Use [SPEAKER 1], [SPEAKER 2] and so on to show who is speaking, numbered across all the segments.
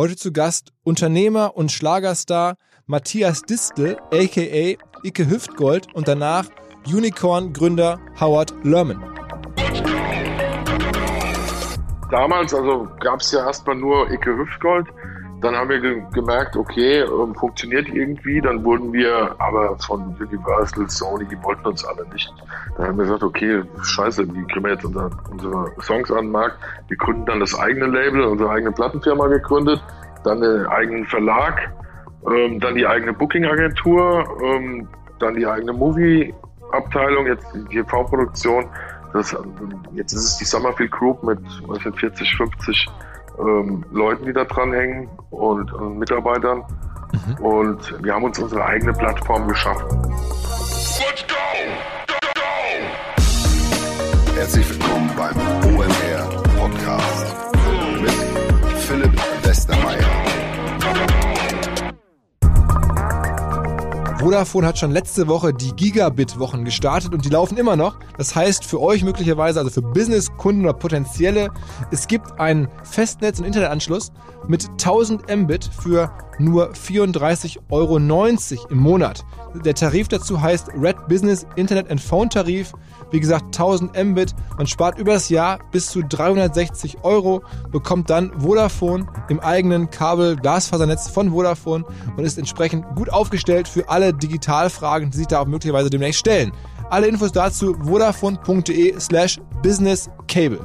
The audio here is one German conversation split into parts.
[SPEAKER 1] Heute zu Gast Unternehmer und Schlagerstar Matthias Distel, aka Icke Hüftgold und danach Unicorn-Gründer Howard Lerman.
[SPEAKER 2] Damals, also gab es ja erstmal nur Icke Hüftgold. Dann haben wir ge gemerkt, okay, ähm, funktioniert irgendwie. Dann wurden wir aber von Universal, Sony, die wollten uns alle nicht. Dann haben wir gesagt, okay, scheiße, wie kriegen wir jetzt unser, unsere Songs an den Markt? Wir gründen dann das eigene Label, unsere eigene Plattenfirma gegründet, dann den eigenen Verlag, ähm, dann die eigene Booking-Agentur, ähm, dann die eigene Movie-Abteilung, jetzt die TV-Produktion. Das, jetzt ist es die Summerfield Group mit 40, 50 ähm, Leuten, die da dranhängen und, und Mitarbeitern. Mhm. Und wir haben uns unsere eigene Plattform geschaffen. Let's go! Go,
[SPEAKER 3] go! Herzlich willkommen beim OMR Podcast
[SPEAKER 1] Vodafone hat schon letzte Woche die Gigabit-Wochen gestartet und die laufen immer noch. Das heißt für euch möglicherweise, also für Business-Kunden oder potenzielle, es gibt einen Festnetz- und Internetanschluss mit 1000 Mbit für nur 34,90 Euro im Monat. Der Tarif dazu heißt Red Business Internet and Phone Tarif. Wie gesagt, 1000 Mbit. Man spart über das Jahr bis zu 360 Euro, bekommt dann Vodafone im eigenen Kabel-Glasfasernetz von Vodafone und ist entsprechend gut aufgestellt für alle Digitalfragen, die sich da auch möglicherweise demnächst stellen. Alle Infos dazu vodafone.de slash businesscable.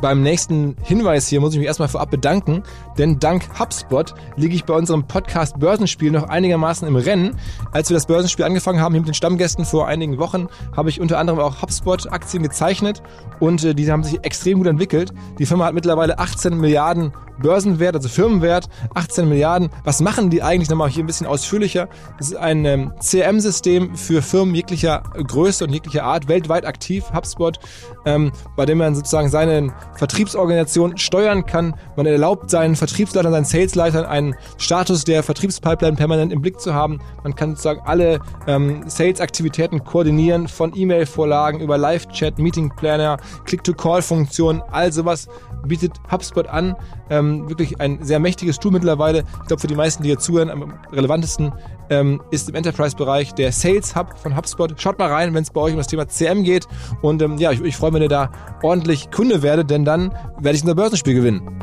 [SPEAKER 1] Beim nächsten Hinweis hier muss ich mich erstmal vorab bedanken, denn dank HubSpot liege ich bei unserem Podcast Börsenspiel noch einigermaßen im Rennen. Als wir das Börsenspiel angefangen haben, hier mit den Stammgästen vor einigen Wochen, habe ich unter anderem auch HubSpot-Aktien gezeichnet und äh, die haben sich extrem gut entwickelt. Die Firma hat mittlerweile 18 Milliarden Börsenwert, also Firmenwert, 18 Milliarden. Was machen die eigentlich? Nochmal hier ein bisschen ausführlicher. Das ist ein ähm, CRM-System für Firmen jeglicher Größe und jeglicher Art, weltweit aktiv, HubSpot, ähm, bei dem man sozusagen seine Vertriebsorganisation steuern kann. Man erlaubt seinen Vertriebsleitern, seinen Salesleitern einen Status der Vertriebspipeline permanent im Blick zu haben. Man kann sozusagen alle ähm, Sales-Aktivitäten koordinieren, von E-Mail-Vorlagen über Live-Chat, Meeting-Planner, Click-to-Call-Funktionen, all sowas bietet HubSpot an. Ähm, wirklich ein sehr mächtiges Tool mittlerweile. Ich glaube, für die meisten, die hier zuhören, am relevantesten ähm, ist im Enterprise-Bereich der Sales Hub von HubSpot. Schaut mal rein, wenn es bei euch um das Thema CM geht. Und ähm, ja, ich, ich freue mich, wenn ihr da ordentlich Kunde werdet, denn dann werde ich unser Börsenspiel gewinnen.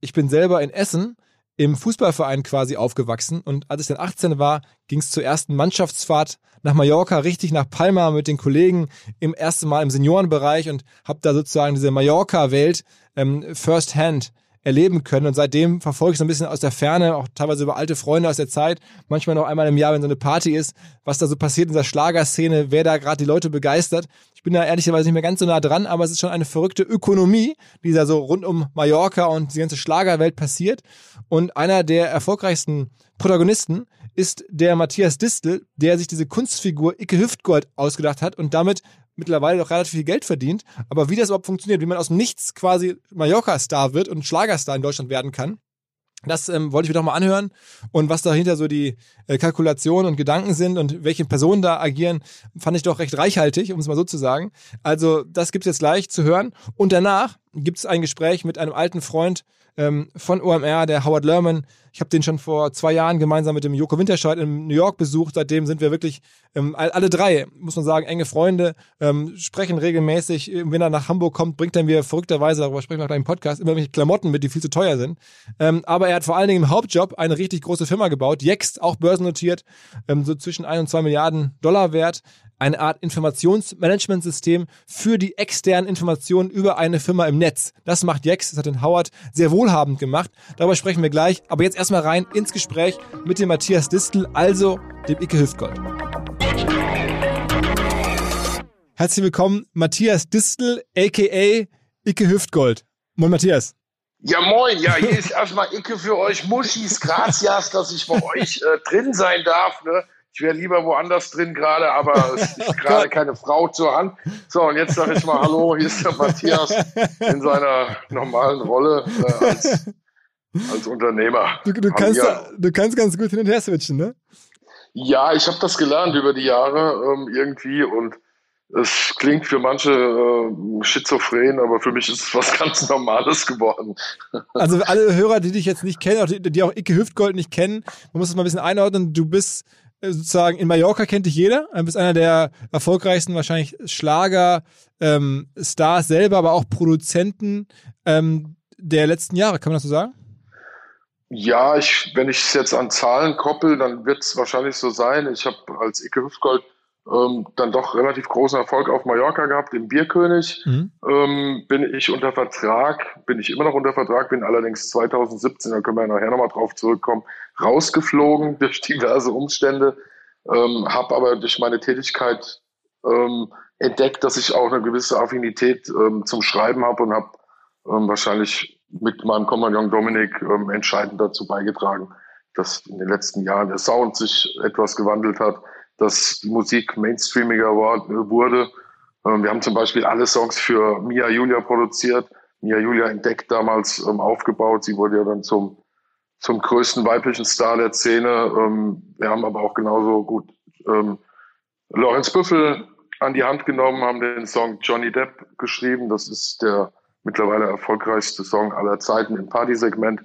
[SPEAKER 1] Ich bin selber in Essen im Fußballverein quasi aufgewachsen. Und als ich dann 18 war, ging es zur ersten Mannschaftsfahrt nach Mallorca, richtig nach Palma mit den Kollegen im ersten Mal im Seniorenbereich und habe da sozusagen diese Mallorca-Welt ähm, first hand erleben können. Und seitdem verfolge ich so ein bisschen aus der Ferne, auch teilweise über alte Freunde aus der Zeit, manchmal noch einmal im Jahr, wenn so eine Party ist, was da so passiert in der Schlagerszene, wer da gerade die Leute begeistert. Ich bin da ehrlicherweise nicht mehr ganz so nah dran, aber es ist schon eine verrückte Ökonomie, die da so rund um Mallorca und die ganze Schlagerwelt passiert. Und einer der erfolgreichsten Protagonisten ist der Matthias Distel, der sich diese Kunstfigur Icke Hüftgold ausgedacht hat und damit mittlerweile doch relativ viel Geld verdient. Aber wie das überhaupt funktioniert, wie man aus Nichts quasi Mallorca-Star wird und Schlagerstar in Deutschland werden kann, das ähm, wollte ich mir doch mal anhören und was dahinter so die äh, Kalkulationen und Gedanken sind und welche Personen da agieren, fand ich doch recht reichhaltig, um es mal so zu sagen. Also das gibt's jetzt gleich zu hören und danach gibt's ein Gespräch mit einem alten Freund ähm, von OMR, der Howard Lerman. Ich habe den schon vor zwei Jahren gemeinsam mit dem Joko Winterscheid in New York besucht. Seitdem sind wir wirklich ähm, alle drei, muss man sagen, enge Freunde, ähm, sprechen regelmäßig. Wenn er nach Hamburg kommt, bringt er mir verrückterweise, darüber sprechen wir gleich im Podcast, immer welche Klamotten mit, die viel zu teuer sind. Ähm, aber er hat vor allen Dingen im Hauptjob eine richtig große Firma gebaut, Jext, auch börsennotiert, ähm, so zwischen ein und zwei Milliarden Dollar wert eine Art Informationsmanagementsystem für die externen Informationen über eine Firma im Netz. Das macht Jex, das hat den Howard sehr wohlhabend gemacht. Darüber sprechen wir gleich. Aber jetzt erstmal rein ins Gespräch mit dem Matthias Distel, also dem Icke Hüftgold. Herzlich willkommen, Matthias Distel, aka Icke Hüftgold. Moin, Matthias.
[SPEAKER 2] Ja, moin. Ja, hier ist erstmal Icke für euch. Muschis, gracias, dass ich bei euch äh, drin sein darf. Ne? Ich wäre lieber woanders drin gerade, aber es ist gerade keine Frau zur Hand. So, und jetzt sage ich mal Hallo, hier ist der Matthias in seiner normalen Rolle äh, als, als Unternehmer.
[SPEAKER 1] Du, du kannst, du kannst ganz gut hin und her switchen, ne?
[SPEAKER 2] Ja, ich habe das gelernt über die Jahre ähm, irgendwie und es klingt für manche äh, schizophren, aber für mich ist es was ganz Normales geworden.
[SPEAKER 1] Also alle Hörer, die dich jetzt nicht kennen, die, die auch Icke Hüftgold nicht kennen, man muss es mal ein bisschen einordnen. Du bist sozusagen in Mallorca kennt dich jeder. Du bist einer der erfolgreichsten wahrscheinlich Schlager ähm, selber, aber auch Produzenten ähm, der letzten Jahre. Kann man das so sagen?
[SPEAKER 2] Ja, ich, wenn ich es jetzt an Zahlen koppel, dann wird es wahrscheinlich so sein. Ich habe als Icke Hüftgold ähm, dann doch relativ großen Erfolg auf Mallorca gehabt, im Bierkönig. Mhm. Ähm, bin ich unter Vertrag, bin ich immer noch unter Vertrag, bin allerdings 2017, da können wir ja nachher nochmal drauf zurückkommen, rausgeflogen durch diverse Umstände, ähm, habe aber durch meine Tätigkeit ähm, entdeckt, dass ich auch eine gewisse Affinität ähm, zum Schreiben habe und habe ähm, wahrscheinlich mit meinem Kompagnon Dominik ähm, entscheidend dazu beigetragen, dass in den letzten Jahren der Sound sich etwas gewandelt hat dass die Musik mainstreamiger wurde. Ähm, wir haben zum Beispiel alle Songs für Mia Julia produziert. Mia Julia entdeckt damals ähm, aufgebaut. Sie wurde ja dann zum, zum größten weiblichen Star der Szene. Ähm, wir haben aber auch genauso gut ähm, Lorenz Büffel an die Hand genommen, haben den Song Johnny Depp geschrieben. Das ist der mittlerweile erfolgreichste Song aller Zeiten im Partysegment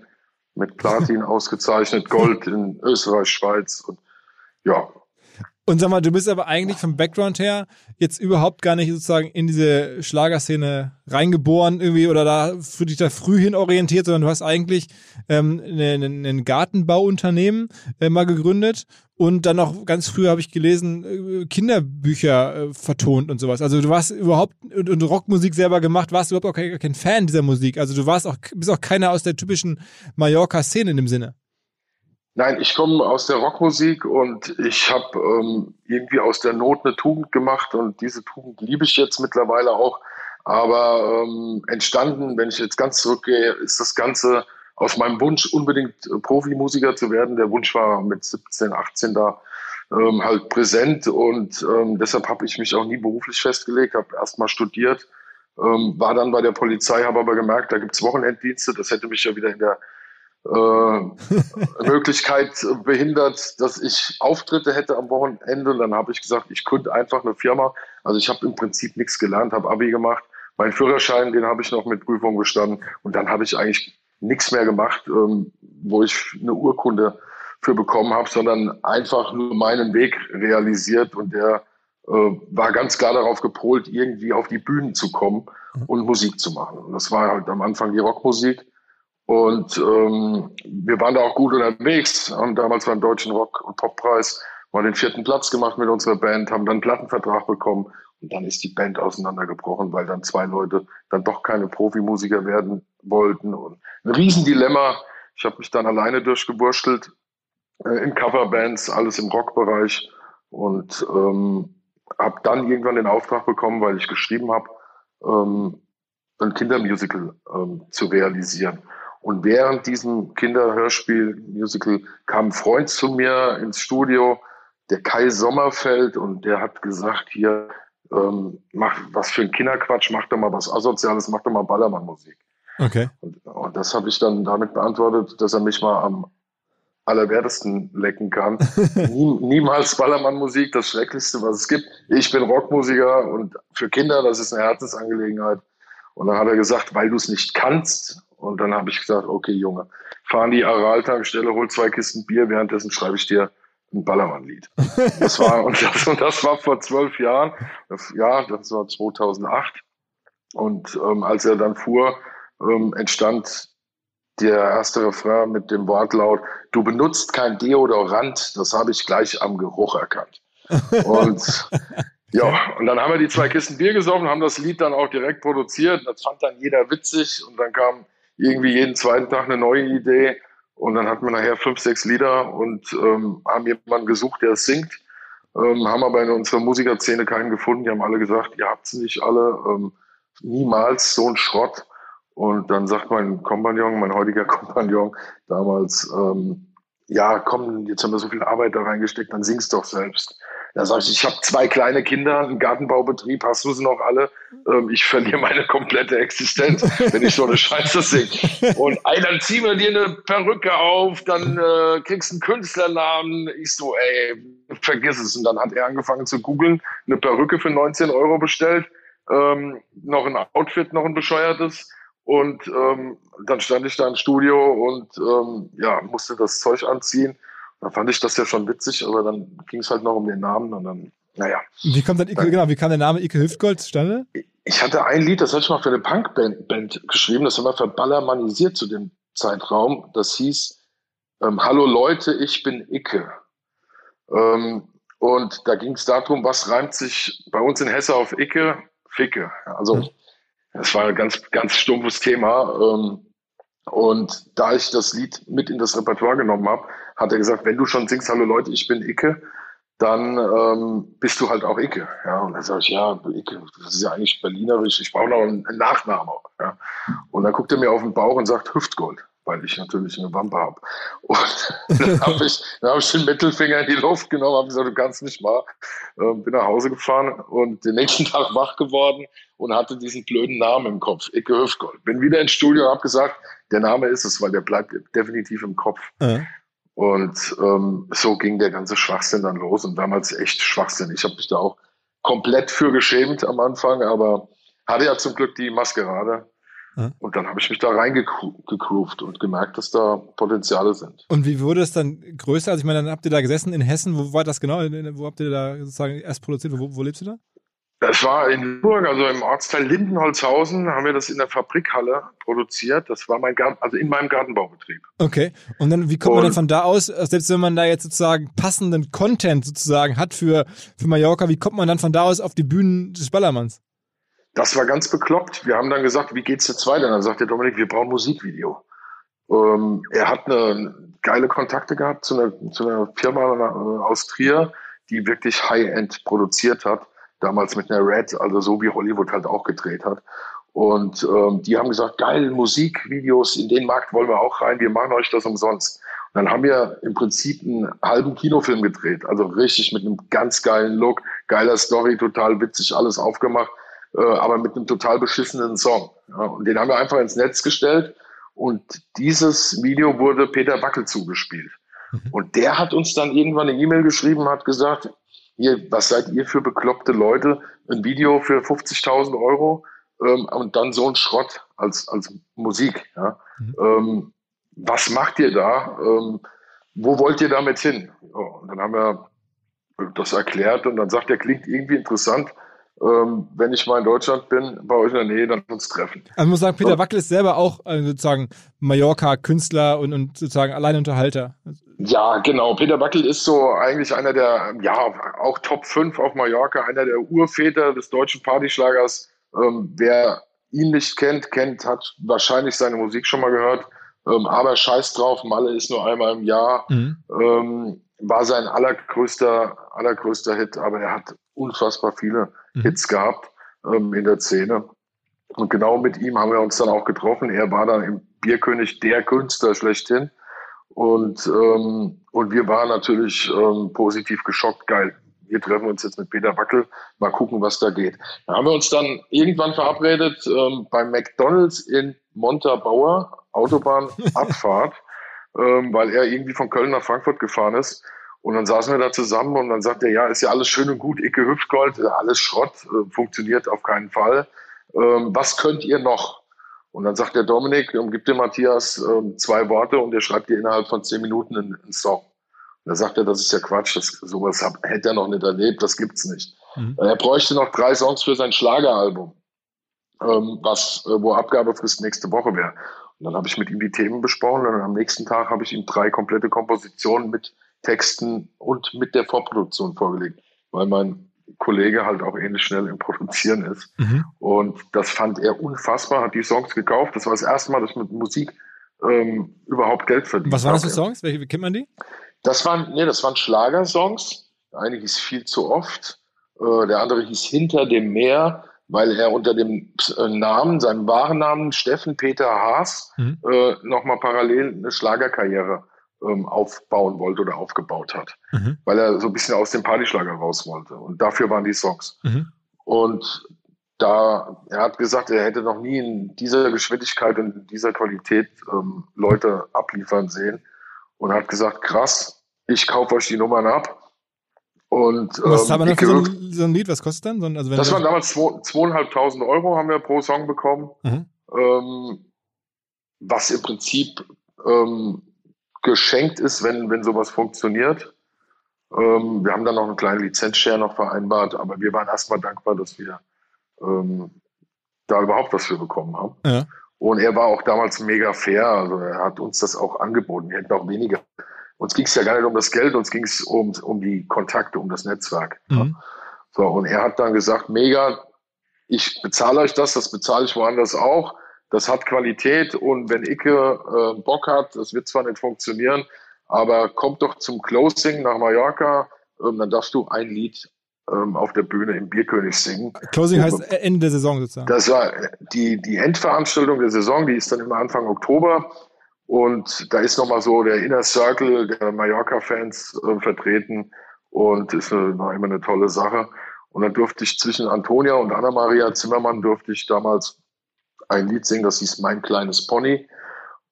[SPEAKER 2] mit Platin ausgezeichnet, Gold in Österreich, Schweiz und ja,
[SPEAKER 1] und sag mal, du bist aber eigentlich vom Background her jetzt überhaupt gar nicht sozusagen in diese Schlagerszene reingeboren irgendwie oder da für dich da früh hin orientiert, sondern du hast eigentlich ähm, ein Gartenbauunternehmen äh, mal gegründet und dann noch ganz früh habe ich gelesen, äh, Kinderbücher äh, vertont und sowas. Also du warst überhaupt und, und Rockmusik selber gemacht, warst überhaupt auch kein, kein Fan dieser Musik. Also du warst auch, bist auch keiner aus der typischen Mallorca-Szene in dem Sinne.
[SPEAKER 2] Nein, ich komme aus der Rockmusik und ich habe ähm, irgendwie aus der Not eine Tugend gemacht und diese Tugend liebe ich jetzt mittlerweile auch. Aber ähm, entstanden, wenn ich jetzt ganz zurückgehe, ist das Ganze aus meinem Wunsch, unbedingt äh, Profimusiker zu werden. Der Wunsch war mit 17, 18 da ähm, halt präsent und ähm, deshalb habe ich mich auch nie beruflich festgelegt, habe erstmal studiert, ähm, war dann bei der Polizei, habe aber gemerkt, da gibt's Wochenenddienste, das hätte mich ja wieder in der äh, Möglichkeit behindert, dass ich Auftritte hätte am Wochenende. Und dann habe ich gesagt, ich könnte einfach eine Firma. Also ich habe im Prinzip nichts gelernt, habe Abi gemacht. Mein Führerschein, den habe ich noch mit Prüfung bestanden. Und dann habe ich eigentlich nichts mehr gemacht, ähm, wo ich eine Urkunde für bekommen habe, sondern einfach nur meinen Weg realisiert. Und der äh, war ganz klar darauf gepolt, irgendwie auf die Bühnen zu kommen und Musik zu machen. Und das war halt am Anfang die Rockmusik. Und ähm, wir waren da auch gut unterwegs, haben damals beim Deutschen Rock- und Poppreis mal den vierten Platz gemacht mit unserer Band, haben dann einen Plattenvertrag bekommen und dann ist die Band auseinandergebrochen, weil dann zwei Leute dann doch keine Profimusiker werden wollten. Und ein Riesendilemma. Ich habe mich dann alleine durchgewurschtelt äh, in Coverbands, alles im Rockbereich und ähm, habe dann irgendwann den Auftrag bekommen, weil ich geschrieben habe, ähm, ein Kindermusical ähm, zu realisieren. Und während diesem Kinderhörspiel-Musical kam ein Freund zu mir ins Studio, der Kai Sommerfeld, und der hat gesagt, hier, ähm, mach was für ein Kinderquatsch, mach doch mal was Asoziales, mach doch mal Ballermann-Musik.
[SPEAKER 1] Okay.
[SPEAKER 2] Und, und das habe ich dann damit beantwortet, dass er mich mal am allerwertesten lecken kann. Nie, niemals Ballermann-Musik, das Schrecklichste, was es gibt. Ich bin Rockmusiker und für Kinder, das ist eine Herzensangelegenheit. Und dann hat er gesagt, weil du es nicht kannst und dann habe ich gesagt, okay, Junge, fahr an die Aral-Tankstelle, hol zwei Kisten Bier, währenddessen schreibe ich dir ein Ballermann-Lied. Das war, und das, und das war vor zwölf Jahren. Ja, das war 2008. Und ähm, als er dann fuhr, ähm, entstand der erste Refrain mit dem Wortlaut, du benutzt kein Deodorant, das habe ich gleich am Geruch erkannt. Und ja, und dann haben wir die zwei Kisten Bier gesoffen, haben das Lied dann auch direkt produziert. Das fand dann jeder witzig und dann kam irgendwie jeden zweiten Tag eine neue Idee. Und dann hatten wir nachher fünf, sechs Lieder und ähm, haben jemanden gesucht, der es singt. Ähm, haben aber in unserer Musikerszene keinen gefunden. Die haben alle gesagt, ihr habt sie nicht alle. Ähm, niemals so ein Schrott. Und dann sagt mein Kompagnon, mein heutiger Kompagnon damals, ähm, ja, komm, jetzt haben wir so viel Arbeit da reingesteckt, dann sing's doch selbst. Da sage ich, ich habe zwei kleine Kinder, einen Gartenbaubetrieb, hast du sie noch alle? Ähm, ich verliere meine komplette Existenz, wenn ich so eine Scheiße singe. Und ey, dann zieh mir dir eine Perücke auf, dann äh, kriegst du einen Künstlernamen. Ich so, ey, vergiss es. Und dann hat er angefangen zu googeln, eine Perücke für 19 Euro bestellt, ähm, noch ein Outfit, noch ein bescheuertes. Und ähm, dann stand ich da im Studio und ähm, ja, musste das Zeug anziehen. Da fand ich das ja schon witzig, aber dann ging es halt noch um den Namen und dann, naja.
[SPEAKER 1] Wie kommt dann Ike, genau, wie kam der Name Ike Hüftgold zustande?
[SPEAKER 2] Ich hatte ein Lied, das hatte ich mal für eine Punkband Band geschrieben, das haben wir verballermanisiert zu dem Zeitraum. Das hieß ähm, Hallo Leute, ich bin Icke. Ähm, und da ging es darum, was reimt sich bei uns in Hesse auf Icke? Ficke. Also das war ein ganz, ganz stumpfes Thema. Ähm, und da ich das Lied mit in das Repertoire genommen habe, hat er gesagt, wenn du schon singst, hallo Leute, ich bin Icke, dann ähm, bist du halt auch Icke. Ja, und dann sage ich, ja, Icke, das ist ja eigentlich berlinerisch, ich brauche noch einen, Nachnamen. Ja. Und dann guckt er mir auf den Bauch und sagt Hüftgold weil ich natürlich eine Wampe habe. Und dann habe ich, hab ich den Mittelfinger in die Luft genommen, habe gesagt, du kannst nicht mal. Ähm, bin nach Hause gefahren und den nächsten Tag wach geworden und hatte diesen blöden Namen im Kopf, Icke Hüftgold. Bin wieder ins Studio und habe gesagt, der Name ist es, weil der bleibt definitiv im Kopf. Mhm. Und ähm, so ging der ganze Schwachsinn dann los und damals echt Schwachsinn. Ich habe mich da auch komplett für geschämt am Anfang, aber hatte ja zum Glück die Maskerade und dann habe ich mich da reingegroovt und gemerkt, dass da Potenziale sind.
[SPEAKER 1] Und wie wurde es dann größer? Also ich meine, dann habt ihr da gesessen in Hessen. Wo war das genau? Wo habt ihr da sozusagen erst produziert? Wo, wo lebst du da?
[SPEAKER 2] Das war in Burg, also im Ortsteil Lindenholzhausen, haben wir das in der Fabrikhalle produziert. Das war mein Garten, also in meinem Gartenbaubetrieb.
[SPEAKER 1] Okay. Und dann, wie kommt man dann von da aus, selbst wenn man da jetzt sozusagen passenden Content sozusagen hat für, für Mallorca, wie kommt man dann von da aus auf die Bühnen des Ballermanns?
[SPEAKER 2] Das war ganz bekloppt. Wir haben dann gesagt, wie geht's jetzt weiter? Dann sagt der Dominik, wir brauchen Musikvideo. Ähm, er hat eine geile Kontakte gehabt zu einer, zu einer Firma äh, aus Trier, die wirklich High-End produziert hat. Damals mit einer Red, also so wie Hollywood halt auch gedreht hat. Und ähm, die haben gesagt, geil, Musikvideos, in den Markt wollen wir auch rein, wir machen euch das umsonst. Und dann haben wir im Prinzip einen halben Kinofilm gedreht, also richtig mit einem ganz geilen Look, geiler Story, total witzig, alles aufgemacht äh, aber mit einem total beschissenen Song. Ja, und den haben wir einfach ins Netz gestellt und dieses Video wurde Peter Wackel zugespielt. Mhm. Und der hat uns dann irgendwann eine E-Mail geschrieben, hat gesagt, ihr, was seid ihr für bekloppte Leute? Ein Video für 50.000 Euro ähm, und dann so ein Schrott als, als Musik. Ja? Mhm. Ähm, was macht ihr da? Ähm, wo wollt ihr damit hin? Ja, und dann haben wir das erklärt und dann sagt er, klingt irgendwie interessant ähm, wenn ich mal in Deutschland bin, bei euch in der Nähe, dann uns treffen.
[SPEAKER 1] Also ich muss sagen, Peter Wackel ist selber auch äh, sozusagen Mallorca-Künstler und, und sozusagen Alleinunterhalter.
[SPEAKER 2] Ja, genau. Peter Wackel ist so eigentlich einer der, ja, auch Top 5 auf Mallorca, einer der Urväter des deutschen Partyschlagers. Ähm, wer ihn nicht kennt, kennt, hat wahrscheinlich seine Musik schon mal gehört. Ähm, aber scheiß drauf, Malle ist nur einmal im Jahr. Mhm. Ähm, war sein allergrößter, allergrößter Hit, aber er hat unfassbar viele mhm. Hits gehabt ähm, in der Szene. Und genau mit ihm haben wir uns dann auch getroffen. Er war dann im Bierkönig der Künstler schlechthin. Und, ähm, und wir waren natürlich ähm, positiv geschockt. Geil, wir treffen uns jetzt mit Peter Wackel, mal gucken, was da geht. Da haben wir uns dann irgendwann verabredet ähm, beim McDonalds in Montabaur, Autobahnabfahrt, ähm, weil er irgendwie von Köln nach Frankfurt gefahren ist. Und dann saßen wir da zusammen und dann sagt er, ja, ist ja alles schön und gut, Icke Hüftgold, alles Schrott, äh, funktioniert auf keinen Fall. Ähm, was könnt ihr noch? Und dann sagt der Dominik, ähm, gibt dem Matthias ähm, zwei Worte und er schreibt dir innerhalb von zehn Minuten einen, Song. Und da sagt er, das ist ja Quatsch, das, sowas hab, hätte er noch nicht erlebt, das gibt's nicht. Mhm. Er bräuchte noch drei Songs für sein Schlageralbum, was, äh, wo Abgabefrist nächste Woche wäre. Und dann habe ich mit ihm die Themen besprochen und am nächsten Tag habe ich ihm drei komplette Kompositionen mit Texten und mit der Vorproduktion vorgelegt, weil mein Kollege halt auch ähnlich schnell im Produzieren ist. Mhm. Und das fand er unfassbar, hat die Songs gekauft. Das war das erste Mal, dass ich mit Musik ähm, überhaupt Geld verdient
[SPEAKER 1] Was waren das für Songs? Welche kennt man die?
[SPEAKER 2] Das waren, nee, das waren Schlagersongs. Der eine hieß viel zu oft. Äh, der andere hieß Hinter dem Meer, weil er unter dem äh, Namen, seinem wahren Namen Steffen Peter Haas, mhm. äh, nochmal parallel eine Schlagerkarriere ähm, aufbauen wollte oder aufgebaut hat, mhm. weil er so ein bisschen aus dem Partyschlager raus wollte. Und dafür waren die Songs. Mhm. Und da, er hat gesagt, er hätte noch nie in dieser Geschwindigkeit und in dieser Qualität ähm, Leute abliefern sehen und hat gesagt, krass, ich kaufe euch die Nummern ab. Und,
[SPEAKER 1] Und was
[SPEAKER 2] ähm,
[SPEAKER 1] zahlt man dann für so ein, so ein Lied? Was kostet dann? Also wenn
[SPEAKER 2] das waren damals zwei- zweieinhalbtausend Euro haben wir pro Song bekommen.
[SPEAKER 1] Mhm.
[SPEAKER 2] ähm, was im Prinzip ähm, geschenkt ist, wenn, wenn sowas funktioniert. Ähm, wir haben dann noch einen kleinen Lizenzshare noch vereinbart, aber wir waren erstmal dankbar, dass wir ähm, da überhaupt was für bekommen haben.
[SPEAKER 1] Ja.
[SPEAKER 2] Und er war auch damals mega fair, also er hat uns das auch angeboten. Wir hätten auch weniger. Uns ging es ja gar nicht um das Geld, uns ging es um, um die Kontakte, um das Netzwerk.
[SPEAKER 1] Mhm.
[SPEAKER 2] So, und er hat dann gesagt, mega, ich bezahle euch das, das bezahle ich woanders auch. Das hat Qualität und wenn Icke äh, Bock hat, das wird zwar nicht funktionieren, aber kommt doch zum Closing nach Mallorca, ähm, dann darfst du ein Lied ähm, auf der Bühne im Bierkönig singen.
[SPEAKER 1] Closing heißt Ende der Saison sozusagen.
[SPEAKER 2] Das war die, die Endveranstaltung der Saison, die ist dann immer Anfang Oktober. Und da ist nochmal so der Inner Circle der Mallorca-Fans äh, vertreten und ist eine, war immer eine tolle Sache. Und dann durfte ich zwischen Antonia und Anna-Maria Zimmermann durfte ich damals ein Lied singen, das hieß Mein kleines Pony.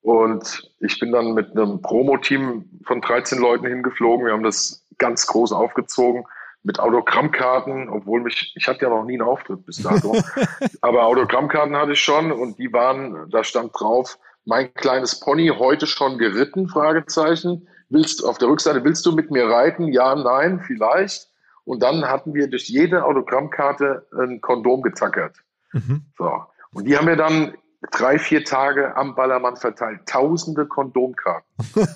[SPEAKER 2] Und ich bin dann mit einem Promo-Team von 13 Leuten hingeflogen. Wir haben das ganz groß aufgezogen mit Autogrammkarten, obwohl mich, ich hatte ja noch nie einen Auftritt bis dato. Aber Autogrammkarten hatte ich schon und die waren, da stand drauf, mein kleines Pony heute schon geritten, Fragezeichen. Willst, auf der Rückseite, willst du mit mir reiten? Ja, nein, vielleicht. Und dann hatten wir durch jede Autogrammkarte ein Kondom getackert.
[SPEAKER 1] Mhm.
[SPEAKER 2] So. Und die haben wir dann drei, vier Tage am Ballermann verteilt. Tausende Kondomkarten.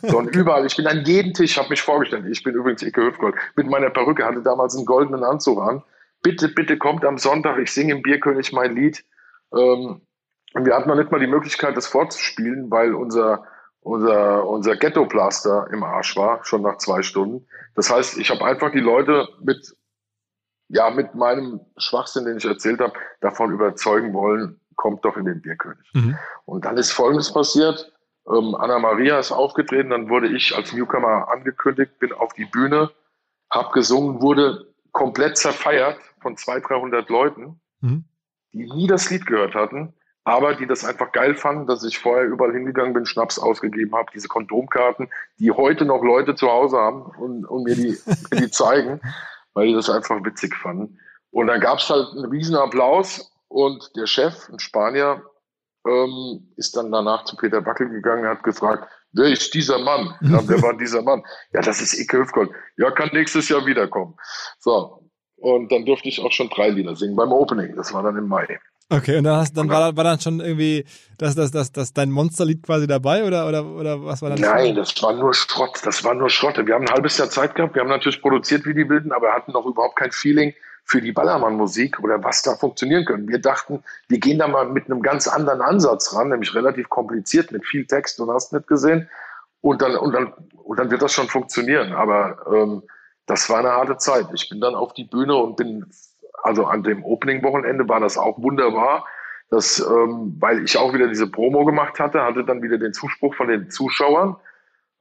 [SPEAKER 2] So, und überall, ich bin an jedem Tisch, habe mich vorgestellt. Ich bin übrigens Icke Hüftgold. Mit meiner Perücke hatte damals einen goldenen Anzug an. Bitte, bitte kommt am Sonntag, ich singe im Bierkönig mein Lied. Ähm, und wir hatten noch nicht mal die Möglichkeit, das vorzuspielen, weil unser, unser, unser Ghetto-Blaster im Arsch war, schon nach zwei Stunden. Das heißt, ich habe einfach die Leute mit, ja, mit meinem Schwachsinn, den ich erzählt habe, davon überzeugen wollen, kommt doch in den Bierkönig.
[SPEAKER 1] Mhm.
[SPEAKER 2] Und dann ist Folgendes passiert. Ähm, Anna Maria ist aufgetreten, dann wurde ich als Newcomer angekündigt, bin auf die Bühne, hab gesungen, wurde komplett zerfeiert von 200, 300 Leuten,
[SPEAKER 1] Mhm.
[SPEAKER 2] die nie das Lied gehört hatten, aber die das einfach geil fanden, dass ich vorher überall hingegangen bin, Schnaps ausgegeben habe, diese Kondomkarten, die heute noch Leute zu Hause haben und, und mir, die, mir die zeigen, weil die das einfach witzig fanden. Und dann gab's halt einen riesen Applaus und der Chef, ein Spanier, ähm, ist dann danach zu Peter Backel gegangen und hat gefragt, wer ist dieser Mann? Ja, wer war dieser Mann? Ja, das ist Icke Hüftgold. Ja, kann nächstes Jahr wiederkommen. So. Und dann durfte ich auch schon drei Lieder singen beim Opening. Das war dann im Mai.
[SPEAKER 1] Okay, und dann, hast, dann war, war dann schon irgendwie das, das, das, das dein Monsterlied quasi dabei oder, oder, oder was war dann?
[SPEAKER 2] Nein, das war nur Schrott. Das war nur Schrotte. Wir haben ein halbes Jahr Zeit gehabt. Wir haben natürlich produziert wie die Wilden, aber hatten noch überhaupt kein Feeling für die Ballermann-Musik oder was da funktionieren können. Wir dachten, wir gehen da mal mit einem ganz anderen Ansatz ran, nämlich relativ kompliziert mit viel Text und hast nicht gesehen. Und dann, und dann, und dann wird das schon funktionieren. Aber ähm, das war eine harte Zeit. Ich bin dann auf die Bühne und bin, also an dem Opening-Wochenende war das auch wunderbar. Das, ähm, weil ich auch wieder diese Promo gemacht hatte, hatte dann wieder den Zuspruch von den Zuschauern.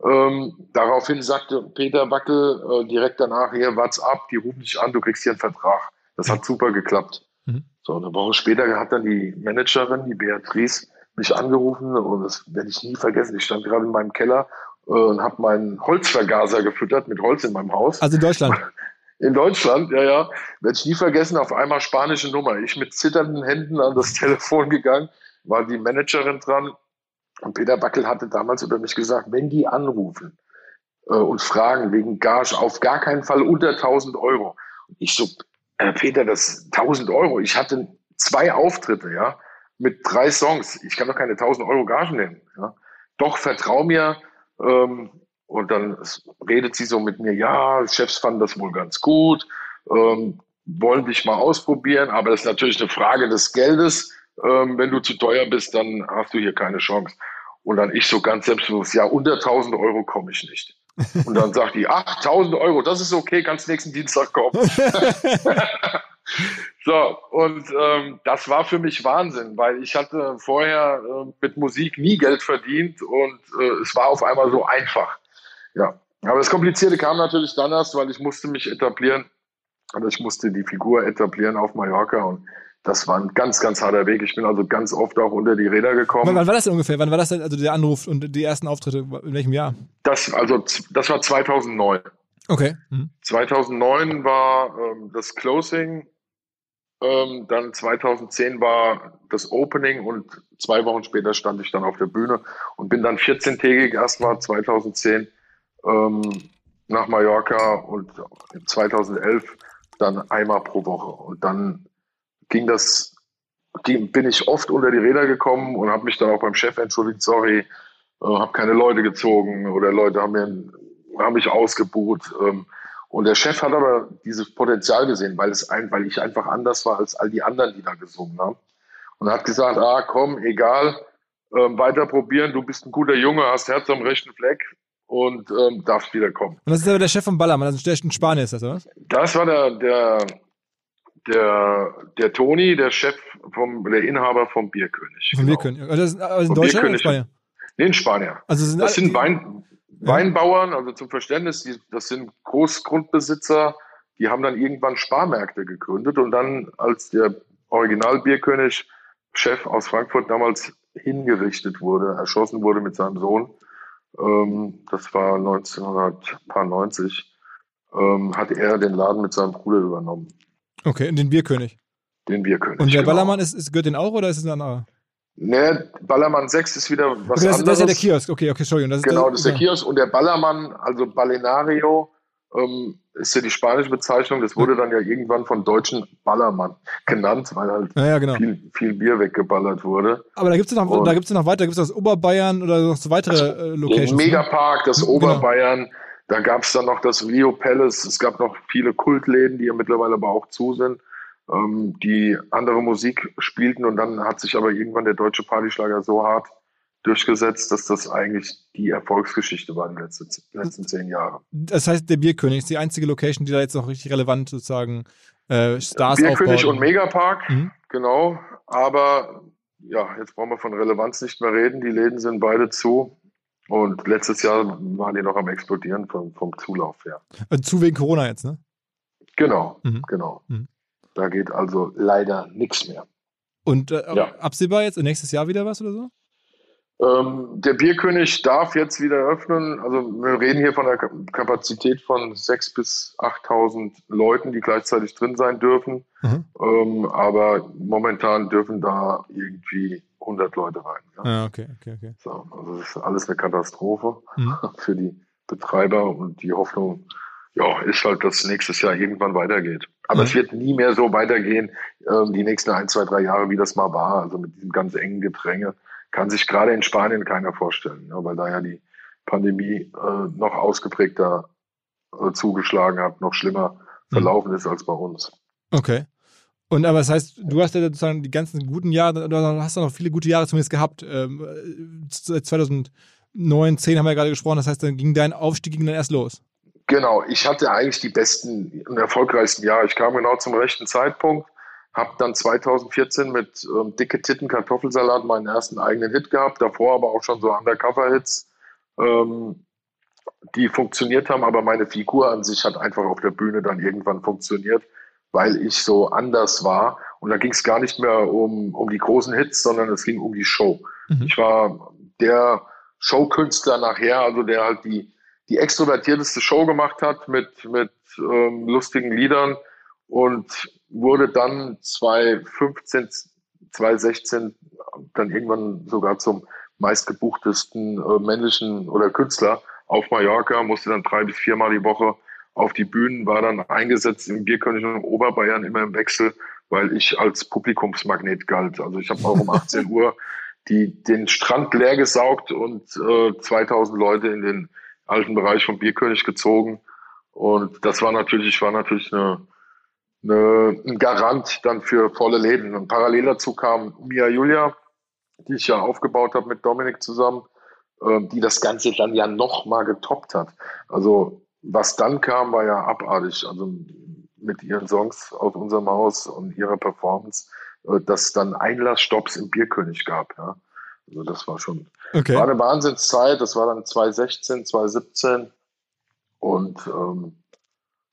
[SPEAKER 2] Ähm, daraufhin sagte Peter Wackel äh, direkt danach, hier, what's up, die rufen dich an, du kriegst hier einen Vertrag. Das hat super geklappt.
[SPEAKER 1] Mhm.
[SPEAKER 2] So, eine Woche später hat dann die Managerin, die Beatrice, mich angerufen und das werde ich nie vergessen. Ich stand gerade in meinem Keller äh, und habe meinen Holzvergaser gefüttert mit Holz in meinem Haus.
[SPEAKER 1] Also in Deutschland.
[SPEAKER 2] In Deutschland, ja, ja. Werde ich nie vergessen, auf einmal spanische Nummer. Ich mit zitternden Händen an das Telefon gegangen, war die Managerin dran. Und Peter Backel hatte damals über mich gesagt, wenn die anrufen äh, und fragen wegen Gage, auf gar keinen Fall unter 1000 Euro. Und ich so, äh, Peter, das 1000 Euro. Ich hatte zwei Auftritte, ja, mit drei Songs. Ich kann doch keine 1000 Euro Gage nehmen. Ja. Doch, vertrau mir. Ähm, und dann redet sie so mit mir, ja, Chefs fanden das wohl ganz gut, ähm, wollen dich mal ausprobieren, aber das ist natürlich eine Frage des Geldes. Ähm, wenn du zu teuer bist, dann hast du hier keine Chance. Und dann ich so ganz selbstbewusst, ja, unter 1000 Euro komme ich nicht. Und dann sagt die, ach, 1000 Euro, das ist okay, kannst nächsten Dienstag kommen. so, und ähm, das war für mich Wahnsinn, weil ich hatte vorher äh, mit Musik nie Geld verdient und äh, es war auf einmal so einfach. Ja, aber das Komplizierte kam natürlich dann erst, weil ich musste mich etablieren. Also ich musste die Figur etablieren auf Mallorca und das war ein ganz, ganz harter Weg. Ich bin also ganz oft auch unter die Räder gekommen.
[SPEAKER 1] wann war das denn ungefähr? Wann war das denn, also der Anruf und die ersten Auftritte? In welchem Jahr?
[SPEAKER 2] Das, also, das war 2009.
[SPEAKER 1] Okay. Mhm.
[SPEAKER 2] 2009 war ähm, das Closing, ähm, dann 2010 war das Opening und zwei Wochen später stand ich dann auf der Bühne und bin dann 14-tägig erstmal 2010 ähm, nach Mallorca und 2011 dann einmal pro Woche. Und dann ging das, bin ich oft unter die Räder gekommen und habe mich dann auch beim Chef entschuldigt, sorry, äh, habe keine Leute gezogen oder Leute haben, mir, haben mich ausgebucht. Ähm, und der Chef hat aber dieses Potenzial gesehen, weil, es ein, weil ich einfach anders war als all die anderen, die da gesungen haben. Und hat gesagt, ah komm, egal, ähm, weiter probieren, du bist ein guter Junge, hast Herz am rechten Fleck und ähm, darfst wieder kommen.
[SPEAKER 1] Und das ist aber der Chef von Ballermann, also der in Spanien ist das, oder?
[SPEAKER 2] Das war der, der, der, der Toni, der Chef vom, der Inhaber vom Bierkönig.
[SPEAKER 1] Vom
[SPEAKER 2] genau.
[SPEAKER 1] Bierkönig. Also, das ist, also in Deutschland oder in Spanien?
[SPEAKER 2] Nee, in Spanien.
[SPEAKER 1] Also sind
[SPEAKER 2] das sind Wein, Weinbauern, also zum Verständnis, die, das sind Großgrundbesitzer, die haben dann irgendwann Sparmärkte gegründet und dann, als der Original-Bierkönig, Chef aus Frankfurt damals hingerichtet wurde, erschossen wurde mit seinem Sohn, ähm, das war 1990, ähm, hat er den Laden mit seinem Bruder übernommen,
[SPEAKER 1] Okay, und den Bierkönig.
[SPEAKER 2] den Bierkönig.
[SPEAKER 1] Und der
[SPEAKER 2] genau.
[SPEAKER 1] Ballermann ist, ist, gehört den auch oder ist es ein anderer?
[SPEAKER 2] Ne, Ballermann 6 ist wieder was
[SPEAKER 1] Okay, das,
[SPEAKER 2] anderes.
[SPEAKER 1] das ist ja der Kiosk. Okay, okay, Entschuldigung. Das
[SPEAKER 2] Genau, das ist der. Kiosk und der Ballermann, also Ballenario, ähm, ist ja die spanische Bezeichnung. Das wurde dann ja irgendwann von Deutschen Ballermann genannt, weil halt
[SPEAKER 1] Ja, ja, genau.
[SPEAKER 2] viel, viel Bier weggeballert wurde.
[SPEAKER 1] Aber da gibt es noch,
[SPEAKER 2] Und-
[SPEAKER 1] da gibt's noch weiter. Da gibt es das Oberbayern oder noch so weitere äh,
[SPEAKER 2] Den
[SPEAKER 1] Locations. ne?
[SPEAKER 2] Megapark, das
[SPEAKER 1] Genau.
[SPEAKER 2] Da gab es dann noch das Rio Palace. Es gab noch viele Kultläden, die ja mittlerweile aber auch zu sind, ähm, die andere Musik spielten. Und dann hat sich aber irgendwann der deutsche Partyschlager so hart durchgesetzt, dass das eigentlich die Erfolgsgeschichte war in den letzten, letzten zehn Jahren.
[SPEAKER 1] Das heißt, der Bierkönig ist die einzige Location, die da jetzt noch richtig relevant sozusagen äh, Stars
[SPEAKER 2] Bierkönig
[SPEAKER 1] aufbaut.
[SPEAKER 2] und Megapark,
[SPEAKER 1] Mhm.
[SPEAKER 2] genau. Aber ja, jetzt brauchen wir von Relevanz nicht mehr reden. Die Läden sind beide zu. Und letztes Jahr waren die noch am explodieren vom, vom Zulauf her.
[SPEAKER 1] Äh, zu wegen Corona jetzt, ne?
[SPEAKER 2] Genau,
[SPEAKER 1] Mhm.
[SPEAKER 2] genau.
[SPEAKER 1] Mhm.
[SPEAKER 2] Da geht also leider nichts mehr.
[SPEAKER 1] Und äh,
[SPEAKER 2] Ja.
[SPEAKER 1] absehbar jetzt nächstes Jahr wieder was oder so?
[SPEAKER 2] Ähm, der Bierkönig darf jetzt wieder öffnen. Also wir reden hier von einer Ka- Kapazität von 6.000 bis 8.000 Leuten, die gleichzeitig drin sein dürfen.
[SPEAKER 1] Mhm.
[SPEAKER 2] Ähm, aber momentan dürfen da irgendwie 100 Leute rein. Ja?
[SPEAKER 1] Ah, okay, okay, okay.
[SPEAKER 2] So, also das ist alles eine Katastrophe
[SPEAKER 1] Mhm.
[SPEAKER 2] für die Betreiber und die Hoffnung, ja, ist halt, dass nächstes Jahr irgendwann weitergeht. Aber
[SPEAKER 1] Mhm.
[SPEAKER 2] es wird nie mehr so weitergehen, ähm, die nächsten ein, zwei, drei Jahre, wie das mal war. Also mit diesem ganz engen Gedränge kann sich gerade in Spanien keiner vorstellen, ja, weil da ja die Pandemie äh, noch ausgeprägter äh, zugeschlagen hat, noch schlimmer
[SPEAKER 1] Mhm.
[SPEAKER 2] verlaufen ist als bei uns.
[SPEAKER 1] Okay. Und aber das heißt, du hast ja sozusagen die ganzen guten Jahre, du hast ja noch viele gute Jahre zumindest gehabt. Ähm, äh, seit 2009, 10 haben wir ja gerade gesprochen, das heißt, dann ging dein Aufstieg ging dann erst los.
[SPEAKER 2] Genau, ich hatte eigentlich die besten und erfolgreichsten Jahre. Ich kam genau zum rechten Zeitpunkt, habe dann 2014 mit ähm, Dicke Titten Kartoffelsalat meinen ersten eigenen Hit gehabt, davor aber auch schon so Undercover-Hits, ähm, die funktioniert haben, aber meine Figur an sich hat einfach auf der Bühne dann irgendwann funktioniert, weil ich so anders war. Und da ging es gar nicht mehr um, um die großen Hits, sondern es ging um die Show.
[SPEAKER 1] Mhm.
[SPEAKER 2] Ich war der Showkünstler nachher, also der halt die, die extrovertierteste Show gemacht hat mit, mit ähm, lustigen Liedern und wurde dann 2015, 2016 dann irgendwann sogar zum meistgebuchtesten äh, männlichen oder Künstler auf Mallorca, musste dann drei bis viermal die Woche auf die Bühnen, war dann eingesetzt im Bierkönig und Oberbayern immer im Wechsel, weil ich als Publikumsmagnet galt. Also ich habe auch um 18 Uhr die, den Strand leer gesaugt und äh, 2000 Leute in den alten Bereich vom Bierkönig gezogen. Und das war natürlich, war natürlich eine, eine, ein Garant dann für volle Läden. Und parallel dazu kam Mia Julia, die ich ja aufgebaut habe mit Dominik zusammen, äh, die das Ganze dann ja noch mal getoppt hat. Also was dann kam, war ja abartig. Also mit ihren Songs aus unserem Haus und ihrer Performance, äh, dass es dann Einlassstopps im Bierkönig gab. Ja. Also das war schon
[SPEAKER 1] Okay.
[SPEAKER 2] war eine Wahnsinnszeit. Das war dann 2016, 2017 und ähm,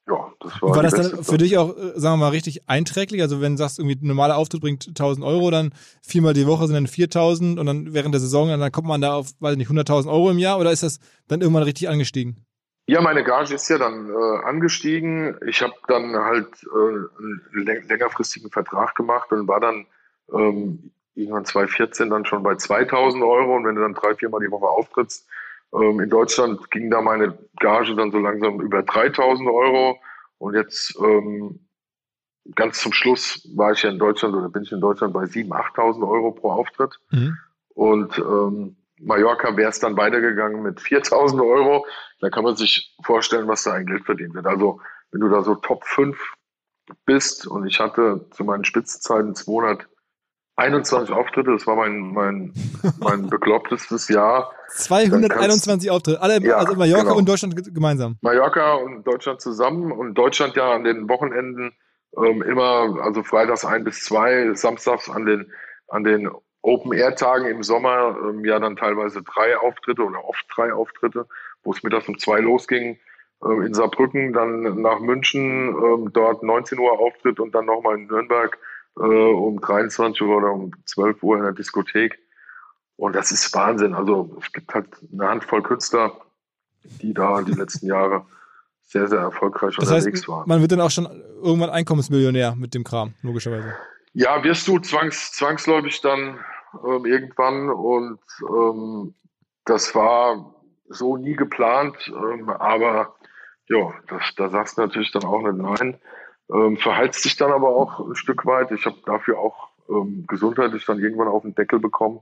[SPEAKER 2] ja, das war,
[SPEAKER 1] War das dann für
[SPEAKER 2] Zeit.
[SPEAKER 1] dich auch, äh, sagen wir mal, richtig einträglich? Also wenn du sagst, irgendwie ein normaler Auftritt bringt 1000 Euro, dann viermal die Woche sind dann 4000 und dann während der Saison, dann kommt man da auf, weiß nicht, 100.000 Euro im Jahr oder ist das dann irgendwann richtig angestiegen?
[SPEAKER 2] Ja, meine Gage ist ja dann äh, angestiegen. Ich habe dann halt äh, einen längerfristigen Vertrag gemacht und war dann ähm, irgendwann 2014 dann schon bei 2000 Euro. Und wenn du dann drei, viermal die Woche auftrittst, ähm, in Deutschland ging da meine Gage dann so langsam über 3000 Euro. Und jetzt ähm, ganz zum Schluss war ich ja in Deutschland oder bin ich in Deutschland bei 7.000, 8.000 Euro pro Auftritt. Mhm. Und ähm, Mallorca wäre es dann weitergegangen mit 4.000 Euro. Da kann man sich vorstellen, was da ein Geld verdient wird. Also wenn du da so Top 5 bist und ich hatte zu meinen Spitzenzeiten 221 Auftritte, das war mein, mein, mein beklopptestes Jahr.
[SPEAKER 1] 221 Auftritte, alle, ja, also Mallorca genau. und Deutschland gemeinsam.
[SPEAKER 2] Mallorca und Deutschland zusammen und Deutschland ja an den Wochenenden ähm, immer, also freitags ein bis zwei, samstags an den, an den Open-Air-Tagen im Sommer ähm, ja dann teilweise drei Auftritte oder oft drei Auftritte, wo es mittags um zwei losging äh, in Saarbrücken, dann nach München, äh, dort 19 Uhr Auftritt und dann nochmal in Nürnberg äh, um 23 Uhr oder um 12 Uhr in der Diskothek. Und das ist Wahnsinn. Also es gibt halt eine Handvoll Künstler, die da die letzten Jahre sehr, sehr erfolgreich das unterwegs heißt, waren.
[SPEAKER 1] Man wird dann auch schon irgendwann Einkommensmillionär mit dem Kram, logischerweise.
[SPEAKER 2] Ja, wirst du zwangs, zwangsläufig dann ähm, irgendwann und ähm, das war so nie geplant, ähm, aber ja, das, da sagst du natürlich dann auch nicht nein. Ähm, verheizt sich dann aber auch ein Stück weit. Ich habe dafür auch ähm, gesundheitlich dann irgendwann auf den Deckel bekommen.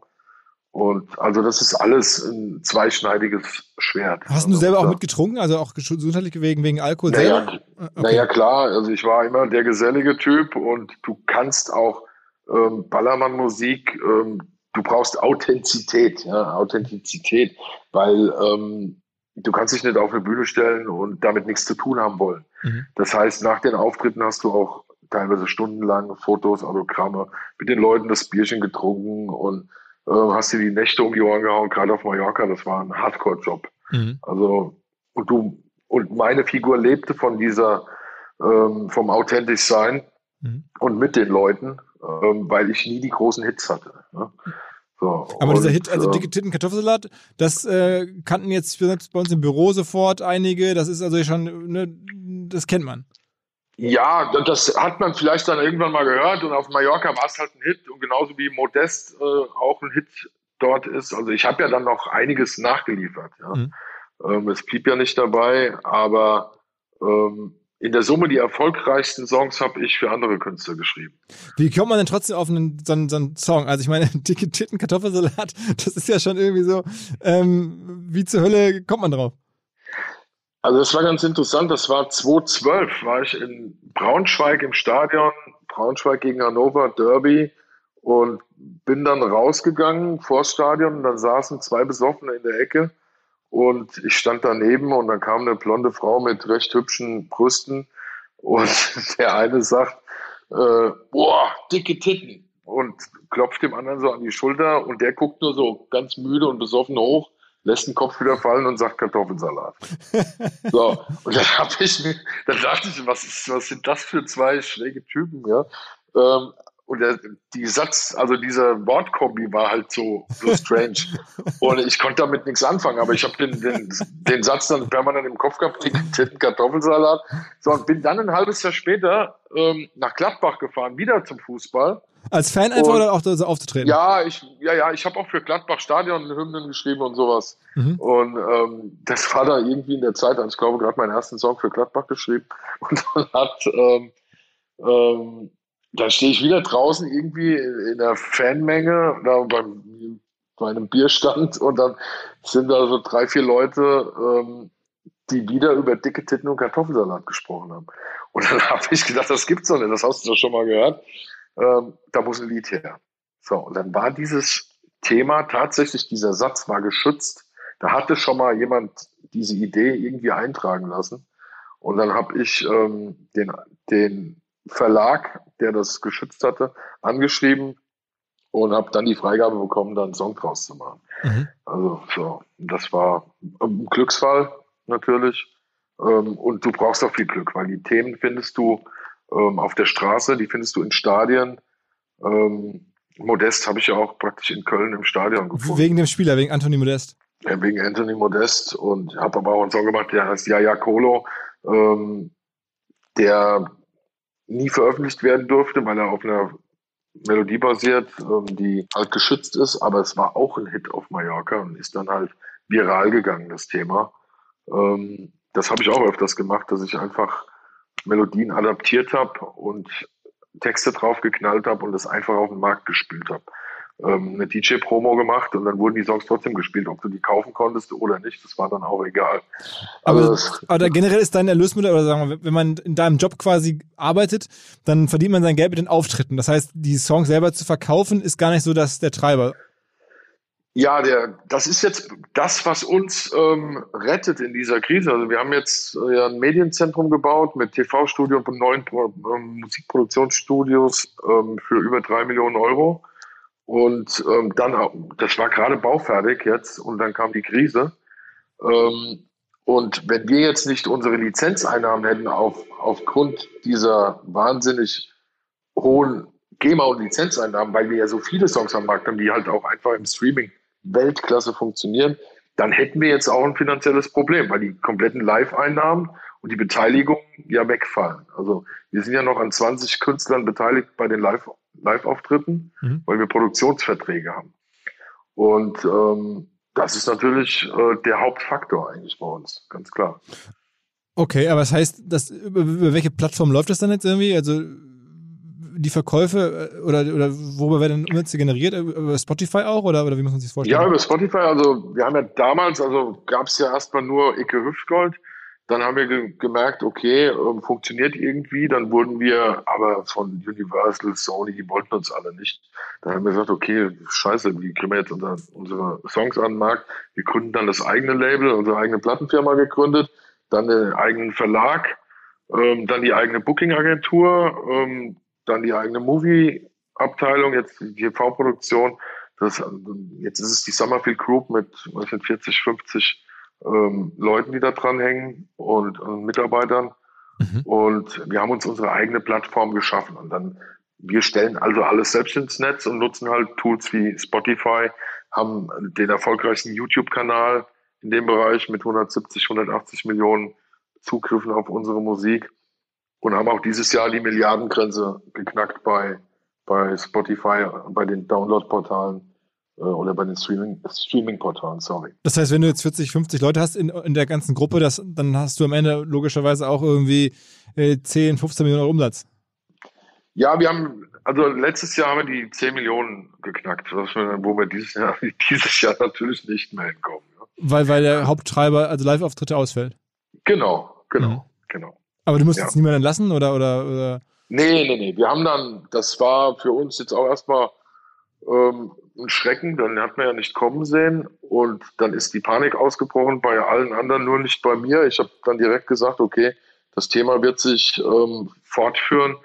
[SPEAKER 2] Und also das ist alles ein zweischneidiges Schwert.
[SPEAKER 1] Hast du
[SPEAKER 2] also,
[SPEAKER 1] selber auch mitgetrunken, also auch gesundheitlich wegen, wegen Alkohol
[SPEAKER 2] naja, selber? Okay. Naja, klar, also ich war immer der gesellige Typ und du kannst auch ähm, Ballermann-Musik, ähm, du brauchst Authentizität, ja, Authentizität, weil ähm, du kannst dich nicht auf eine Bühne stellen und damit nichts zu tun haben wollen. Mhm. Das heißt, nach den Auftritten hast du auch teilweise stundenlang Fotos, Autogramme, mit den Leuten das Bierchen getrunken und äh, hast dir die Nächte um die Ohren gehauen, gerade auf Mallorca, das war ein Hardcore-Job. Mhm. Also, und du, und meine Figur lebte von dieser, ähm, vom authentisch sein mhm. und mit den Leuten, ähm, weil ich nie die großen Hits hatte. Ne?
[SPEAKER 1] So, Aber und, dieser Hit, also äh, dicke Titten Kartoffelsalat, das äh, kannten jetzt selbst bei uns im Büro sofort einige. Das ist also schon, ne, das kennt man.
[SPEAKER 2] Ja, das hat man vielleicht dann irgendwann mal gehört und auf Mallorca war es halt ein Hit und genauso wie Modest äh, auch ein Hit dort ist. Also ich habe ja dann noch einiges nachgeliefert. Ja. Mhm. Ähm, es blieb ja nicht dabei, aber ähm, in der Summe die erfolgreichsten Songs habe ich für andere Künstler geschrieben.
[SPEAKER 1] Wie kommt man denn trotzdem auf einen, so, einen, so einen Song? Also ich meine, dicke Titten, Kartoffelsalat, das ist ja schon irgendwie so, ähm, wie zur Hölle kommt man drauf?
[SPEAKER 2] Also das war ganz interessant. Das war 2012, war ich in Braunschweig im Stadion, Braunschweig gegen Hannover, Derby und bin dann rausgegangen vors Stadion und dann saßen zwei Besoffene in der Ecke und ich stand daneben und dann kam eine blonde Frau mit recht hübschen Brüsten und der eine sagt, äh, boah, dicke Titten und klopft dem anderen so an die Schulter und der guckt nur so ganz müde und besoffen hoch lässt den Kopf wieder fallen und sagt Kartoffelsalat. so, und dann habe ich mir, dann dachte ich, was, ist, was sind das für zwei schräge Typen, ja? Ähm, und der, die Satz, also dieser Wortkombi war halt so, so strange. und ich konnte damit nichts anfangen, aber ich habe den, den, den Satz dann permanent im Kopf gehabt, den Kartoffelsalat. So, und bin dann ein halbes Jahr später ähm, nach Gladbach gefahren, wieder zum Fußball.
[SPEAKER 1] Als Fan einfach und, oder auch so aufzutreten?
[SPEAKER 2] Ja, ich, ja, ja, ich habe auch für Gladbach Stadion-Hymnen geschrieben und sowas. Mhm. Und ähm, das war da irgendwie in der Zeit, also ich glaube, gerade meinen ersten Song für Gladbach geschrieben. Und dann hat, ähm, ähm, dann stehe ich wieder draußen irgendwie in der Fanmenge, da beim, bei einem Bierstand und dann sind da so drei, vier Leute, ähm, die wieder über dicke Titten und Kartoffelsalat gesprochen haben. Und dann habe ich gedacht, das gibt's doch nicht, das hast du doch schon mal gehört ähm, da muss ein Lied her. So, und dann war dieses Thema tatsächlich, dieser Satz war geschützt. Da hatte schon mal jemand diese Idee irgendwie eintragen lassen. Und dann habe ich ähm, den, den Verlag, der das geschützt hatte, angeschrieben und habe dann die Freigabe bekommen, da einen Song draus zu machen. Mhm. Also so, das war ein Glücksfall natürlich. Ähm, und du brauchst auch viel Glück, weil die Themen findest du ähm, auf der Straße, die findest du in Stadien. Ähm, Modest habe ich ja auch praktisch in Köln im Stadion gefunden.
[SPEAKER 1] Wegen dem Spieler, wegen Anthony Modest.
[SPEAKER 2] Ja, wegen Anthony Modest und habe aber auch einen Song gemacht, der heißt Ja Ja Colo, ähm, der nie veröffentlicht werden durfte, weil er auf einer Melodie basiert, ähm, die halt geschützt ist, aber es war auch ein Hit auf Mallorca und ist dann halt viral gegangen, das Thema. Ähm, das habe ich auch öfters gemacht, dass ich einfach Melodien adaptiert habe und Texte drauf geknallt habe und das einfach auf den Markt gespielt habe. Ähm, eine DJ-Promo gemacht und dann wurden die Songs trotzdem gespielt, ob du die kaufen konntest oder nicht, das war dann auch egal.
[SPEAKER 1] Aber, also aber generell ist dein Erlösmittel, oder sagen wir, wenn man in deinem Job quasi arbeitet, dann verdient man sein Geld mit den Auftritten. Das heißt, die Songs selber zu verkaufen, ist gar nicht so dass der Treiber.
[SPEAKER 2] Ja, der, das ist jetzt das, was uns ähm, rettet in dieser Krise. Also wir haben jetzt äh, ein Medienzentrum gebaut mit TV-Studio und neuen Pro ähm, Musikproduktionsstudios ähm, für über drei Millionen Euro. Und ähm, dann, das war gerade baufertig jetzt und dann kam die Krise. Ähm, und wenn wir jetzt nicht unsere Lizenzeinnahmen hätten auf, aufgrund dieser wahnsinnig hohen GEMA und Lizenzeinnahmen, weil wir ja so viele Songs am Markt haben, die halt auch einfach im Streaming Weltklasse funktionieren, dann hätten wir jetzt auch ein finanzielles Problem, weil die kompletten Live-Einnahmen und die Beteiligung ja wegfallen. Also wir sind ja noch an 20 Künstlern beteiligt bei den Live- Live-Auftritten, mhm. weil wir Produktionsverträge haben. Und ähm, das ist natürlich äh, der Hauptfaktor eigentlich bei uns, ganz klar.
[SPEAKER 1] Okay, aber das heißt, das, über, welche Plattform läuft das dann jetzt irgendwie? Also die Verkäufe äh, oder, oder worüber werden Umsätze generiert? Über Spotify auch oder, oder wie muss man sich das vorstellen?
[SPEAKER 2] Ja, über Spotify. Also wir haben ja damals, also gab es ja erstmal nur Icke Hüftgold. Dann haben wir ge gemerkt, okay, ähm, funktioniert irgendwie. Dann wurden wir aber von Universal, Sony, die wollten uns alle nicht. Dann haben wir gesagt, okay, scheiße, wie kriegen wir jetzt unser, unsere Songs an den Markt? Wir gründen dann das eigene Label, unsere eigene Plattenfirma gegründet, dann den eigenen Verlag, ähm, dann die eigene Booking-Agentur, ähm, dann die eigene Movie-Abteilung, jetzt die TV-Produktion. Das, jetzt ist es die Summerfield Group mit was sind 40, 50 ähm, Leuten, die da dran hängen und, und Mitarbeitern. Mhm. Und wir haben uns unsere eigene Plattform geschaffen. Und dann, wir stellen also alles selbst ins Netz und nutzen halt Tools wie Spotify, haben den erfolgreichsten YouTube-Kanal in dem Bereich mit 170, 180 Millionen Zugriffen auf unsere Musik und haben auch dieses Jahr die Milliardengrenze geknackt bei, bei Spotify, bei den Download-Portalen äh, oder bei den Streaming-Portalen, sorry.
[SPEAKER 1] Das heißt, wenn du jetzt 40, 50 Leute hast in, in der ganzen Gruppe, das, dann hast du am Ende logischerweise auch irgendwie äh, 10, 15 Millionen Euro Umsatz.
[SPEAKER 2] Ja, wir haben, also letztes Jahr haben wir die 10 Millionen geknackt, wir, wo wir dieses Jahr, dieses Jahr natürlich nicht mehr hinkommen. Ja.
[SPEAKER 1] Weil, weil der Haupttreiber, also Live-Auftritte ausfällt.
[SPEAKER 2] Genau, genau, mhm. genau.
[SPEAKER 1] Aber du musst ja. jetzt niemanden entlassen oder, oder, oder?
[SPEAKER 2] Nee, nee, nee. Wir haben dann, das war für uns jetzt auch erstmal ähm, Schrecken, dann hat man ja nicht kommen sehen und dann ist die Panik ausgebrochen bei allen anderen, nur nicht bei mir. Ich habe dann direkt gesagt, okay, das Thema wird sich ähm, fortführen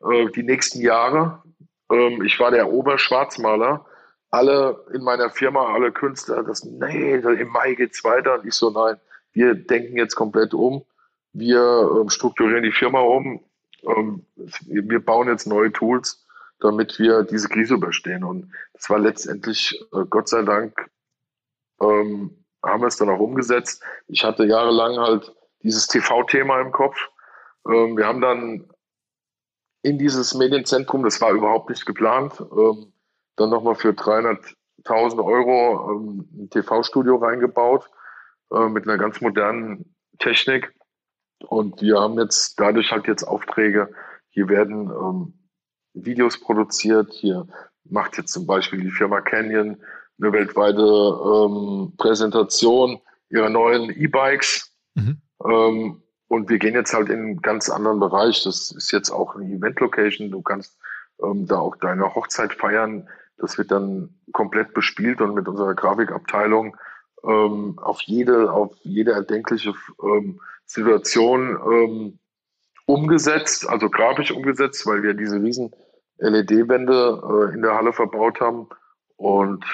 [SPEAKER 2] äh, die nächsten Jahre. Ähm, ich war der Oberschwarzmaler. Alle in meiner Firma, alle Künstler, das, nee, im Mai geht's weiter. Und ich so, nein, wir denken jetzt komplett um. Wir ähm, strukturieren die Firma um. Ähm, wir bauen jetzt neue Tools, damit wir diese Krise überstehen. Und das war letztendlich, äh, Gott sei Dank, ähm, haben wir es dann auch umgesetzt. Ich hatte jahrelang halt dieses TV-Thema im Kopf. Ähm, wir haben dann in dieses Medienzentrum, das war überhaupt nicht geplant, ähm, dann nochmal für 300.000 Euro ähm, ein TV-Studio reingebaut äh, mit einer ganz modernen Technik. Und wir haben jetzt dadurch halt jetzt Aufträge. Hier werden ähm, Videos produziert. Hier macht jetzt zum Beispiel die Firma Canyon eine weltweite ähm, Präsentation ihrer neuen E-Bikes. Mhm. Ähm, und wir gehen jetzt halt in einen ganz anderen Bereich. Das ist jetzt auch eine Event-Location. Du kannst ähm, da auch deine Hochzeit feiern. Das wird dann komplett bespielt und mit unserer Grafikabteilung ähm, auf jede, auf jede erdenkliche ähm, Situation ähm, umgesetzt, also grafisch umgesetzt, weil wir diese riesen LED-Wände äh, in der Halle verbaut haben. Und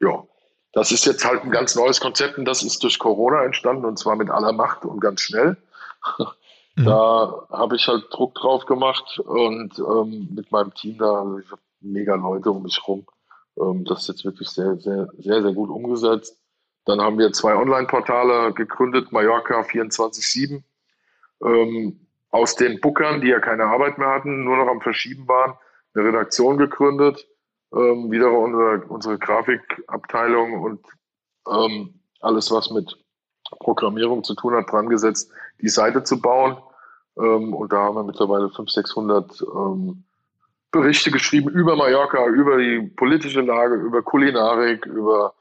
[SPEAKER 2] ja, das ist jetzt halt ein ganz neues Konzept und das ist durch Corona entstanden und zwar mit aller Macht und ganz schnell. Mhm. Da habe ich halt Druck drauf gemacht und ähm, mit meinem Team da, also ich habe mega Leute um mich rum. Ähm, das ist jetzt wirklich sehr, sehr, sehr, sehr gut umgesetzt Dann haben wir zwei Online-Portale gegründet, Mallorca 24-7. Ähm, aus den Bookern, die ja keine Arbeit mehr hatten, nur noch am Verschieben waren, eine Redaktion gegründet. Ähm, wieder unsere, unsere Grafikabteilung und ähm, alles, was mit Programmierung zu tun hat, dran gesetzt, die Seite zu bauen. Ähm, und da haben wir mittlerweile 500, 600 ähm, Berichte geschrieben über Mallorca, über die politische Lage, über Kulinarik, über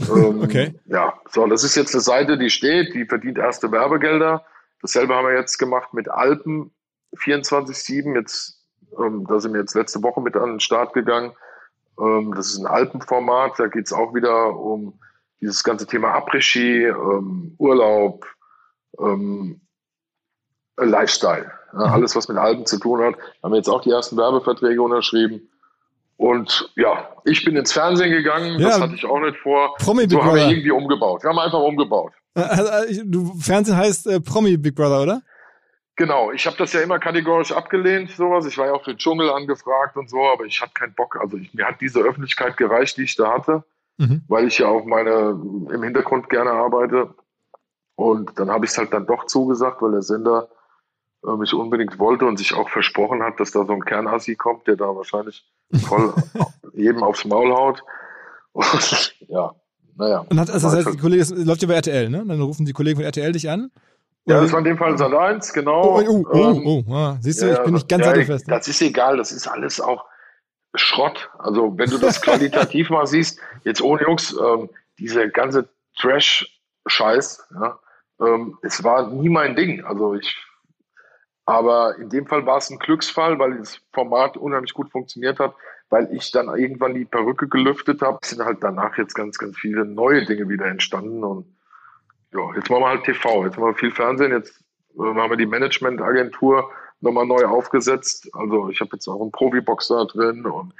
[SPEAKER 1] ähm, okay.
[SPEAKER 2] Ja, so, das ist jetzt eine Seite, die steht, die verdient erste Werbegelder. Dasselbe haben wir jetzt gemacht mit Alpen 24-7. Jetzt, ähm, da sind wir jetzt letzte Woche mit an den Start gegangen. Ähm, das ist ein Alpenformat, da geht es auch wieder um dieses ganze Thema Après-Ski, ähm, Urlaub, ähm, Lifestyle. Ja, mhm. alles, was mit Alpen zu tun hat. Haben wir jetzt auch die ersten Werbeverträge unterschrieben. Und ja, ich bin ins Fernsehen gegangen, ja, das hatte ich auch nicht vor.
[SPEAKER 1] Promi
[SPEAKER 2] Big so haben wir irgendwie umgebaut. Wir haben einfach umgebaut.
[SPEAKER 1] Also, du, Fernsehen heißt äh, Promi Big Brother, oder?
[SPEAKER 2] Genau, ich habe das ja immer kategorisch abgelehnt, sowas. Ich war ja auch für Dschungel angefragt und so, aber ich hatte keinen Bock. Also ich, mir hat diese Öffentlichkeit gereicht, die ich da hatte, mhm. weil ich ja auch meine im Hintergrund gerne arbeite. Und dann habe ich es halt dann doch zugesagt, weil der Sender äh, mich unbedingt wollte und sich auch versprochen hat, dass da so ein Kernassi kommt, der da wahrscheinlich voll jedem aufs Maul haut. Und, ja, naja.
[SPEAKER 1] Und hat, also das heißt, die Kollege, läuft ja bei RTL, ne? Dann rufen die Kollegen von RTL dich an.
[SPEAKER 2] Ja, das war in dem Fall Sat 1, genau.
[SPEAKER 1] Oh, oh, oh, ähm, oh, oh. Ah, siehst du, ja, ich bin nicht ganz ja,
[SPEAKER 2] fest. Ne? Das ist egal, das ist alles auch Schrott. Also wenn du das qualitativ mal siehst, jetzt ohne Jungs, ähm, diese ganze Trash-Scheiß, ja, ähm, es war nie mein Ding. Also ich aber in dem Fall war es ein Glücksfall, weil das Format unheimlich gut funktioniert hat, weil ich dann irgendwann die Perücke gelüftet habe. Es sind halt danach jetzt ganz, ganz viele neue Dinge wieder entstanden. Und ja, jetzt machen wir halt TV, jetzt machen wir viel Fernsehen, jetzt äh, haben wir die Managementagentur nochmal neu aufgesetzt. Also ich habe jetzt auch einen Profiboxer drin und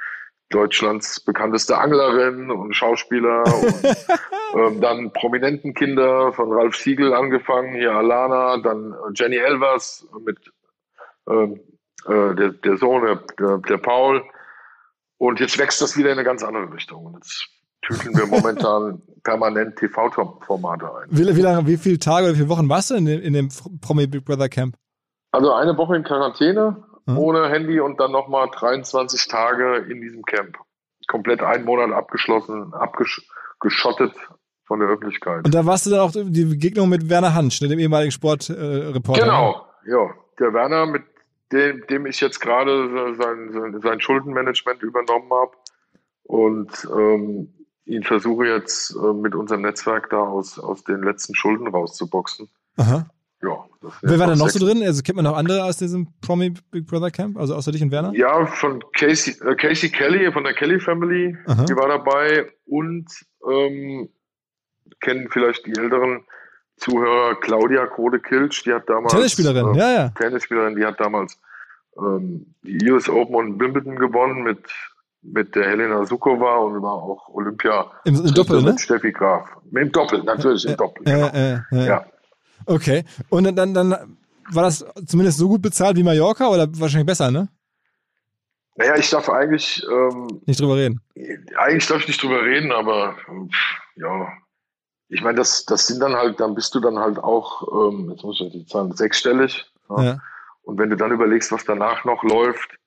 [SPEAKER 2] Deutschlands bekannteste Anglerin und Schauspieler und ähm, dann prominenten Kinder von Ralf Siegel angefangen, hier Alana, dann Jenny Elvers mit ähm, äh, der, der Sohn, der, der Paul. Und jetzt wächst das wieder in eine ganz andere Richtung. Und jetzt tüteln wir momentan permanent TV-Formate ein.
[SPEAKER 1] Wie, wie, lange, wie viele Tage oder wie viele Wochen warst du in dem, in dem Promi Big Brother Camp?
[SPEAKER 2] Also eine Woche in Quarantäne, hm. ohne Handy und dann nochmal 23 Tage in diesem Camp. Komplett einen Monat abgeschlossen, abgeschottet von der Öffentlichkeit.
[SPEAKER 1] Und da warst du dann auch die Begegnung mit Werner Hansch, ne, dem ehemaligen Sportreporter.
[SPEAKER 2] Äh, genau, ja. Der Werner, mit dem, dem ich jetzt gerade sein, sein Schuldenmanagement übernommen habe und ähm, ihn versuche jetzt äh, mit unserem Netzwerk da aus, aus den letzten Schulden rauszuboxen.
[SPEAKER 1] Aha. Ja, Wer war da noch so drin? Also kennt man noch andere aus diesem Promi Big Brother Camp? Also außer dich und Werner?
[SPEAKER 2] Ja, von Casey, äh, Casey Kelly, von der Kelly Family, Aha. die war dabei und ähm, kennen vielleicht die älteren Zuhörer Claudia Krode-Kilsch, die hat damals.
[SPEAKER 1] Tennisspielerin,
[SPEAKER 2] äh,
[SPEAKER 1] ja, ja.
[SPEAKER 2] Tennisspielerin, die hat damals ähm, die US Open und Wimbledon gewonnen mit, mit der Helena Sukova und war auch Olympia.
[SPEAKER 1] Im, im Doppel, ne?
[SPEAKER 2] Steffi Graf. Im Doppel, natürlich im Doppel.
[SPEAKER 1] Genau. Äh, äh, ja. Okay. Und dann, dann, dann war das zumindest so gut bezahlt wie Mallorca oder wahrscheinlich besser, ne?
[SPEAKER 2] Naja, ich darf eigentlich. Ähm,
[SPEAKER 1] nicht drüber reden.
[SPEAKER 2] Eigentlich darf ich nicht drüber reden, aber ja, ich meine, das, das sind dann halt, dann bist du dann halt auch, ähm, jetzt muss ich die Zahlen, sechsstellig. Ja. ja. Und wenn du dann überlegst, was danach noch läuft,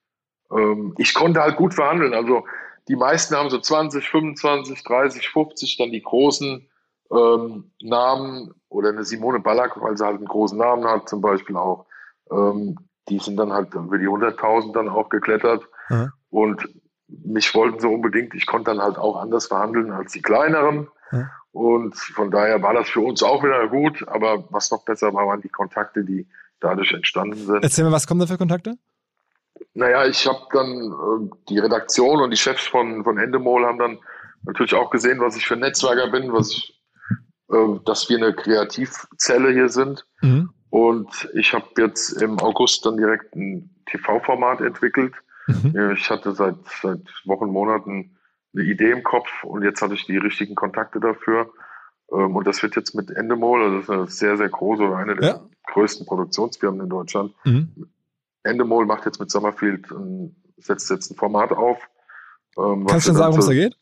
[SPEAKER 2] ähm, ich konnte halt gut verhandeln. Also die meisten haben so 20, 25, 30, 50, dann die großen ähm, Namen oder eine Simone Ballack, weil sie halt einen großen Namen hat, zum Beispiel auch. Ähm, die sind dann halt über die 100.000 dann auch geklettert. Ja. Und mich wollten sie unbedingt, ich konnte dann halt auch anders verhandeln als die kleineren. Ja. Und von daher war das für uns auch wieder gut. Aber was noch besser war, waren die Kontakte, die dadurch entstanden sind.
[SPEAKER 1] Erzähl mir, was kommen da für Kontakte?
[SPEAKER 2] Naja, ich habe dann äh, die Redaktion und die Chefs von, von Endemol haben dann natürlich auch gesehen, was ich für ein Netzwerker bin, was ich, äh, dass wir eine Kreativzelle hier sind. Mhm. Und ich habe jetzt im August dann direkt ein TV-Format entwickelt. Mhm. Ich hatte seit, seit Wochen, Monaten eine Idee im Kopf und jetzt hatte ich die richtigen Kontakte dafür. Ähm, und das wird jetzt mit Endemol, also das ist eine sehr, sehr große, eine der ja. größten Produktionsfirmen in Deutschland. Mhm. Endemol macht jetzt mit Summerfield, setzt jetzt ein Format auf.
[SPEAKER 1] Ähm, Kannst du schon sagen, worum es da geht?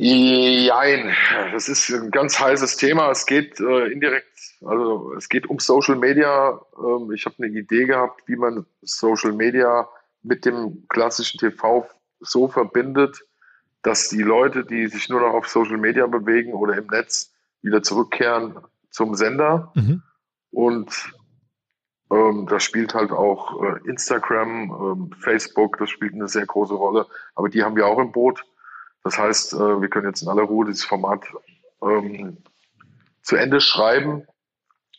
[SPEAKER 2] Jein, das ist ein ganz heißes Thema. Es geht äh, indirekt, also es geht um Social Media. Ähm, ich habe eine Idee gehabt, wie man Social Media mit dem klassischen TV so verbindet, dass die Leute, die sich nur noch auf Social Media bewegen oder im Netz, wieder zurückkehren zum Sender. Mhm. Und ähm, da spielt halt auch äh, Instagram, ähm, Facebook, das spielt eine sehr große Rolle. Aber die haben wir auch im Boot. Das heißt, äh, wir können jetzt in aller Ruhe dieses Format ähm, zu Ende schreiben.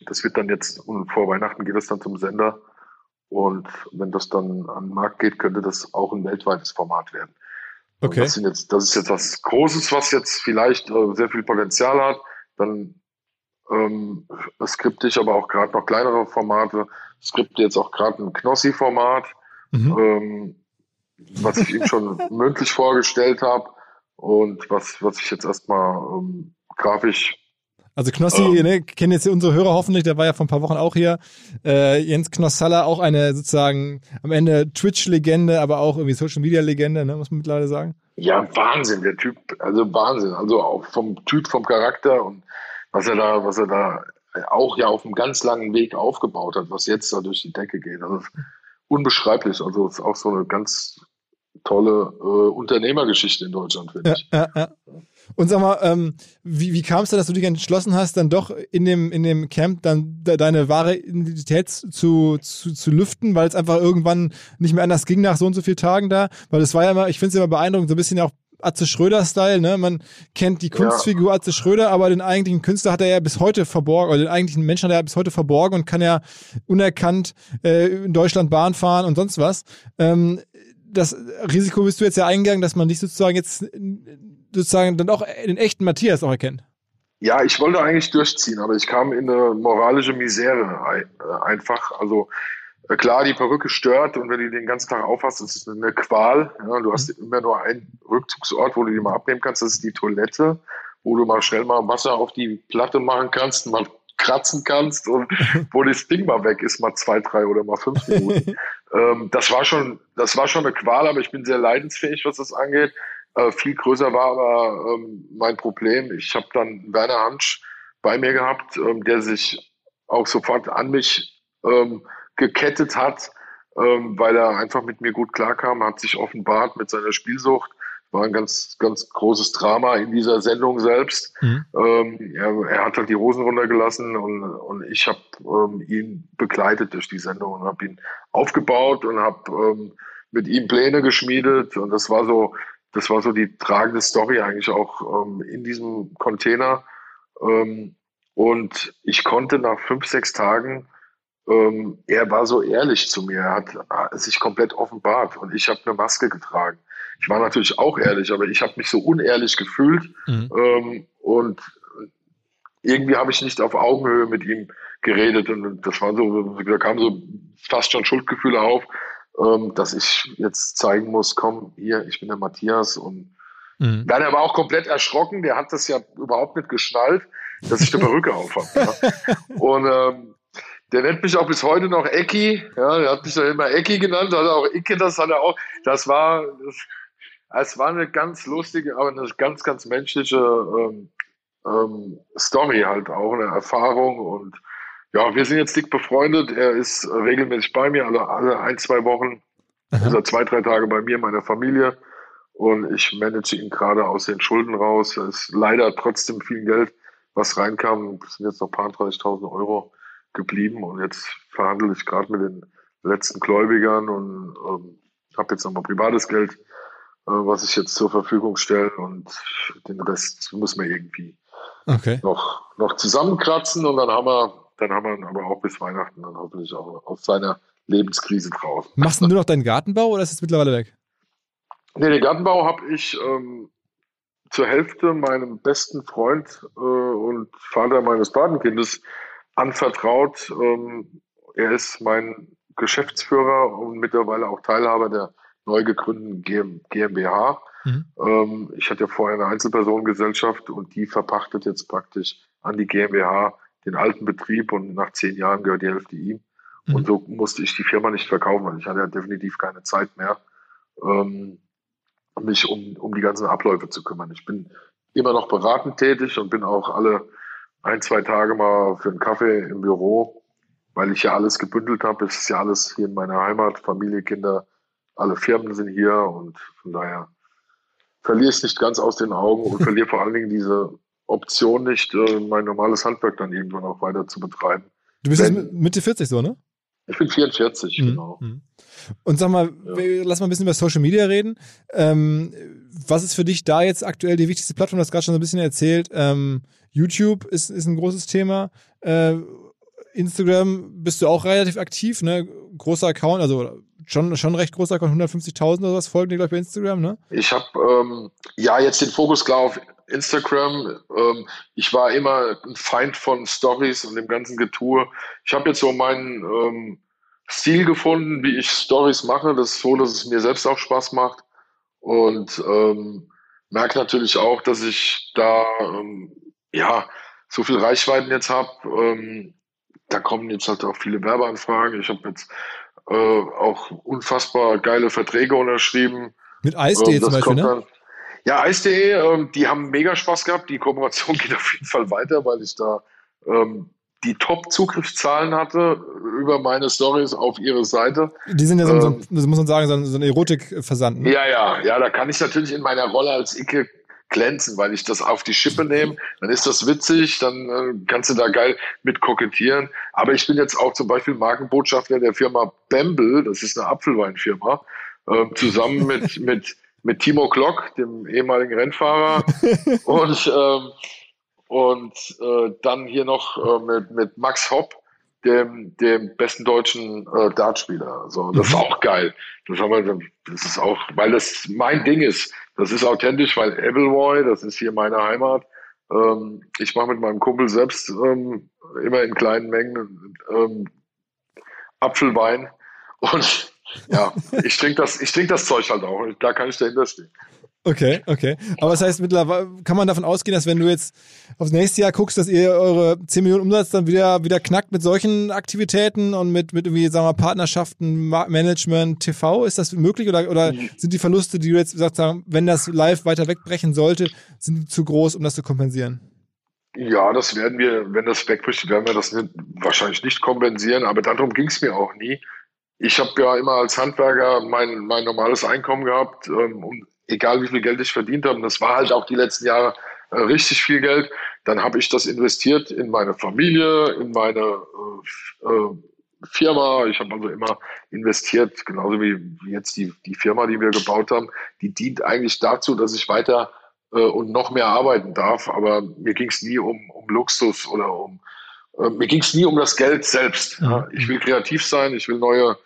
[SPEAKER 2] Das wird dann jetzt, und vor Weihnachten geht es dann zum Sender. Und wenn das dann an den Markt geht, könnte das auch ein weltweites Format werden. Okay. Das, jetzt, das ist jetzt was Großes, was jetzt vielleicht äh, sehr viel Potenzial hat. Dann ähm, skripte ich aber auch gerade noch kleinere Formate. Skripte jetzt auch gerade ein Knossi-Format, mhm. ähm, was ich ihm schon mündlich vorgestellt habe und was, was ich jetzt erstmal ähm, grafisch
[SPEAKER 1] also Knossi, ähm, ne, kennen jetzt unsere Hörer hoffentlich, der war ja vor ein paar Wochen auch hier. Äh, Jens Knossalla, auch eine sozusagen am Ende Twitch-Legende, aber auch irgendwie Social-Media-Legende, ne, muss man mittlerweile sagen.
[SPEAKER 2] Ja, Wahnsinn, der Typ, also Wahnsinn. Also auch vom Typ, vom Charakter und was er da, was er da auch ja auf einem ganz langen Weg aufgebaut hat, was jetzt da durch die Decke geht. Also unbeschreiblich. Also es ist auch so eine ganz tolle äh, Unternehmergeschichte in Deutschland, finde
[SPEAKER 1] ja, ich. Ja, ja. Und sag mal, ähm, wie, wie kam es denn, dass du dich entschlossen hast, dann doch in dem, in dem Camp dann de deine wahre Identität zu, zu, zu lüften, weil es einfach irgendwann nicht mehr anders ging nach so und so vielen Tagen da? Weil es war ja immer, ich finde es immer beeindruckend, so ein bisschen auch Atze Schröder-Style, ne? Man kennt die Kunstfigur ja. Atze Schröder, aber den eigentlichen Künstler hat er ja bis heute verborgen, oder den eigentlichen Menschen hat er ja bis heute verborgen und kann ja unerkannt äh, in Deutschland Bahn fahren und sonst was. Ähm, das Risiko bist du jetzt ja eingegangen, dass man dich sozusagen jetzt sozusagen dann auch den echten Matthias auch erkennt.
[SPEAKER 2] Ja, ich wollte eigentlich durchziehen, aber ich kam in eine moralische Misere äh, einfach. Also klar, die Perücke stört und wenn du den ganzen Tag aufhast, ist es eine Qual. Ja, du hast immer nur einen Rückzugsort, wo du die mal abnehmen kannst, das ist die Toilette, wo du mal schnell mal Wasser auf die Platte machen kannst, mal kratzen kannst und wo das Ding mal weg ist, mal zwei, drei oder mal fünf Minuten. ähm, das war schon, das war schon eine Qual, aber ich bin sehr leidensfähig, was das angeht. Äh, viel größer war aber ähm, mein Problem. Ich habe dann Werner Hansch bei mir gehabt, ähm, der sich auch sofort an mich ähm, gekettet hat, ähm, weil er einfach mit mir gut klarkam, hat sich offenbart mit seiner Spielsucht. War ein ganz, ganz großes Drama in dieser Sendung selbst. Mhm. Ähm, er, er, hat halt die Hosen runtergelassen und, und ich habe ähm, ihn begleitet durch die Sendung und habe ihn aufgebaut und habe ähm, mit ihm Pläne geschmiedet. Und das war so, das war so die tragende Story eigentlich auch ähm, in diesem Container. Ähm, und ich konnte nach fünf, sechs Tagen ähm, er war so ehrlich zu mir, er hat sich komplett offenbart und ich habe eine Maske getragen. Ich war natürlich auch ehrlich, aber ich habe mich so unehrlich gefühlt mhm. ähm, und irgendwie habe ich nicht auf Augenhöhe mit ihm geredet und das war so, da kamen so fast schon Schuldgefühle auf, ähm, dass ich jetzt zeigen muss, komm, hier, ich bin der Matthias und mhm. dann aber auch komplett erschrocken, der hat das ja überhaupt nicht geschnallt, dass ich eine Perücke auf habe. Ja. Und ähm, der nennt mich auch bis heute noch Ecki. Ja, der hat mich ja immer Ecki genannt, hat auch Icke, das hat er auch. Das war, das, es war eine ganz lustige, aber eine ganz, ganz menschliche ähm, ähm, Story halt auch, eine Erfahrung. Und ja, wir sind jetzt dick befreundet. Er ist regelmäßig bei mir, also alle ein, zwei Wochen, also zwei, drei Tage bei mir, meiner Familie. Und ich manage ihn gerade aus den Schulden raus. Es ist leider trotzdem viel Geld, was reinkam. Das sind jetzt noch ein paar 30.000 Euro geblieben und jetzt verhandle ich gerade mit den letzten Gläubigern und ähm, habe jetzt nochmal privates Geld, äh, was ich jetzt zur Verfügung stelle und den Rest muss man irgendwie okay. noch, noch zusammenkratzen und dann haben wir, dann haben wir aber auch bis Weihnachten dann hoffentlich auch aus seiner Lebenskrise drauf.
[SPEAKER 1] Machst du nur noch deinen Gartenbau oder ist es mittlerweile weg?
[SPEAKER 2] Nee, den Gartenbau habe ich ähm, zur Hälfte meinem besten Freund äh, und Vater meines Patenkindes anvertraut. Ähm, er ist mein Geschäftsführer und mittlerweile auch Teilhaber der neu gegründeten GmbH. Mhm. Ähm, ich hatte ja vorher eine Einzelpersonengesellschaft und die verpachtet jetzt praktisch an die GmbH den alten Betrieb und nach zehn Jahren gehört die Hälfte ihm. Mhm. Und so musste ich die Firma nicht verkaufen, weil ich hatte ja definitiv keine Zeit mehr. Ähm, mich um, um die ganzen Abläufe zu kümmern. Ich bin immer noch beratend tätig und bin auch alle ein, zwei Tage mal für einen Kaffee im Büro, weil ich ja alles gebündelt habe. Es ist ja alles hier in meiner Heimat, Familie, Kinder, alle Firmen sind hier und von daher verliere ich es nicht ganz aus den Augen und verliere vor allen Dingen diese Option nicht, äh, mein normales Handwerk dann irgendwann auch weiter zu betreiben.
[SPEAKER 1] Du bist Wenn, jetzt Mitte 40 so, ne?
[SPEAKER 2] Ich bin 44, mhm. genau. Mhm.
[SPEAKER 1] Und sag mal, ja. lass mal ein bisschen über Social Media reden. Ähm, was ist für dich da jetzt aktuell die wichtigste Plattform? Du hast gerade schon so ein bisschen erzählt. Ähm, YouTube ist, ist ein großes Thema. Äh, Instagram bist du auch relativ aktiv, ne? Großer Account, also schon, schon recht großer Account, 150.000 oder was folgen dir, glaube ich, bei Instagram, ne?
[SPEAKER 2] Ich habe ähm, ja jetzt den Fokus klar auf Instagram. Ähm, ich war immer ein Feind von Stories und dem ganzen Getue. Ich habe jetzt so meinen ähm, Stil gefunden, wie ich Stories mache. Das ist so, dass es mir selbst auch Spaß macht. Und ähm, merke natürlich auch, dass ich da ähm, ja so viel Reichweiten jetzt habe. Ähm, da kommen jetzt halt auch viele Werbeanfragen. Ich habe jetzt äh, auch unfassbar geile Verträge unterschrieben.
[SPEAKER 1] Mit Eis.de ähm, zum Beispiel, ne? Dann,
[SPEAKER 2] ja, Eis.de, ähm, die haben mega Spaß gehabt. Die Kooperation geht auf jeden Fall weiter, weil ich da ähm, die Top-Zugriffszahlen hatte über meine Stories auf ihre Seite.
[SPEAKER 1] Die sind ja so, ähm, das muss man sagen, so ein, so ein Erotikversand.
[SPEAKER 2] Ne? Ja, ja, ja, da kann ich natürlich in meiner Rolle als Icke glänzen, weil ich das auf die Schippe nehme. Dann ist das witzig, dann äh, kannst du da geil mit kokettieren. Aber ich bin jetzt auch zum Beispiel Markenbotschafter der Firma Bamble, das ist eine Apfelweinfirma, äh, zusammen mit, mit mit Timo Glock, dem ehemaligen Rennfahrer, und, ähm, und äh, dann hier noch äh, mit, mit Max Hopp, dem, dem besten deutschen äh, Dartspieler. So, das ist mhm. auch geil. Das, haben wir, das ist auch, weil das mein Ding ist. Das ist authentisch, weil Ebbelroy, das ist hier meine Heimat. Ähm, ich mache mit meinem Kumpel selbst ähm, immer in kleinen Mengen ähm, Apfelwein und ja, ich trinke das, ich das Zeug halt auch. Da kann ich dahinter stehen.
[SPEAKER 1] Okay, okay. Aber das heißt, mittlerweile kann man davon ausgehen, dass wenn du jetzt aufs nächste Jahr guckst, dass ihr eure 10 Millionen Umsatz dann wieder, wieder knackt mit solchen Aktivitäten und mit, mit irgendwie, sagen wir, Partnerschaften, Management, TV? Ist das möglich oder, oder mhm. sind die Verluste, die du jetzt sagst, wenn das live weiter wegbrechen sollte, sind die zu groß, um das zu kompensieren?
[SPEAKER 2] Ja, das werden wir, wenn das wegbricht, werden wir das nicht, wahrscheinlich nicht kompensieren, aber darum ging es mir auch nie ich habe ja immer als Handwerker mein, mein normales Einkommen gehabt ähm, und egal wie viel Geld ich verdient habe, und das war halt auch die letzten Jahre äh, richtig viel Geld, dann habe ich das investiert in meine Familie, in meine äh, äh, Firma. Ich habe also immer investiert, genauso wie, wie jetzt die, die Firma, die wir gebaut haben, die dient eigentlich dazu, dass ich weiter äh, und noch mehr arbeiten darf. Aber mir ging es nie um, um Luxus oder um äh, mir ging es nie um das Geld selbst. Ja. Ich will kreativ sein, ich will neue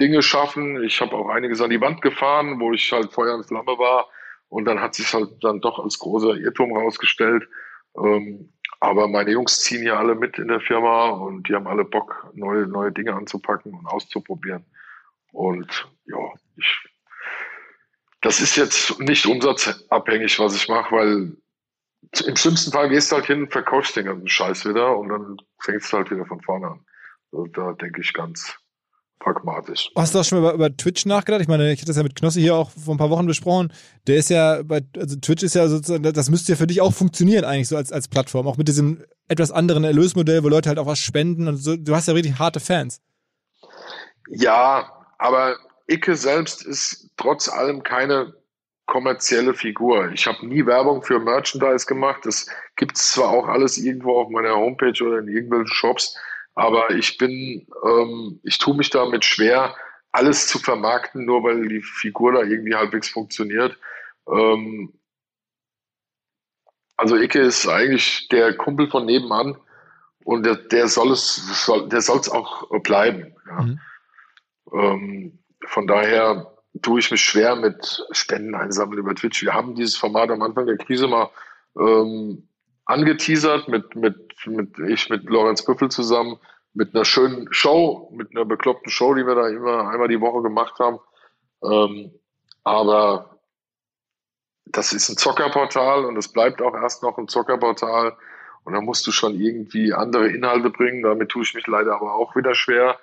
[SPEAKER 2] Dinge schaffen. Ich habe auch einiges an die Wand gefahren, wo ich halt Feuer und Flamme war. Und dann hat sich halt dann doch als großer Irrtum rausgestellt. Ähm, aber meine Jungs ziehen hier alle mit in der Firma und die haben alle Bock, neue, neue Dinge anzupacken und auszuprobieren. Und ja, ich, das ist jetzt nicht umsatzabhängig, was ich mache, weil im schlimmsten Fall gehst du halt hin, verkaufst den ganzen Scheiß wieder und dann fängst du halt wieder von vorne an. Also da denke ich ganz, pragmatisch.
[SPEAKER 1] Hast du auch schon mal über, über, Twitch nachgedacht? Ich meine, ich hatte das ja mit Knossi hier auch vor ein paar Wochen besprochen. Der ist ja bei, also Twitch ist ja sozusagen, das müsste ja für dich auch funktionieren eigentlich so als, als Plattform. Auch mit diesem etwas anderen Erlösmodell, wo Leute halt auch was spenden und so. Du hast ja richtig harte Fans.
[SPEAKER 2] Ja, aber Icke selbst ist trotz allem keine kommerzielle Figur. Ich habe nie Werbung für Merchandise gemacht. Das gibt es zwar auch alles irgendwo auf meiner Homepage oder in irgendwelchen Shops, aber ich bin, ähm, ich tue mich damit schwer, alles zu vermarkten, nur weil die Figur da irgendwie halbwegs funktioniert. Ähm, also Icke ist eigentlich der Kumpel von nebenan und der, der soll es, soll, der soll es auch bleiben. Ja. Mhm. Ähm, von daher tue ich mich schwer mit Spenden einsammeln über Twitch. Wir haben dieses Format am Anfang der Krise mal ähm, angeteasert mit, mit, mit ich mit Lorenz Büffel zusammen mit einer schönen Show, mit einer bekloppten Show, die wir da immer einmal die Woche gemacht haben. Ähm, aber das ist ein Zockerportal und es bleibt auch erst noch ein Zockerportal. Und da musst du schon irgendwie andere Inhalte bringen. Damit tue ich mich leider aber auch wieder schwer.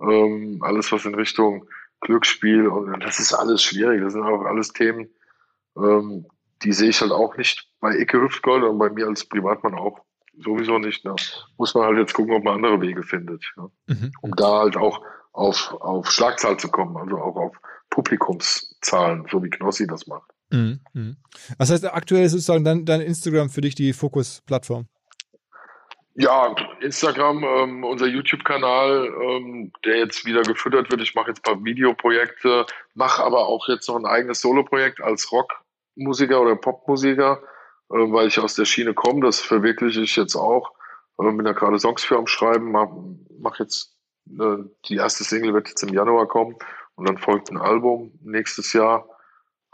[SPEAKER 2] Ähm, alles, was in Richtung Glücksspiel und das ist alles schwierig. Das sind auch alles Themen, Ähm, die sehe ich halt auch nicht bei Ecke Hüftgold und bei mir als Privatmann auch sowieso nicht. Ne? Muss man halt jetzt gucken, ob man andere Wege findet, ja? mhm. um da halt auch auf, auf Schlagzahl zu kommen, also auch auf Publikumszahlen, so wie Knossi das macht.
[SPEAKER 1] Mhm. mhm. Das heißt, aktuell ist sozusagen dein, dein Instagram für dich die Fokus-Plattform?
[SPEAKER 2] Ja, Instagram, ähm, unser YouTube-Kanal, ähm, der jetzt wieder gefüttert wird. Ich mache jetzt ein paar Videoprojekte, mache aber auch jetzt noch ein eigenes Solo-Projekt als Rockmusiker oder Popmusiker, weil ich aus der Schiene komme. Das verwirkliche ich jetzt auch. Äh, bin da gerade Songs für am Schreiben, mache mach jetzt äh, die erste Single wird jetzt im Januar kommen und dann folgt ein Album nächstes Jahr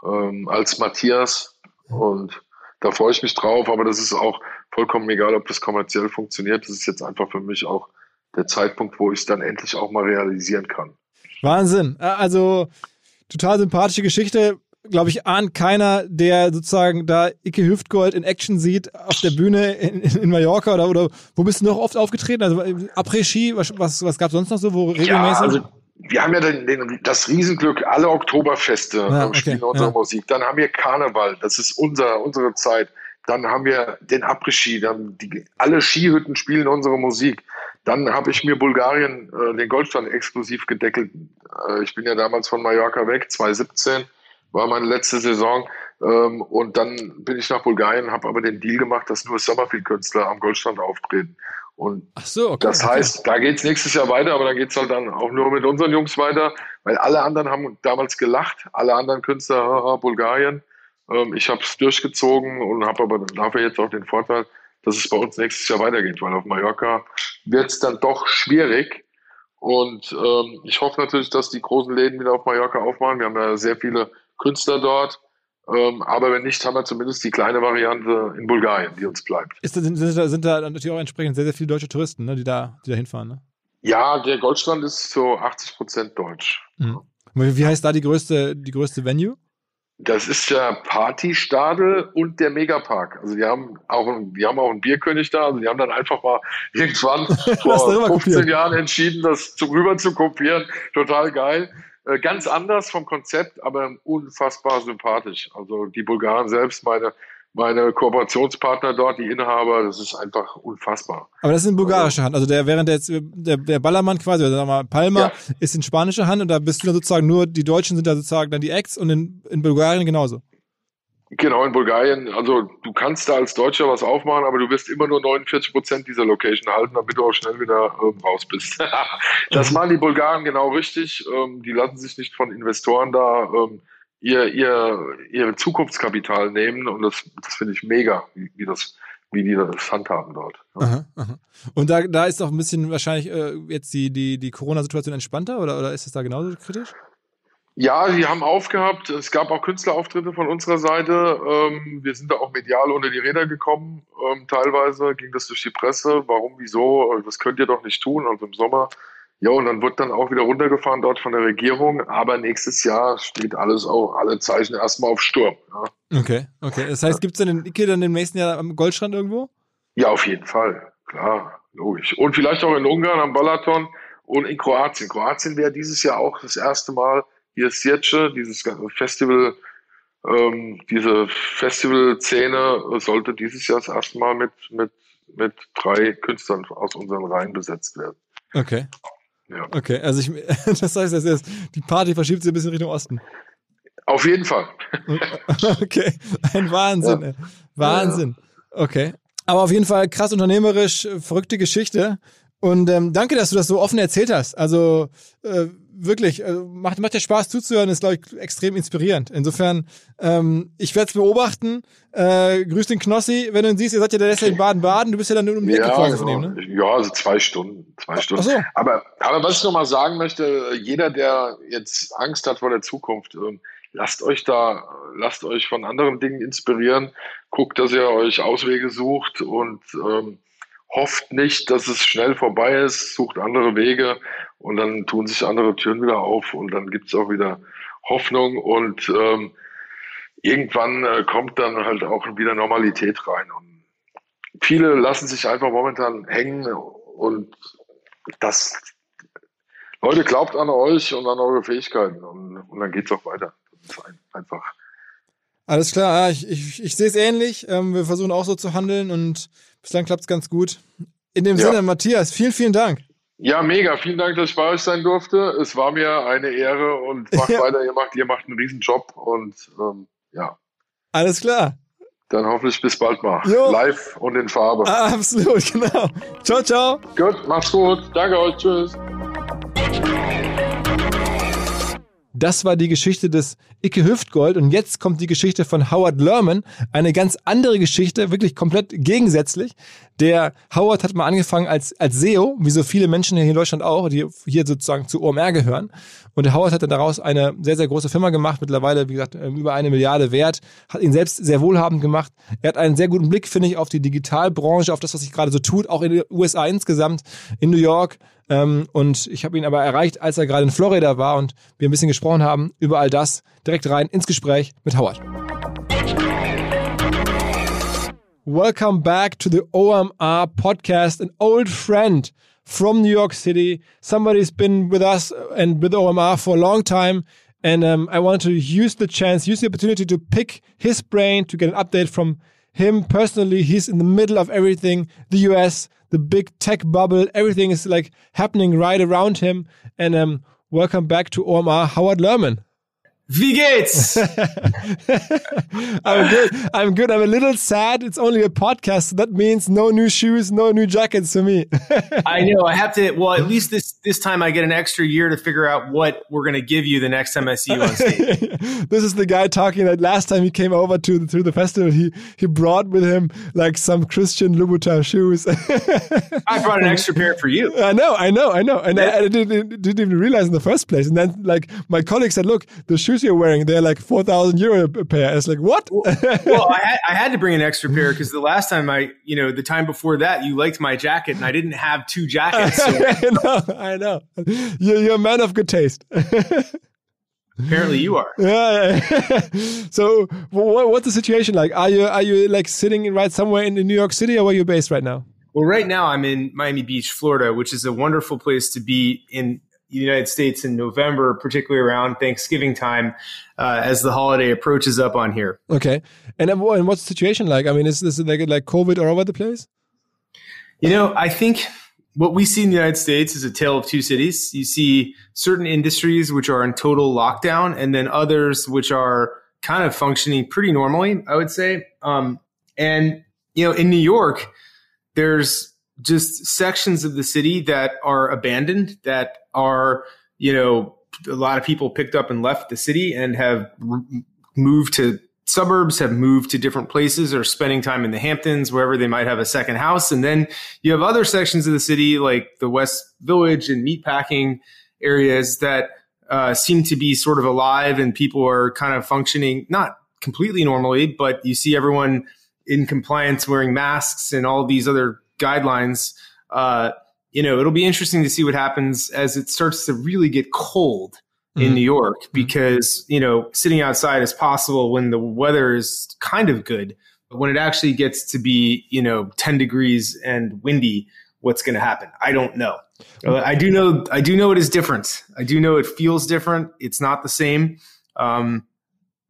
[SPEAKER 2] ähm, als Matthias und da freue ich mich drauf, aber das ist auch vollkommen egal, ob das kommerziell funktioniert. Das ist jetzt einfach für mich auch der Zeitpunkt, wo ich es dann endlich auch mal realisieren kann.
[SPEAKER 1] Wahnsinn. Also total sympathische Geschichte. Glaube ich, ahnt keiner, der sozusagen da Icke Hüftgold in Action sieht auf der Bühne in, in Mallorca oder, oder wo bist du noch oft aufgetreten? Also Après-Ski, was, was, was gab es sonst noch so, wo regelmäßig? Ja, also
[SPEAKER 2] wir haben ja den, den, das Riesenglück, alle Oktoberfeste ja, okay, spielen unsere ja. Musik. Dann haben wir Karneval, das ist unser, unsere Zeit. Dann haben wir den Après-Ski, dann die, alle Skihütten spielen unsere Musik. Dann habe ich mir Bulgarien äh, den Goldstand exklusiv gedeckelt. Äh, ich bin ja damals von Mallorca weg, 2017 war meine letzte Saison. Ähm, und dann bin ich nach Bulgarien, habe aber den Deal gemacht, dass nur Summerfield-Künstler am Goldstand auftreten. Und so, okay, das heißt, da geht's nächstes Jahr weiter, aber da geht's halt dann auch nur mit unseren Jungs weiter, weil alle anderen haben damals gelacht, alle anderen Künstler, haha, Bulgarien. Ähm, ich habe es durchgezogen und habe aber dafür jetzt auch den Vorteil, dass es bei uns nächstes Jahr weitergeht, weil auf Mallorca wird's dann doch schwierig. Und ähm, ich hoffe natürlich, dass die großen Läden wieder auf Mallorca aufmachen. Wir haben ja sehr viele Künstler dort. Ähm, aber wenn nicht, haben wir zumindest die kleine Variante in Bulgarien, die uns bleibt.
[SPEAKER 1] Ist, sind, sind, da, sind da natürlich auch entsprechend sehr, sehr viele deutsche Touristen, ne, die, da, die da hinfahren? Ne?
[SPEAKER 2] Ja, der Goldstrand ist so 80 Prozent deutsch.
[SPEAKER 1] Mhm. Wie heißt da die größte, die größte Venue?
[SPEAKER 2] Das ist der Partystadel und der Megapark. Also die haben auch, die haben auch einen Bierkönig da. Also die haben dann einfach mal irgendwann vor 15 kopieren. Jahren entschieden, das zu, rüber zu kopieren. Total geil. Äh, ganz anders vom Konzept, aber unfassbar sympathisch. Also die Bulgaren selbst, meine, meine Kooperationspartner dort, die Inhaber, das ist einfach unfassbar.
[SPEAKER 1] Aber das ist in bulgarischer Hand. Also der, während der, der, der Ballermann quasi, oder sagen wir mal, Palma, ja. ist in spanischer Hand und da bist du dann sozusagen nur, die Deutschen sind da sozusagen dann die Acts und in, in Bulgarien genauso.
[SPEAKER 2] Genau, in Bulgarien. Also du kannst da als Deutscher was aufmachen, aber du wirst immer nur 49 Prozent dieser Location halten, damit du auch schnell wieder ähm, raus bist. das machen die Bulgaren genau richtig. Ähm, die lassen sich nicht von Investoren da ähm, ihr, ihr, ihr Zukunftskapital nehmen und das, das finde ich mega, wie, wie, das wie die das handhaben dort.
[SPEAKER 1] Ja. Aha, aha. Und da, da ist auch ein bisschen wahrscheinlich äh, jetzt die, die, die Corona-Situation entspannter oder, oder ist es da genauso kritisch?
[SPEAKER 2] Ja, die haben aufgehabt. Es gab auch Künstlerauftritte von unserer Seite. Ähm, wir sind da auch medial unter die Räder gekommen. Ähm, teilweise ging das durch die Presse. Warum, wieso? Das könnt ihr doch nicht tun. Also im Sommer. Ja, und dann wird dann auch wieder runtergefahren dort von der Regierung. Aber nächstes Jahr steht alles auch, alle Zeichen erstmal auf Sturm.
[SPEAKER 1] Ja. Okay, okay. Das heißt, gibt es dann den Icke dann im nächsten Jahr am Goldstrand irgendwo?
[SPEAKER 2] Ja, auf jeden Fall. Klar, logisch. Und vielleicht auch in Ungarn am Balaton und in Kroatien. Kroatien wäre dieses Jahr auch das erste Mal hier Sječe, dieses Festival, ähm, diese Festivalszene sollte dieses Jahr das erste Mal mit, mit, mit drei Künstlern aus unseren Reihen besetzt werden.
[SPEAKER 1] Okay. Ja. Okay, also ich, das heißt, das ist, die Party verschiebt sich ein bisschen Richtung Osten.
[SPEAKER 2] Auf jeden Fall.
[SPEAKER 1] okay, ein Wahnsinn. Ja. Wahnsinn. Okay. Aber auf jeden Fall krass unternehmerisch, verrückte Geschichte. Und ähm, danke, dass du das so offen erzählt hast. Also äh, wirklich, äh, macht, macht dir Spaß zuzuhören, ist, glaube ich, extrem inspirierend. Insofern, ähm, ich werde es beobachten. Äh, grüß den Knossi, wenn du ihn siehst, ihr seid ja der Rest in Baden-Baden, du bist ja dann nur um die
[SPEAKER 2] Ecke ja, genau. nehmen, ne? Ja, also zwei Stunden. Zwei Stunden. Ach so. aber, aber was ich noch mal sagen möchte, jeder, der jetzt Angst hat vor der Zukunft, äh, lasst euch da, lasst euch von anderen Dingen inspirieren, guckt, dass ihr euch Auswege sucht und ähm, hofft nicht, dass es schnell vorbei ist, sucht andere Wege und dann tun sich andere Türen wieder auf und dann gibt es auch wieder Hoffnung und ähm, irgendwann äh, kommt dann halt auch wieder Normalität rein. Und viele lassen sich einfach momentan hängen und das Leute, glaubt an euch und an eure Fähigkeiten und, und dann es auch weiter. Das ist ein, einfach
[SPEAKER 1] Alles klar, ich, ich, ich sehe es ähnlich. Ähm, wir versuchen auch so zu handeln und bislang klappt es ganz gut. In dem ja. Sinne, Matthias, vielen, vielen Dank.
[SPEAKER 2] Ja, mega. Vielen Dank, dass ich bei euch sein durfte. Es war mir eine Ehre und macht ja. weiter. Ihr macht, ihr macht einen Riesenjob und ähm, ja.
[SPEAKER 1] Alles klar.
[SPEAKER 2] Dann hoffentlich bis bald mal. Jo. Live und in Farbe.
[SPEAKER 1] Ah, absolut, genau. Ciao, ciao.
[SPEAKER 2] Gut, macht's gut. Danke euch. Tschüss.
[SPEAKER 1] Das war die Geschichte des Icke Hüftgold und jetzt kommt die Geschichte von Howard Lerman. Eine ganz andere Geschichte, wirklich komplett gegensätzlich. Der Howard hat mal angefangen als, als SEO, wie so viele Menschen hier in Deutschland auch, die hier sozusagen zu OMR gehören. Und der Howard hat dann daraus eine sehr, sehr große Firma gemacht, mittlerweile, wie gesagt, ähm, über eine Milliarde wert, hat ihn selbst sehr wohlhabend gemacht. Er hat einen sehr guten Blick, finde ich, auf die Digitalbranche, auf das, was sich gerade so tut, auch in den USA insgesamt, in New York, ähm, und ich habe ihn aber erreicht, als er gerade in Florida war und wir ein bisschen gesprochen haben über all das. Direkt rein ins Gespräch mit Howard. Welcome back to the OMR podcast, an old friend from New York City. Somebody's been with us and with OMR for a long time. And um, I wanted to use the chance, use the opportunity to pick his brain to get an update from him personally. He's in the middle of everything the US, the big tech bubble. Everything is like happening right around him. And um, welcome back to OMR, Howard Lerman.
[SPEAKER 4] Wie geht's?
[SPEAKER 1] I'm good. I'm good. I'm a little sad. It's only a podcast. So that means no new shoes, no new jackets for me.
[SPEAKER 4] I know. I have to. Well, at least this this time I get an extra year to figure out what we're going to give you the next time I see you on stage.
[SPEAKER 1] this is the guy talking that last time he came over to the, to the festival, he he brought with him like some Christian Louboutin shoes.
[SPEAKER 4] I brought an extra pair for you.
[SPEAKER 1] I know. I know. I know. And yeah. I, I didn't, didn't even realize in the first place. And then like my colleague said, look, the shoes shoes you're wearing, they're like 4,000 euro a pair. It's like, what?
[SPEAKER 4] well, well I, had, I had to bring an extra pair because the last time I, you know, the time before that, you liked my jacket and I didn't have two jackets. So.
[SPEAKER 1] I know. I know. You're, you're a man of good taste.
[SPEAKER 4] Apparently, you are.
[SPEAKER 1] Yeah. so, what, what's the situation like? Are you are you like sitting right somewhere in New York City, or where you're based right now?
[SPEAKER 4] Well, right now I'm in Miami Beach, Florida, which is a wonderful place to be in the United States in November, particularly around Thanksgiving time, uh, as the holiday approaches up on here.
[SPEAKER 1] Okay, and and what's the situation like? I mean, is this like like COVID all over the place?
[SPEAKER 4] You know, I think what we see in the United States is a tale of two cities. You see certain industries which are in total lockdown, and then others which are kind of functioning pretty normally. I would say, um, and you know, in New York, there's just sections of the city that are abandoned, that are, you know, a lot of people picked up and left the city and have moved to suburbs, have moved to different places or spending time in the Hamptons, wherever they might have a second house. And then you have other sections of the city like the West Village and meatpacking areas that uh, seem to be sort of alive and people are kind of functioning, not completely normally, but you see everyone in compliance wearing masks and all these other guidelines. Uh, you know, it'll be interesting to see what happens as it starts to really get cold mm-hmm. in New York mm-hmm. because, you know, sitting outside is possible when the weather is kind of good. But when it actually gets to be, you know, 10 degrees and windy, what's going to happen? I don't know. I do know, I do know it is different. I do know it feels different. It's not the same. Um,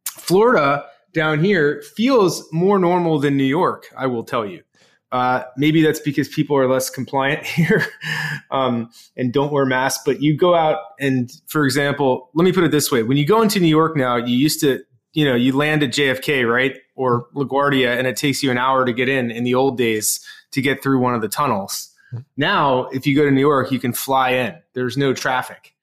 [SPEAKER 4] Florida down here feels more normal than New York, I will tell you. Uh, maybe that's because people are less compliant here um, and don't wear masks. But you go out and, for example, let me put it this way: when you go into New York now, you used to, you know, you land at JFK, right, or LaGuardia, and it takes you an hour to get in. In the old days, to get through one of the tunnels. Now, if you go to New York, you can fly in. There's no traffic.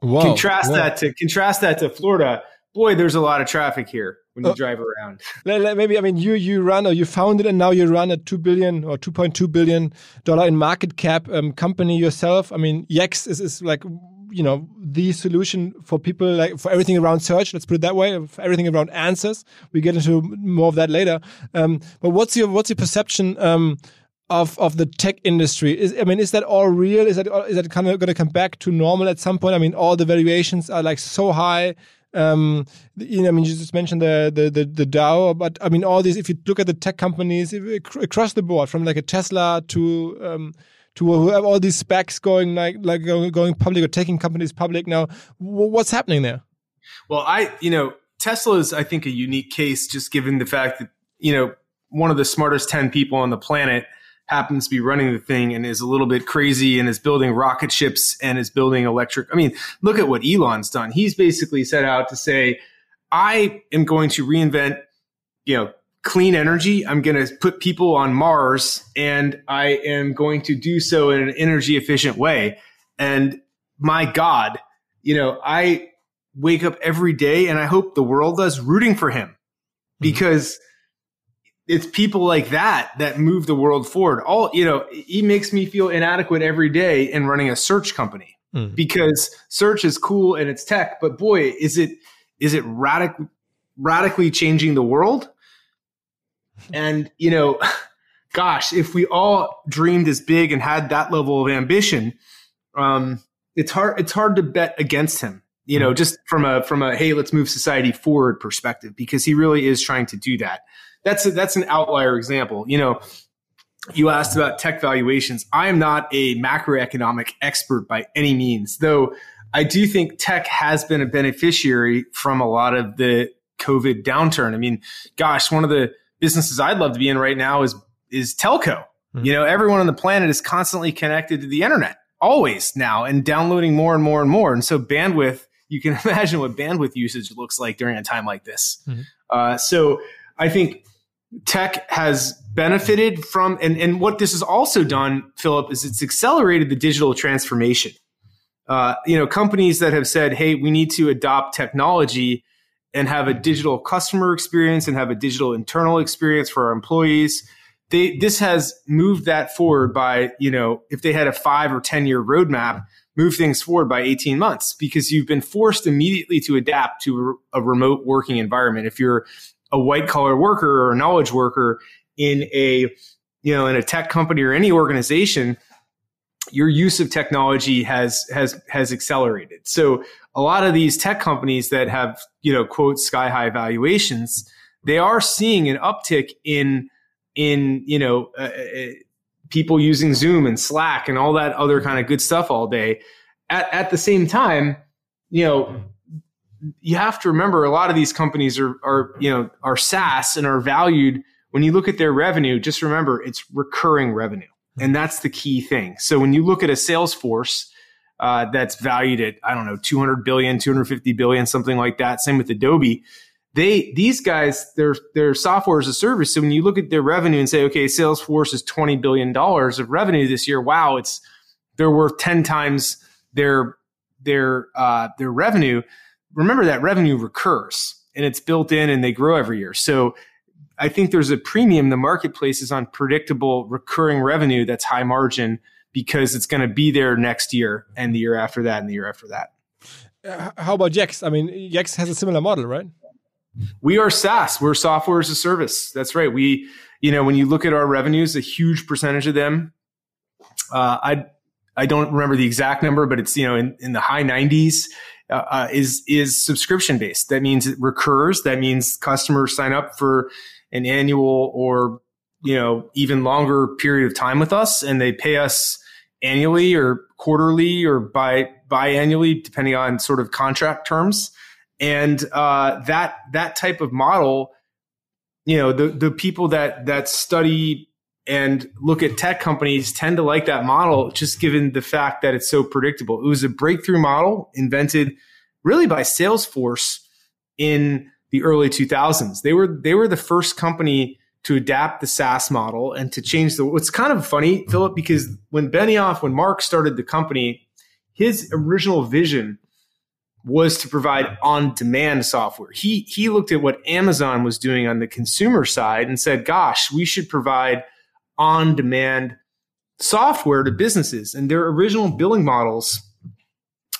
[SPEAKER 4] Whoa, contrast whoa. that to contrast that to Florida. Boy, there's a lot of traffic here when you uh, drive around.
[SPEAKER 1] Maybe I mean you you run or you founded and now you run a two billion or two point two billion dollar in market cap um, company yourself. I mean Yext is, is like you know the solution for people like for everything around search. Let's put it that way. For everything around answers. We get into more of that later. Um, but what's your what's your perception? Um, of of the tech industry is I mean is that all real is that is that kind of going to come back to normal at some point I mean all the valuations are like so high um, you know, I mean, you just mentioned the, the the the Dow, but I mean, all these. If you look at the tech companies if, across the board, from like a Tesla to um, to who have all these specs going like like going public or taking companies public now, what's happening there?
[SPEAKER 4] Well, I you know Tesla is, I think, a unique case, just given the fact that you know one of the smartest ten people on the planet happens to be running the thing and is a little bit crazy and is building rocket ships and is building electric. I mean, look at what Elon's done. He's basically set out to say, I am going to reinvent, you know, clean energy. I'm going to put people on Mars and I am going to do so in an energy efficient way. And my God, you know, I wake up every day and I hope the world does rooting for him mm-hmm. because it's people like that that move the world forward. All, you know, he makes me feel inadequate every day in running a search company mm. because search is cool and it's tech, but boy, is it, is it radic- radically changing the world? And, you know, gosh, if we all dreamed as big and had that level of ambition, um, it's hard, it's hard to bet against him, you know, just from a, from a, Hey, let's move society forward perspective, because he really is trying to do that. That's a, that's an outlier example. You know, you asked about tech valuations. I am not a macroeconomic expert by any means, though I do think tech has been a beneficiary from a lot of the COVID downturn. I mean, gosh, one of the businesses I'd love to be in right now is is telco. Mm-hmm. You know, everyone on the planet is constantly connected to the internet, always now, and downloading more and more and more. And so bandwidth, you can imagine what bandwidth usage looks like during a time like this. Mm-hmm. Uh, so I think tech has benefited from, and, and what this has also done, Philip, is it's accelerated the digital transformation. Uh, you know, companies that have said, "Hey, we need to adopt technology and have a digital customer experience and have a digital internal experience for our employees. They, this has moved that forward by, you know, if they had a five or 10 year roadmap, move things forward by 18 months because you've been forced immediately to adapt to a remote working environment. If you're a white collar worker or a knowledge worker in a, you know, in a tech company or any organization, your use of technology has has has accelerated. So a lot of these tech companies that have you know quote sky high valuations, they are seeing an uptick in in you know uh, uh, people using Zoom and Slack and all that other kind of good stuff all day. At at the same time, you know. You have to remember a lot of these companies are, are, you know, are SaaS and are valued when you look at their revenue. Just remember it's recurring revenue and that's the key thing. So when you look at a Salesforce uh, that's valued at, I don't know, 200 billion, 250 billion, something like that. Same with Adobe. They, these guys, their, their software as a service. So when you look at their revenue and say, okay, Salesforce is $20 billion of revenue this year. Wow. It's, they're worth 10 times their, their, uh, their revenue. Remember that revenue recurs and it's built in and they grow every year. So I think there's a premium the marketplace is on predictable recurring revenue that's high margin because it's going to be there next year and the year after that and the year after that.
[SPEAKER 1] Uh, how about Yext? I mean, Yext has a similar model, right?
[SPEAKER 4] We are SaaS. We're software as a service. That's right. We, you know, when you look at our revenues, a huge percentage of them, uh, I, I don't remember the exact number, but it's you know in, in the high 90s. Uh, uh, is is subscription based. That means it recurs. That means customers sign up for an annual or you know even longer period of time with us and they pay us annually or quarterly or bi biannually depending on sort of contract terms and uh, that that type of model you know the the people that that study and look at tech companies tend to like that model just given the fact that it's so predictable it was a breakthrough model invented really by salesforce in the early 2000s. They were they were the first company to adapt the SaaS model and to change the. What's kind of funny, Philip, because when Benioff, when Mark started the company, his original vision was to provide on-demand software. He he looked at what Amazon was doing on the consumer side and said, "Gosh, we should provide on-demand software to businesses." And their original billing models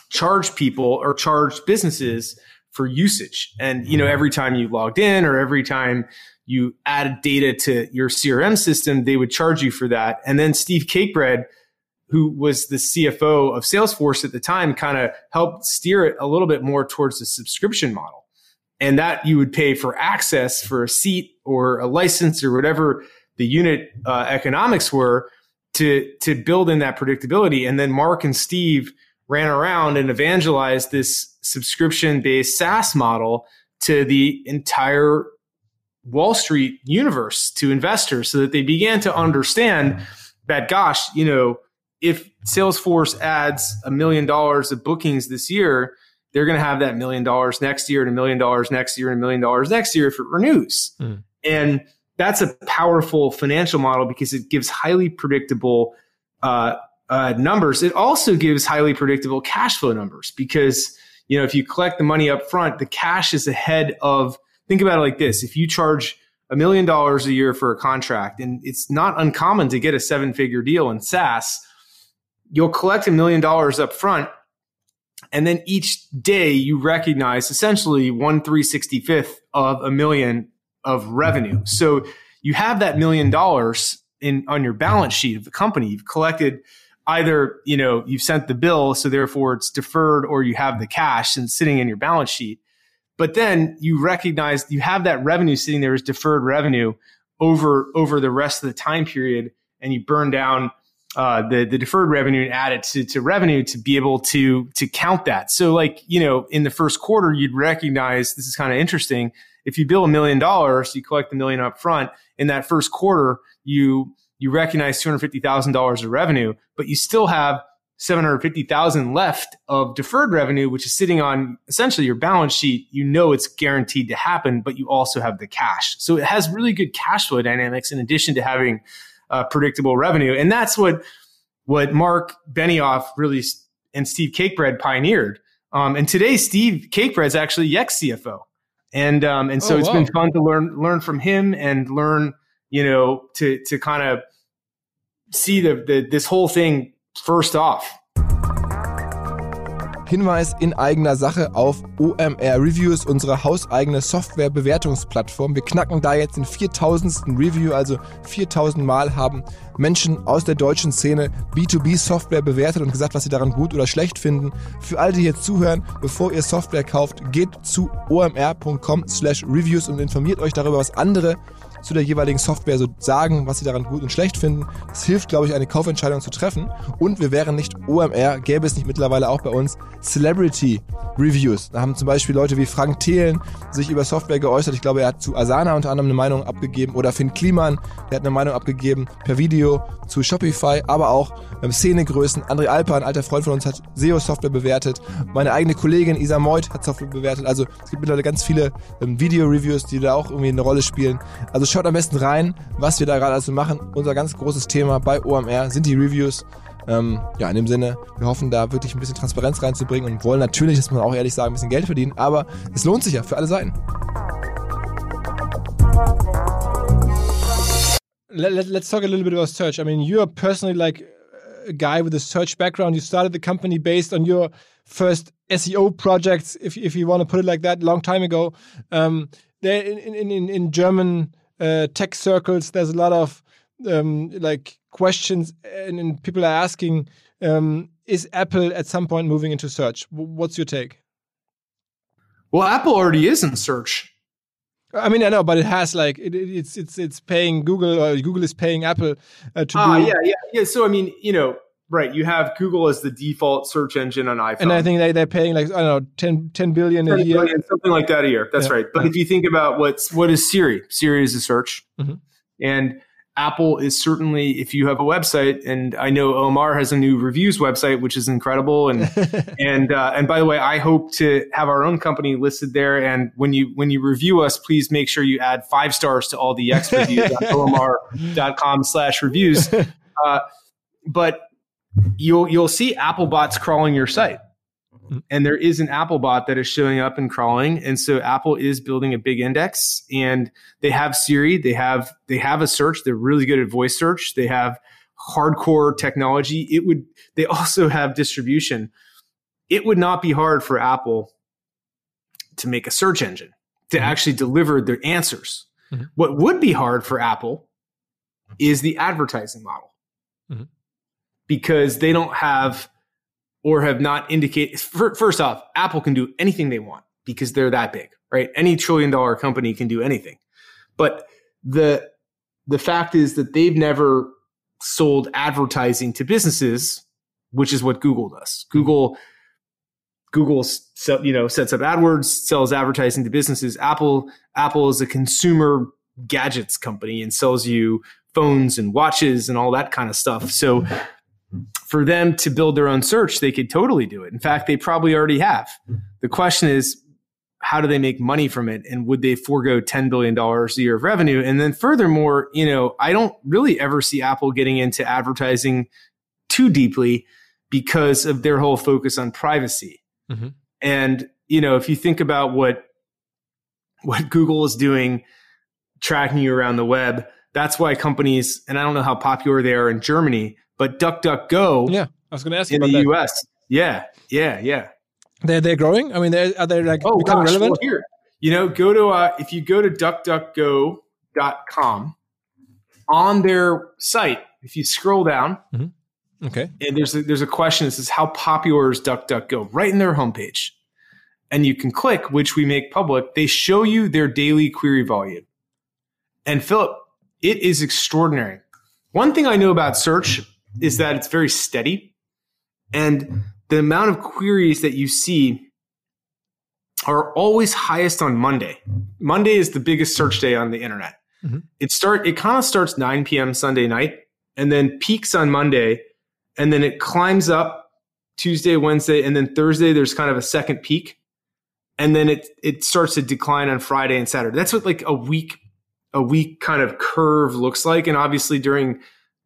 [SPEAKER 4] charge people or charge businesses for usage. And, you know, every time you logged in or every time you added data to your CRM system, they would charge you for that. And then Steve Cakebread, who was the CFO of Salesforce at the time, kind of helped steer it a little bit more towards the subscription model. And that you would pay for access for a seat or a license or whatever the unit uh, economics were to, to build in that predictability. And then Mark and Steve ran around and evangelized this subscription based SaaS model to the entire Wall Street universe to investors so that they began to understand that, gosh, you know, if Salesforce adds a million dollars of bookings this year, they're going to have that million dollars next year and a million dollars next year and a million dollars next year if it renews. Mm. And that's a powerful financial model because it gives highly predictable uh, uh, numbers. It also gives highly predictable cash flow numbers because you know if you collect the money up front, the cash is ahead of. Think about it like this: if you charge a million dollars a year for a contract, and it's not uncommon to get a seven-figure deal in SaaS, you'll collect a million dollars up front, and then each day you recognize essentially one three sixty fifth of a million of revenue. So you have that million dollars in on your balance sheet of the company. You've collected either, you know, you've sent the bill, so therefore it's deferred, or you have the cash and sitting in your balance sheet. But then you recognize you have that revenue sitting there as deferred revenue over over the rest of the time period, and you burn down uh, the the deferred revenue and add it to, to revenue to be able to to count that. So like you know in the first quarter you'd recognize this is kind of interesting if you bill a million dollars, you collect the million up front. In that first quarter, you you recognize two hundred fifty thousand dollars of revenue, but you still have seven hundred fifty thousand left of deferred revenue, which is sitting on essentially your balance sheet. You know it's guaranteed to happen, but you also have the cash, so it has really good cash flow dynamics in addition to having uh, predictable revenue, and that's what what Mark Benioff really and Steve Cakebread pioneered. Um, and today, Steve Cakebread is actually ex CFO and um, and so oh, it's been fun to learn learn from him and learn you know to to kind of see the, the this whole thing first off
[SPEAKER 1] Hinweis in eigener Sache auf OMR Reviews, unsere hauseigene Software-Bewertungsplattform. Wir knacken da jetzt den 4000. Review, also 4000 Mal haben Menschen aus der deutschen Szene B2B-Software bewertet und gesagt, was sie daran gut oder schlecht finden. Für alle, die jetzt zuhören, bevor ihr Software kauft, geht zu omr.com slash reviews und informiert euch darüber, was andere zu der jeweiligen Software so sagen, was sie daran gut und schlecht finden. Das hilft, glaube ich, eine Kaufentscheidung zu treffen. Und wir wären nicht OMR, gäbe es nicht mittlerweile auch bei uns Celebrity Reviews. Da haben zum Beispiel Leute wie Frank Thelen sich über Software geäußert. Ich glaube, er hat zu Asana unter anderem eine Meinung abgegeben oder Finn Kliman, der hat eine Meinung abgegeben per Video zu Shopify, aber auch ähm, Szenegrößen. André Alper, ein alter Freund von uns, hat SEO-Software bewertet. Meine eigene Kollegin Isa Meuth hat Software bewertet. Also es gibt mittlerweile ganz viele ähm, Video-Reviews, die da auch irgendwie eine Rolle spielen. Also schaut am besten rein, was wir da gerade also machen. Unser ganz großes Thema bei OMR sind die Reviews. Ähm, ja, in dem Sinne, wir hoffen da wirklich ein bisschen Transparenz reinzubringen und wollen natürlich, das muss man auch ehrlich sagen, ein bisschen Geld verdienen, aber es lohnt sich ja für alle Seiten. Let, let's talk a little bit about search. I mean, you're personally like a guy with a search background. You started the company based on your first SEO projects, if, if you want to put it like that, long time ago. Um, there in, in, in German uh, tech circles, there's a lot of um, like questions, and, and, people are asking, um, is Apple at some point moving into search? What's your take?
[SPEAKER 4] Well, Apple already is in search.
[SPEAKER 1] I mean, I know, but it has like it, it's it's it's paying Google or Google is paying Apple uh, to
[SPEAKER 4] ah,
[SPEAKER 1] do.
[SPEAKER 4] yeah, yeah, yeah. So I mean, you know, Right. You have Google as the default search engine on iPhone.
[SPEAKER 1] And I think they, they're paying like, I don't know, 10, 10 billion 10 a year. Billion,
[SPEAKER 4] something like that a year. That's yeah. right. But if you think about what's, what is Siri? Siri is a search. Mm-hmm. And Apple is certainly, if you have a website, and I know Omar has a new reviews website, which is incredible. And, and, uh, and by the way, I hope to have our own company listed there. And when you, when you review us, please make sure you add five stars to all the X reviews on omar.com slash reviews. Uh, but you'll you'll see Apple bots crawling your site. Mm-hmm. And there is an Apple bot that is showing up and crawling. And so Apple is building a big index and they have Siri, they have they have a search, they're really good at voice search. They have hardcore technology. It would they also have distribution. It would not be hard for Apple to make a search engine to mm-hmm. actually deliver their answers. Mm-hmm. What would be hard for Apple is the advertising model. Mm-hmm because they don't have or have not indicated. First off, Apple can do anything they want because they're that big, right? Any trillion dollar company can do anything. But the the fact is that they've never sold advertising to businesses, which is what Google does. Google Google, you know, sets up AdWords, sells advertising to businesses. Apple, Apple is a consumer gadgets company and sells you phones and watches and all that kind of stuff. So for them to build their own search, they could totally do it. In fact, they probably already have. The question is, how do they make money from it? And would they forego $10 billion a year of revenue? And then furthermore, you know, I don't really ever see Apple getting into advertising too deeply because of their whole focus on privacy. Mm-hmm. And, you know, if you think about what, what Google is doing, tracking you around the web, that's why companies, and I don't know how popular they are in Germany, but DuckDuckGo.
[SPEAKER 1] Yeah, I was going to ask
[SPEAKER 4] in
[SPEAKER 1] the
[SPEAKER 4] that. US. Yeah, yeah, yeah.
[SPEAKER 1] They're they're growing. I mean, they're, are they like oh, becoming gosh, relevant?
[SPEAKER 4] Well, here, you know, go to uh, if you go to DuckDuckGo.com on their site. If you scroll down,
[SPEAKER 1] mm-hmm. okay,
[SPEAKER 4] and there's a, there's a question that says how popular is DuckDuckGo right in their homepage, and you can click which we make public. They show you their daily query volume, and Philip, it is extraordinary. One thing I know about search is that it's very steady. And the amount of queries that you see are always highest on Monday. Monday is the biggest search day on the internet. Mm-hmm. It start it kind of starts 9 p.m. Sunday night and then peaks on Monday and then it climbs up Tuesday, Wednesday, and then Thursday there's kind of a second peak. And then it it starts to decline on Friday and Saturday. That's what like a week a week kind of curve looks like. And obviously during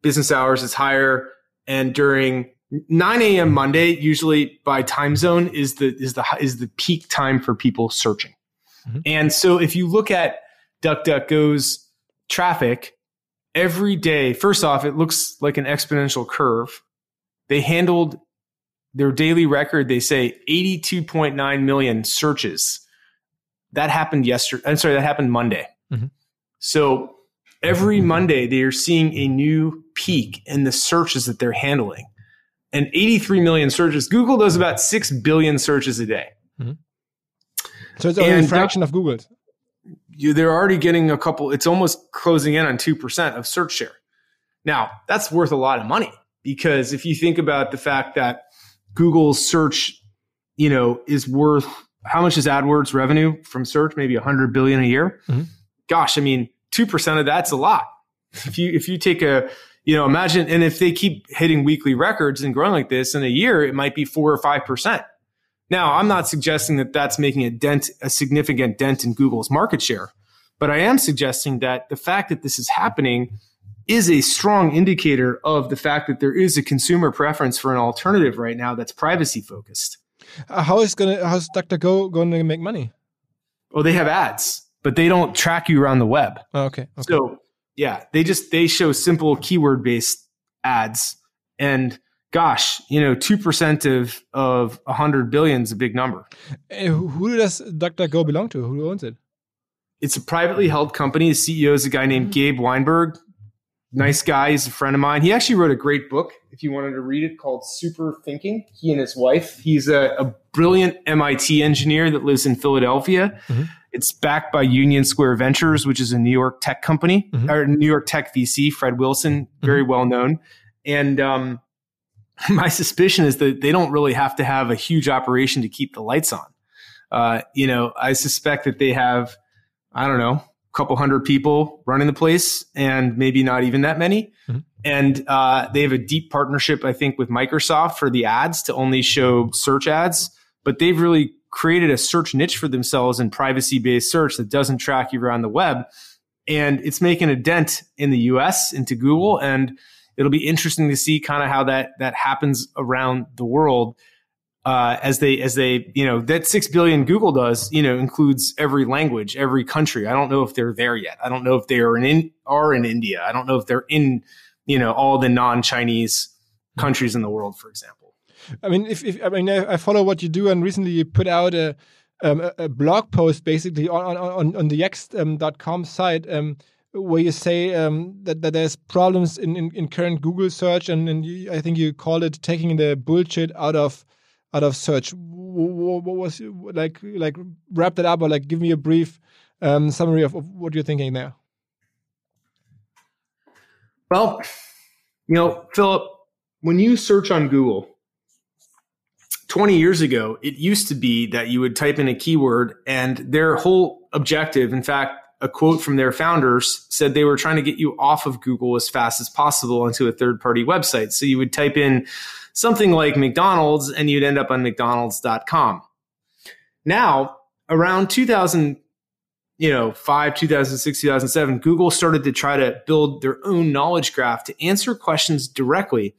[SPEAKER 4] business hours it's higher. And during 9 a.m monday usually by time zone is the is the is the peak time for people searching. Mm-hmm. and so if you look at duckduckgo's traffic every day first off it looks like an exponential curve. They handled their daily record they say 82.9 million searches. That happened yesterday i'm sorry that happened monday. Mm-hmm. so every Monday they are seeing a new peak in the searches that they're handling. And 83 million searches. Google does about 6 billion searches a day. Mm-hmm.
[SPEAKER 1] So it's only and a fraction of Google's.
[SPEAKER 4] You, they're already getting a couple, it's almost closing in on 2% of search share. Now, that's worth a lot of money because if you think about the fact that Google's search, you know, is worth how much is AdWords revenue from search? Maybe 100 billion a year. Mm-hmm. Gosh, I mean, 2% of that's a lot. If you, if you take a, you know, imagine, and if they keep hitting weekly records and growing like this in a year, it might be four or 5%. Now, I'm not suggesting that that's making a dent, a significant dent in Google's market share, but I am suggesting that the fact that this is happening is a strong indicator of the fact that there is a consumer preference for an alternative right now that's privacy focused.
[SPEAKER 1] Uh, how is gonna how's DuckDuckGo going to make money?
[SPEAKER 4] Well, they have ads but they don't track you around the web.
[SPEAKER 1] Oh, okay. okay.
[SPEAKER 4] So yeah, they just they show simple keyword based ads, and gosh, you know, two percent of of a hundred billion is a big number.
[SPEAKER 1] who does DuckDuckGo belong to? Who owns it?
[SPEAKER 4] It's a privately held company. The CEO is a guy named mm-hmm. Gabe Weinberg. Nice guy. He's a friend of mine. He actually wrote a great book, if you wanted to read it, called Super Thinking. He and his wife. He's a, a brilliant MIT engineer that lives in Philadelphia. Mm-hmm it's backed by Union Square Ventures, which is a New York tech company mm-hmm. or New York tech VC. Fred Wilson, very mm-hmm. well known. And um, my suspicion is that they don't really have to have a huge operation to keep the lights on. Uh, you know, I suspect that they have, I don't know, a couple hundred people running the place, and maybe not even that many. Mm-hmm. And uh, they have a deep partnership, I think, with Microsoft for the ads to only show search ads. But they've really created a search niche for themselves in privacy based search that doesn't track you around the web. And it's making a dent in the US into Google. And it'll be interesting to see kind of how that, that happens around the world. Uh, as they as they you know that six billion Google does you know includes every language every country I don't know if they're there yet I don't know if they are in are in India I don't know if they're in you know all the non Chinese countries in the world for example
[SPEAKER 1] I mean, if, if I mean, I, follow what you do, and recently you put out a um, a, blog post basically on on on the Yext.com um, site. Um, where you say um, that, that there's problems in, in, in, current Google search, and, and you, I think you call it taking the bullshit out of out of search. What, what was like like wrap that up, or like give me a brief um, summary of, of what you're thinking there.
[SPEAKER 4] Well, you know, Philip, when you search on Google, 20 years ago, it used to be that you would type in a keyword and their whole objective, in fact, a quote from their founders said they were trying to get you off of Google as fast as possible onto a third party website. So you would type in something like McDonald's and you'd end up on McDonald's.com. Now, around 2000, you know, 5, 2006, 2007, Google started to try to build their own knowledge graph to answer questions directly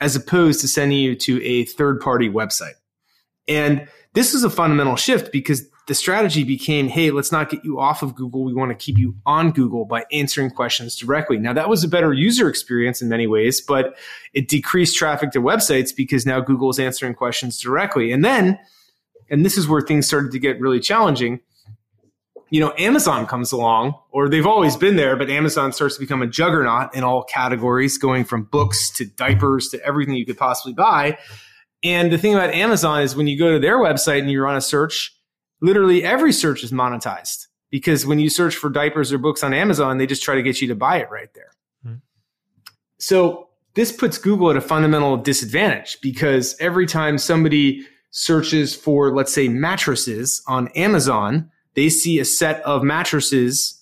[SPEAKER 4] as opposed to sending you to a third party website. And this is a fundamental shift because the strategy became, hey, let's not get you off of Google. We want to keep you on Google by answering questions directly. Now, that was a better user experience in many ways, but it decreased traffic to websites because now Google is answering questions directly. And then, and this is where things started to get really challenging. You know, Amazon comes along, or they've always been there, but Amazon starts to become a juggernaut in all categories, going from books to diapers to everything you could possibly buy. And the thing about Amazon is when you go to their website and you run a search, literally every search is monetized because when you search for diapers or books on Amazon, they just try to get you to buy it right there. Mm-hmm. So this puts Google at a fundamental disadvantage because every time somebody searches for, let's say, mattresses on Amazon, they see a set of mattresses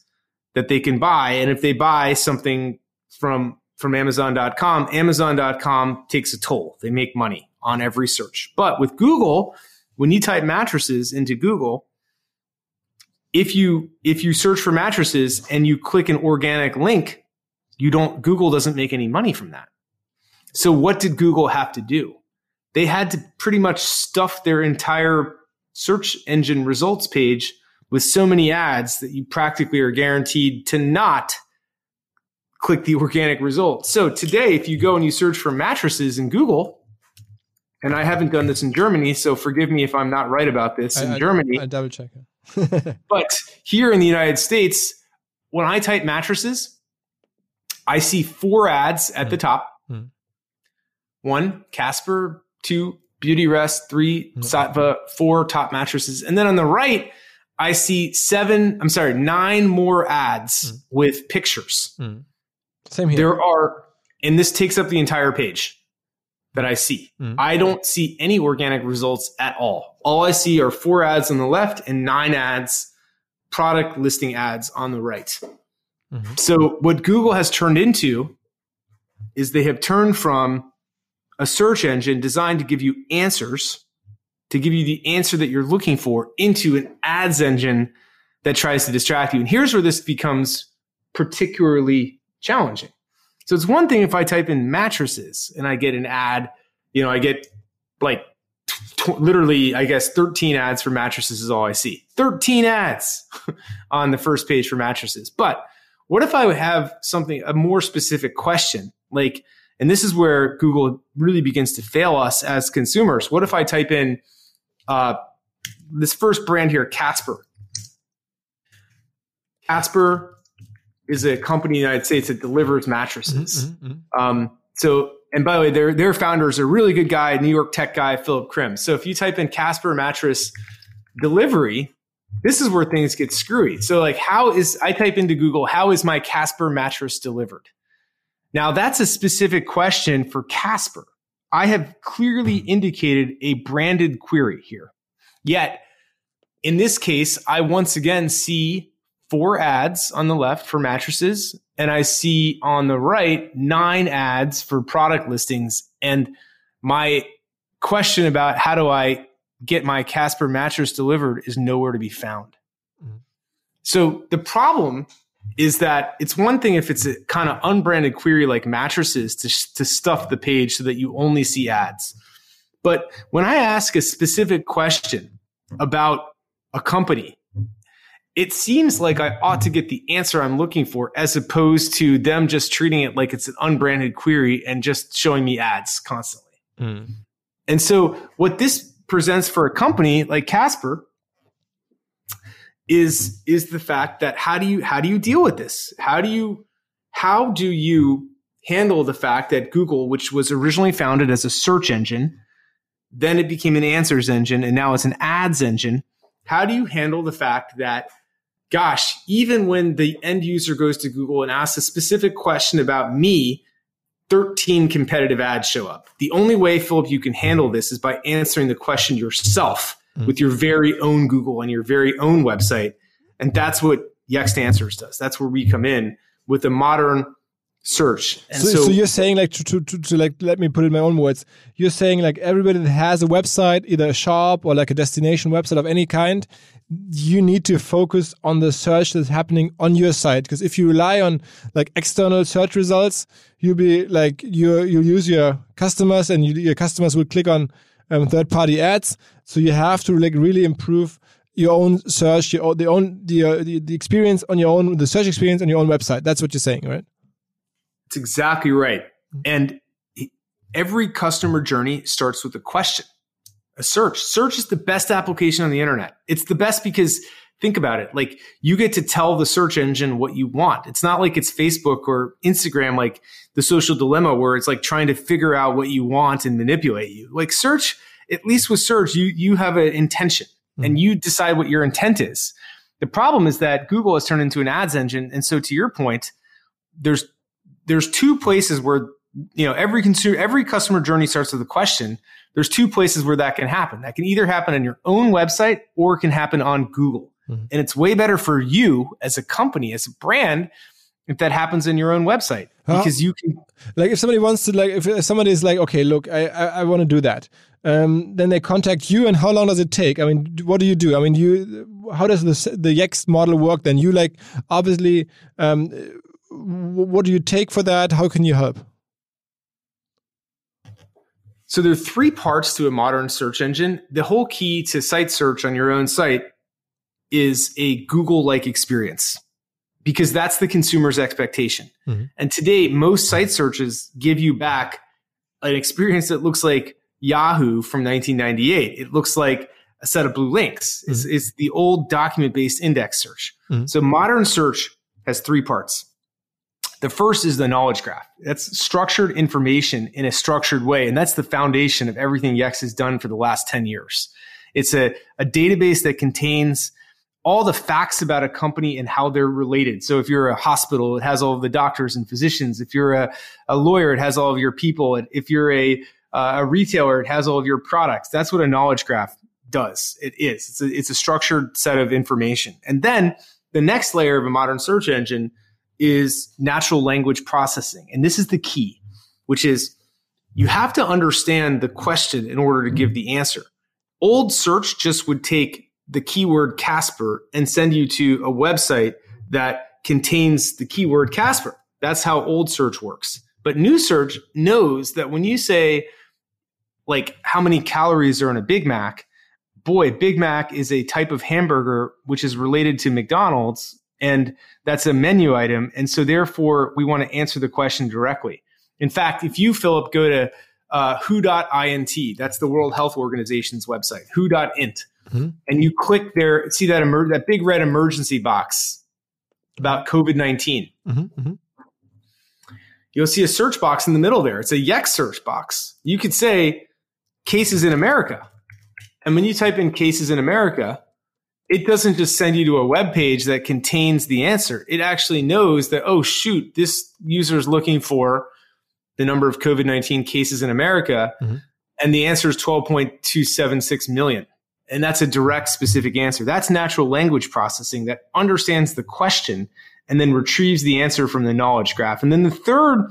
[SPEAKER 4] that they can buy. And if they buy something from, from Amazon.com, Amazon.com takes a toll. They make money on every search. But with Google, when you type mattresses into Google, if you if you search for mattresses and you click an organic link, you don't Google doesn't make any money from that. So what did Google have to do? They had to pretty much stuff their entire search engine results page with so many ads that you practically are guaranteed to not click the organic results. So today, if you go and you search for mattresses in Google, and I haven't done this in Germany, so forgive me if I'm not right about this. In
[SPEAKER 1] I,
[SPEAKER 4] Germany,
[SPEAKER 1] I, I double check
[SPEAKER 4] it. but here in the United States, when I type mattresses, I see four ads at mm. the top. Mm. One, Casper. Two, Beautyrest. Three, mm. Saatva. Four, top mattresses. And then on the right, I see seven, I'm sorry, nine more ads mm. with pictures.
[SPEAKER 1] Mm. Same here.
[SPEAKER 4] There are, and this takes up the entire page that I see. Mm-hmm. I don't see any organic results at all. All I see are four ads on the left and nine ads, product listing ads on the right. Mm-hmm. So what Google has turned into is they have turned from a search engine designed to give you answers, to give you the answer that you're looking for, into an ads engine that tries to distract you. And here's where this becomes particularly challenging. So it's one thing if I type in mattresses and I get an ad, you know, I get like t- literally, I guess 13 ads for mattresses is all I see. 13 ads on the first page for mattresses. But what if I have something, a more specific question? Like, and this is where Google really begins to fail us as consumers. What if I type in uh, this first brand here, Casper? Casper is a company in the United States that delivers mattresses. Mm-hmm, mm-hmm. Um, so, and by the way, their their founders are a really good guy, New York tech guy, Philip Krim. So if you type in Casper mattress delivery, this is where things get screwy. So like, how is I type into Google, how is my Casper mattress delivered? Now that's a specific question for Casper. I have clearly indicated a branded query here. Yet, in this case, I once again see four ads on the left for mattresses, and I see on the right nine ads for product listings. And my question about how do I get my Casper mattress delivered is nowhere to be found. Mm-hmm. So the problem is that it's one thing if it's a kind of unbranded query like mattresses to, to stuff the page so that you only see ads. But when I ask a specific question about a company it seems like I ought to get the answer I'm looking for as opposed to them just treating it like it's an unbranded query and just showing me ads constantly. Mm. And so what this presents for a company like Casper is is the fact that how do you how do you deal with this? How do you how do you handle the fact that Google, which was originally founded as a search engine, then it became an answers engine and now it's an ads engine. How do you handle the fact that gosh, even when the end user goes to Google and asks a specific question about me, 13 competitive ads show up. The only way, Philip, you can handle this is by answering the question yourself mm-hmm. with your very own Google and your very own website. And that's what Yext Answers does. That's where we come in with a modern search.
[SPEAKER 1] So, so, so, you're saying like to, to, to, to, like let me put it in my own words. You're saying like everybody that has a website, either a shop or like a destination website of any kind, you need to focus on the search that's happening on your site. Because if you rely on like external search results, you'll be like you you'll use your customers and you, your customers will click on um, third party ads. So you have to like really improve your own search, your the own the, uh, the the experience on your own the search experience on your own website. That's what you're saying, right?
[SPEAKER 4] It's exactly right. And every customer journey starts with a question, a search. Search is the best application on the internet. It's the best because think about it. Like you get to tell the search engine what you want. It's not like it's Facebook or Instagram, like the social dilemma where it's like trying to figure out what you want and manipulate you. Like search, at least with search, you, you have an intention mm-hmm. and you decide what your intent is. The problem is that Google has turned into an ads engine. And so to your point, there's there's two places where you know every consumer every customer journey starts with a question there's two places where that can happen that can either happen on your own website or it can happen on google mm-hmm. and it's way better for you as a company as a brand if that happens in your own website because you can
[SPEAKER 1] like if somebody wants to like if somebody is like okay look i i, I want to do that um, then they contact you and how long does it take i mean what do you do i mean you how does the the yext model work then you like obviously um, what do you take for that? How can you help?
[SPEAKER 4] So there are three parts to a modern search engine. The whole key to site search on your own site is a Google like experience because that's the consumer's expectation. Mm-hmm. And today, most site searches give you back an experience that looks like Yahoo from 1998. It looks like a set of blue links. Mm-hmm. It's, it's, the old document based index search. Mm-hmm. So modern search has three parts. The first is the knowledge graph. That's structured information in a structured way. And that's the foundation of everything Yext has done for the last 10 years. It's a, a database that contains all the facts about a company and how they're related. So if you're a hospital, it has all of the doctors and physicians. If you're a, a lawyer, it has all of your people. If you're a, uh, a retailer, it has all of your products. That's what a knowledge graph does. It is. It's a, it's a structured set of information. And then the next layer of a modern search engine is natural language processing. And this is the key, which is you have to understand the question in order to give the answer. Old search just would take the keyword Casper and send you to a website that contains the keyword Casper. That's how old search works. But new search knows that when you say, like, how many calories are in a Big Mac, boy, Big Mac is a type of hamburger which is related to McDonald's and that's a menu item. And so therefore we want to answer the question directly. In fact, if you, Philip, go to uh, who.int, that's the World Health Organization's website, who.int, mm-hmm. and you click there, see that, emer- that big red emergency box about COVID 19. Mm-hmm. Mm-hmm. You'll see a search box in the middle there. It's a Yext search box. You could say cases in America. And when you type in cases in America, it doesn't just send you to a web page that contains the answer. It actually knows that, oh, shoot, this user is looking for the number of COVID 19 cases in America. Mm-hmm. And the answer is 12.276 million. And that's a direct, specific answer. That's natural language processing that understands the question and then retrieves the answer from the knowledge graph. And then the third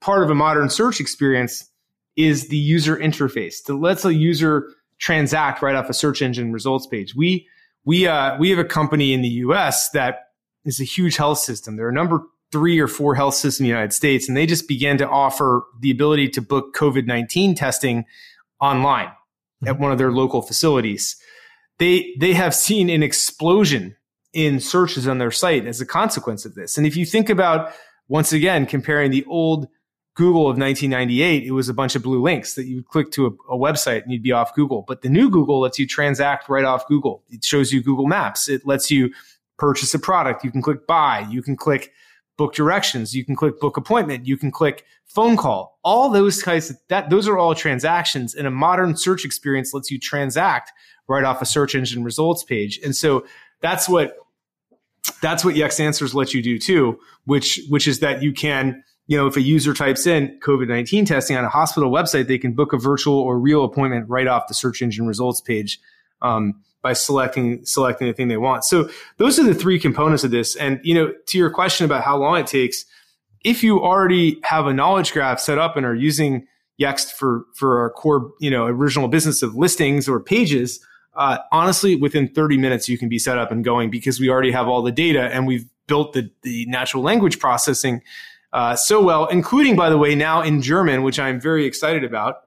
[SPEAKER 4] part of a modern search experience is the user interface that lets a user transact right off a search engine results page. We we uh, we have a company in the U.S. that is a huge health system. They're a number three or four health system in the United States, and they just began to offer the ability to book COVID nineteen testing online at one of their local facilities. They they have seen an explosion in searches on their site as a consequence of this. And if you think about once again comparing the old Google of 1998, it was a bunch of blue links that you would click to a, a, website and you'd be off Google. But the new Google lets you transact right off Google. It shows you Google Maps. It lets you purchase a product. You can click buy. You can click book directions. You can click book appointment. You can click phone call. All those kinds of that, those are all transactions and a modern search experience lets you transact right off a search engine results page. And so that's what, that's what Yext Answers let you do too, which, which is that you can, you know, if a user types in COVID 19 testing on a hospital website, they can book a virtual or real appointment right off the search engine results page. Um, by selecting selecting the thing they want. So those are the three components of this. And you know, to your question about how long it takes, if you already have a knowledge graph set up and are using Yext for for our core, you know, original business of listings or pages, uh, honestly, within 30 minutes you can be set up and going because we already have all the data and we've built the the natural language processing uh, so well, including by the way now in German, which I'm very excited about,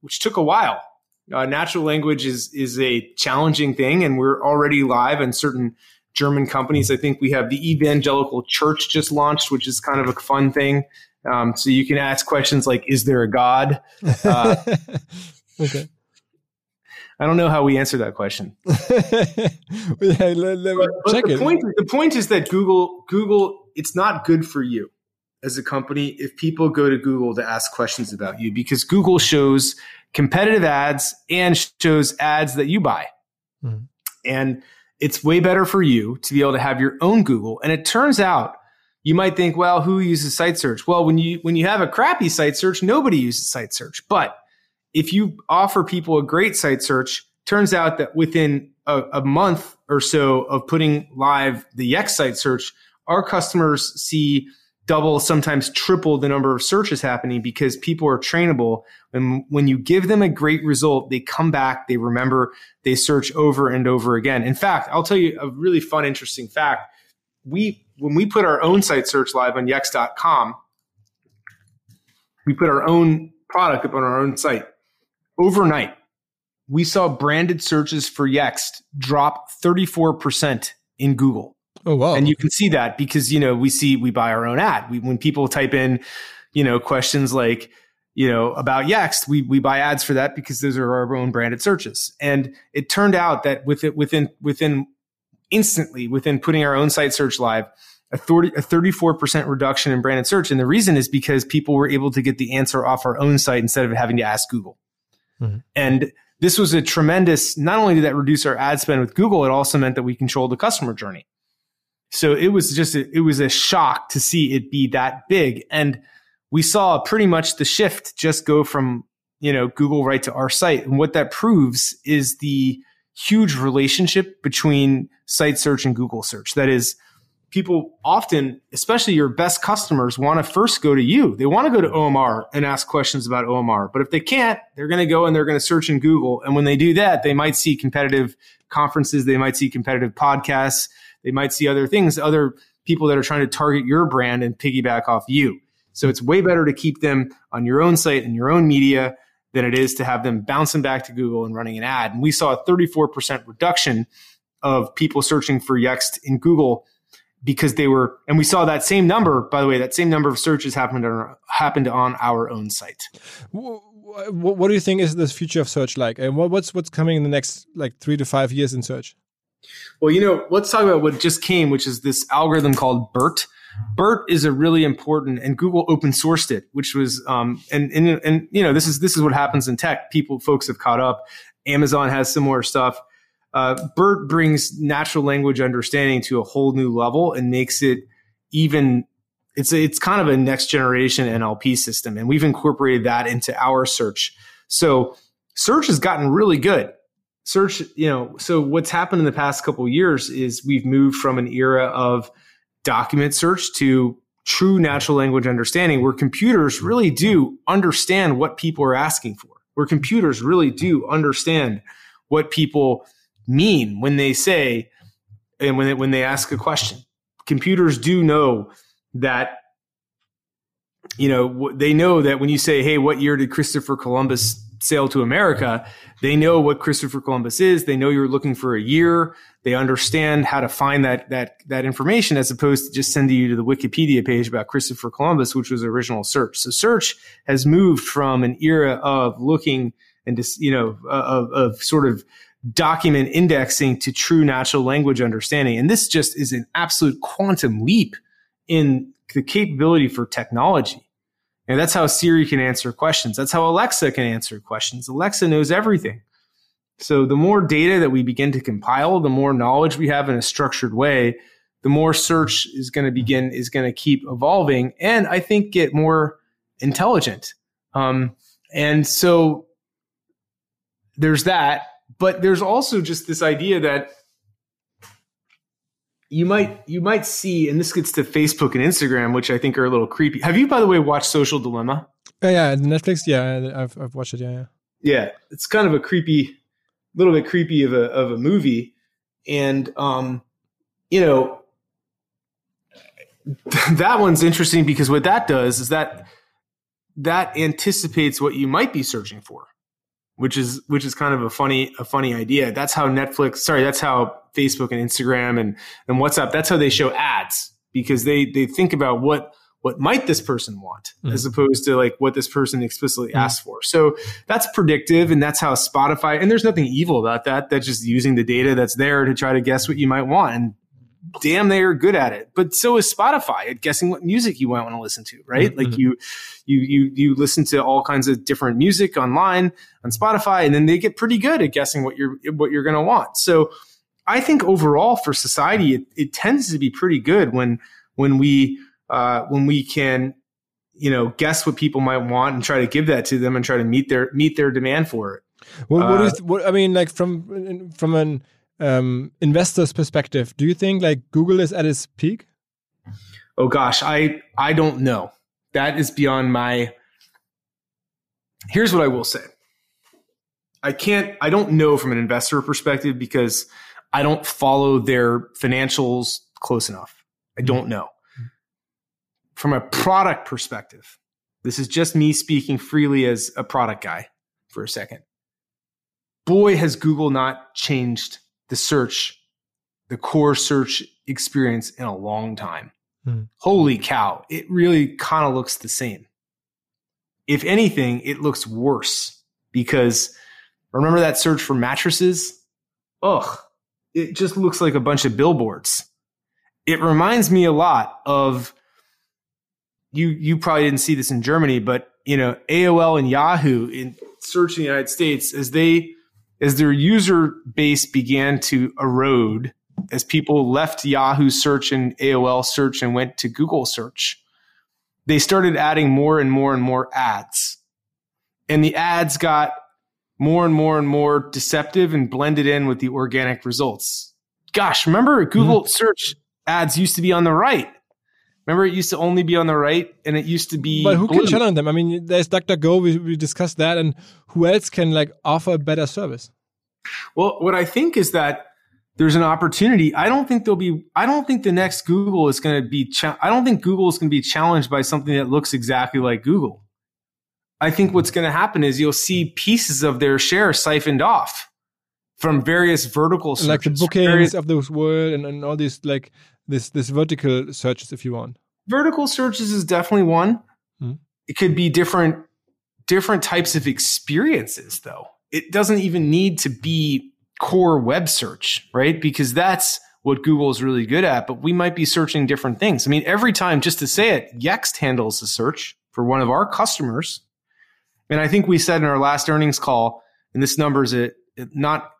[SPEAKER 4] which took a while. Uh, natural language is is a challenging thing, and we're already live in certain German companies. I think we have the Evangelical Church just launched, which is kind of a fun thing. Um, so you can ask questions like, "Is there a God?" Uh, okay. I don't know how we answer that question. yeah, let, let but, but the point, the point is that Google, Google, it's not good for you as a company if people go to Google to ask questions about you because Google shows competitive ads and shows ads that you buy. Mm-hmm. And it's way better for you to be able to have your own Google. And it turns out you might think, well, who uses site search? Well, when you when you have a crappy site search, nobody uses site search. But if you offer people a great site search, turns out that within a, a month or so of putting live the Yext site search, our customers see double, sometimes triple the number of searches happening because people are trainable. And when you give them a great result, they come back, they remember, they search over and over again. In fact, I'll tell you a really fun, interesting fact. We, when we put our own site search live on yext.com, we put our own product up on our own site overnight. We saw branded searches for Yext drop 34% in Google.
[SPEAKER 1] Oh wow!
[SPEAKER 4] And you can see that because you know we see we buy our own ad. We, when people type in, you know, questions like you know about Yext, we we buy ads for that because those are our own branded searches. And it turned out that with it within within instantly within putting our own site search live, a 30 a 34% reduction in branded search. And the reason is because people were able to get the answer off our own site instead of having to ask Google. Mm-hmm. And this was a tremendous, not only did that reduce our ad spend with Google, it also meant that we controlled the customer journey. So it was just, a, it was a shock to see it be that big. And we saw pretty much the shift just go from, you know, Google right to our site. And what that proves is the huge relationship between site search and Google search. That is, people often, especially your best customers, want to first go to you. They want to go to OMR and ask questions about OMR. But if they can't, they're going to go and they're going to search in Google. And when they do that, they might see competitive conferences, they might see competitive podcasts, they might see other things, other people that are trying to target your brand and piggyback off you. So it's way better to keep them on your own site and your own media than it is to have them bouncing back to Google and running an ad. And we saw a 34% reduction of people searching for Yext in Google because they were, and we saw that same number, by the way, that same number of searches happened on, happened on our own site.
[SPEAKER 1] What do you think is the future of search like? And what's, what's coming in the next like three to five years in search?
[SPEAKER 4] Well, you know, let's talk about what just came, which is this algorithm called BERT. BERT is a really important, and Google open sourced it, which was, um, and, and, and, you know, this is, this is what happens in tech. People, folks have caught up. Amazon has similar stuff. Uh, BERT brings natural language understanding to a whole new level and makes it even, it's, a, it's kind of a next generation NLP system. And we've incorporated that into our search. So search has gotten really good search, you know, so what's happened in the past couple years is we've moved from an era of document search to true natural language understanding where computers really do understand what people are asking for, where computers really do understand what people mean when they say and when they, when they ask a question. Computers do know that you know they know that when you say hey what year did Christopher Columbus sail to America, they know what Christopher Columbus is. They know you're looking for a year. They understand how to find that that that information as opposed to just sending you to the Wikipedia page about Christopher Columbus, which was original search. So search has moved from an era of looking and just, you know uh, of, of sort of document indexing to true natural language understanding. And this just is an absolute quantum leap in the capability for technology. And that's how Siri can answer questions. That's how Alexa can answer questions. Alexa knows everything. So the more data that we begin to compile, the more knowledge we have in a structured way, the more search is going to begin is going to keep evolving, and I think get more intelligent. Um, and so there's that, but there's also just this idea that you might you might see, and this gets to Facebook and Instagram, which I think are a little creepy. Have you, by the way, watched Social Dilemma?
[SPEAKER 1] Yeah, yeah, Netflix. Yeah, I've I've watched it. Yeah, yeah.
[SPEAKER 4] Yeah, it's kind of a creepy, little bit creepy of a of a movie, and um, you know, that one's interesting because what that does is that that anticipates what you might be searching for which is which is kind of a funny a funny idea. That's how Netflix, sorry, that's how Facebook and Instagram and and WhatsApp. That's how they show ads because they they think about what what might this person want mm-hmm. as opposed to like what this person explicitly mm-hmm. asked for. So that's predictive and that's how Spotify and there's nothing evil about that. That's just using the data that's there to try to guess what you might want. And damn they are good at it. But so is spotify at guessing what music you might want to listen to right? Mm-hmm. like you you you you listen to all kinds of different music online on spotify and then they get pretty good at guessing what you're what you're going to want. So i think overall for society it, it, tends to be pretty good when when we uh, when we can you know guess what people might want and try to give that to them and try to meet their meet their demand for it.
[SPEAKER 1] Well, what uh, is what i mean like from from an um, investor's perspective, do you think like Google is at its peak?
[SPEAKER 4] Oh gosh, I I don't know. That is beyond my. Here's what I will say. I can't. I don't know from an investor perspective because I don't follow their financials close enough. I don't mm-hmm. know. From a product perspective, this is just me speaking freely as a product guy for a second. Boy, has Google not changed the search, the core search experience in a long time. Hmm. Holy cow, it really kind of looks the same. If anything, it looks worse because remember that search for mattresses? Ugh, it just looks like a bunch of billboards. It reminds me a lot of you you probably didn't see this in Germany, but you know, AOL and Yahoo in search in the United States as they as their user base began to erode as people left Yahoo search and AOL search and went to Google search, they started adding more and more and more ads. And the ads got more and more and more deceptive and blended in with the organic results. Gosh, remember Google mm-hmm. search ads used to be on the right. Remember, it used to only be on the right, and it used to be.
[SPEAKER 1] But who
[SPEAKER 4] blue.
[SPEAKER 1] can challenge them? I mean, there's DuckDuckGo. We we discussed that, and who else can like offer a better service?
[SPEAKER 4] Well, what I think is that there's an opportunity. I don't think there'll be. I don't think the next Google is going to be. Cha- I don't think Google is going to be challenged by something that looks exactly like Google. I think what's going to happen is you'll see pieces of their share siphoned off from various vertical searches,
[SPEAKER 1] like the bookings various, of those world and, and all these like this this vertical searches if you want.
[SPEAKER 4] Vertical searches is definitely one. Hmm. it could be different different types of experiences though. It doesn't even need to be core web search right? Because that's what google is really good at but we might be searching different things. I mean every time just to say it yext handles a search for one of our customers. And i think we said in our last earnings call and this number is it not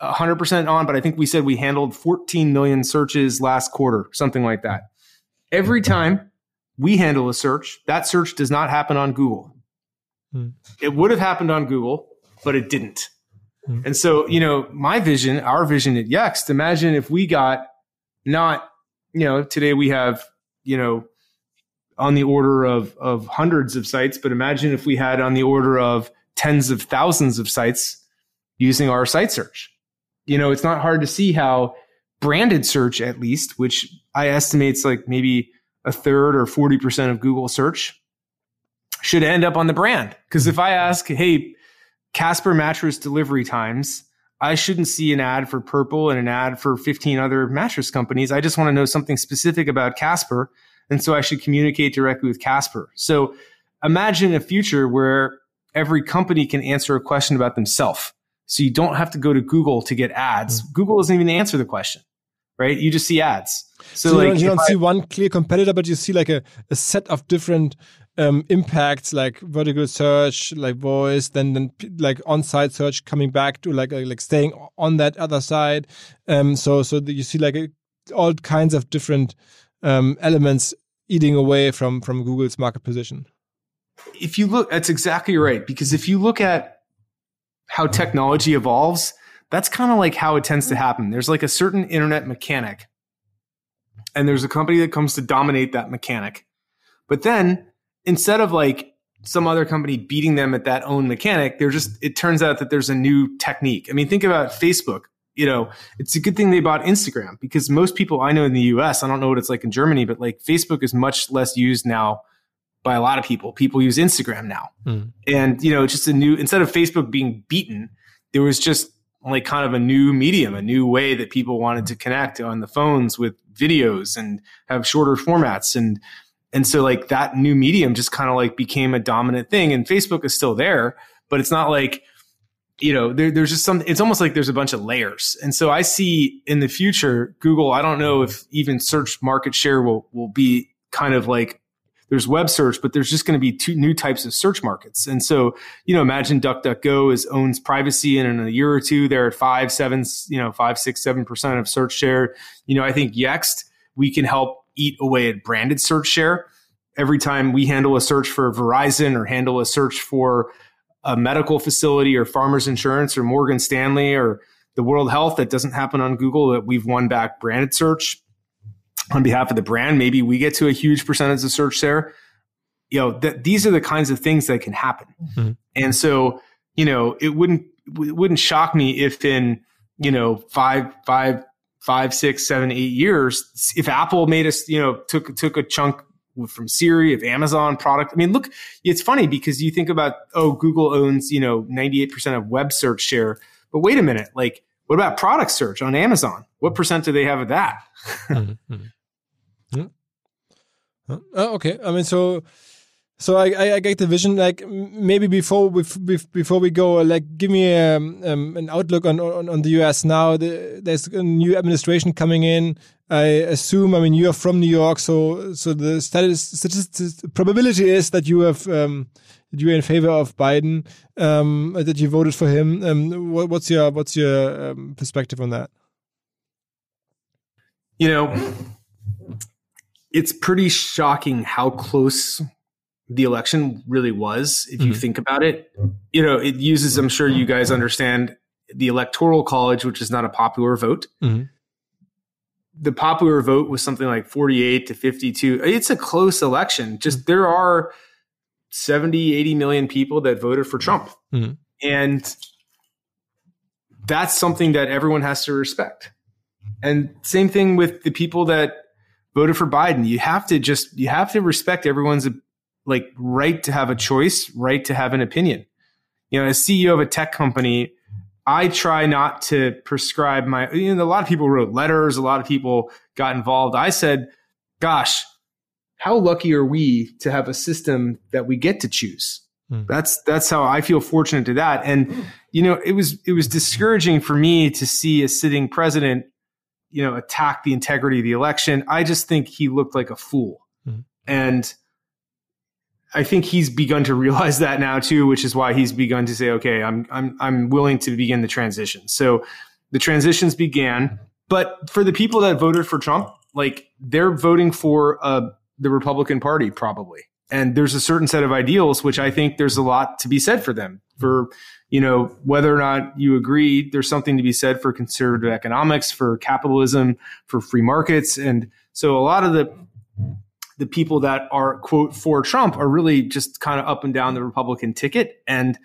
[SPEAKER 4] 100% on, but I think we said we handled 14 million searches last quarter, something like that. Every time we handle a search, that search does not happen on Google. Hmm. It would have happened on Google, but it didn't. Hmm. And so, you know, my vision, our vision at Yext, imagine if we got not, you know, today we have, you know, on the order of, of hundreds of sites, but imagine if we had on the order of tens of thousands of sites using our site search you know, it's not hard to see how branded search, at least, which I estimates like maybe a third or 40% of Google search should end up on the brand. Because if I ask, hey, Casper mattress delivery times, I shouldn't see an ad for Purple and an ad for 15 other mattress companies. I just want to know something specific about Casper. And so I should communicate directly with Casper. So imagine a future where every company can answer a question about themselves. So you don't have to go to Google to get ads. Mm. Google doesn't even answer the question, right? You just see ads.
[SPEAKER 1] So, so like, you don't, you don't I, see one clear competitor, but you see like a, a set of different um, impacts, like vertical search, like voice, then then like on-site search coming back to like like staying on that other side. Um, so so you see like a all kinds of different um, elements eating away from from Google's market position.
[SPEAKER 4] If you look, that's exactly right. Because if you look at how technology evolves, that's kind of like how it tends to mm-hmm. happen. There's like a certain internet mechanic, and there's a company that comes to dominate that mechanic. But then instead of like some other company beating them at that own mechanic, they're just, it turns out that there's a new technique. I mean, think about Facebook. You know, it's a good thing they bought Instagram because most people I know in the US, I don't know what it's like in Germany, but like Facebook is much less used now by a lot of people. People use Instagram now. Mm. And, you know, just a new, instead of Facebook being beaten, there was just like kind of a new medium, a new way that people wanted to connect on the phones with videos and have shorter formats. And, and so like that new medium just kind of like became a dominant thing and Facebook is still there, but it's not like, you know, there, there's just some, it's almost like there's a bunch of layers. And so I see in the future, Google, I don't know if even search market share will, will be kind of like there's web search, but there's just going to be two new types of search markets. And so, you know, imagine DuckDuckGo is owns privacy and in a year or two, they're at five, seven, you know, five, six, seven percent of search share. You know, I think Yext, we can help eat away at branded search share. Every time we handle a search for Verizon or handle a search for a medical facility or farmers insurance or Morgan Stanley or the World Health that doesn't happen on Google that we've won back branded search on behalf of the brand. Maybe we get to a huge percentage of search there. You know, that these are the kinds of things that can happen. Mm-hmm. And so, you know, it wouldn't it wouldn't shock me if in, you know, five, five, five, six, seven, eight years, if Apple made us, you know, took took a chunk from Siri, of Amazon product. I mean, look, it's funny because you think about, oh, Google owns, you know, 98% of web search share. But wait a minute, like, what about product search on Amazon? What percent do they have of that? mm-hmm.
[SPEAKER 1] Mm-hmm. Oh, okay. I mean, so so I, I get the vision. Like maybe before we before we go, like give me um, um, an outlook on, on, on the U.S. now. The, there's a new administration coming in. I assume. I mean, you are from New York, so so the status, probability is that you have um, that you're in favor of Biden, um, that you voted for him. Um, what, what's your what's your um, perspective on that?
[SPEAKER 4] You know, it's pretty shocking how close the election really was, if you mm-hmm. think about it. You know, it uses, I'm sure you guys understand, the electoral college, which is not a popular vote. Mm-hmm. The popular vote was something like 48 to 52. It's a close election. Just there are 70, 80 million people that voted for Trump. Mm-hmm. And that's something that everyone has to respect. And same thing with the people that voted for Biden. You have to just, you have to respect everyone's like right to have a choice, right to have an opinion. You know, as CEO of a tech company, I try not to prescribe my, you know, a lot of people wrote letters, a lot of people got involved. I said, gosh, how lucky are we to have a system that we get to choose? Mm. That's that's how I feel fortunate to that. And you know, it was it was discouraging for me to see a sitting president, you know, attack the integrity of the election. I just think he looked like a fool. Mm. And I think he's begun to realize that now too, which is why he's begun to say, okay, I'm I'm I'm willing to begin the transition. So the transitions began, but for the people that voted for Trump, like they're voting for uh, the Republican Party probably. And there's a certain set of ideals which I think there's a lot to be said for them. For you know whether or not you agree, there's something to be said for conservative economics, for capitalism, for free markets, and so a lot of the the people that are quote for Trump are really just kind of up and down the Republican ticket. And,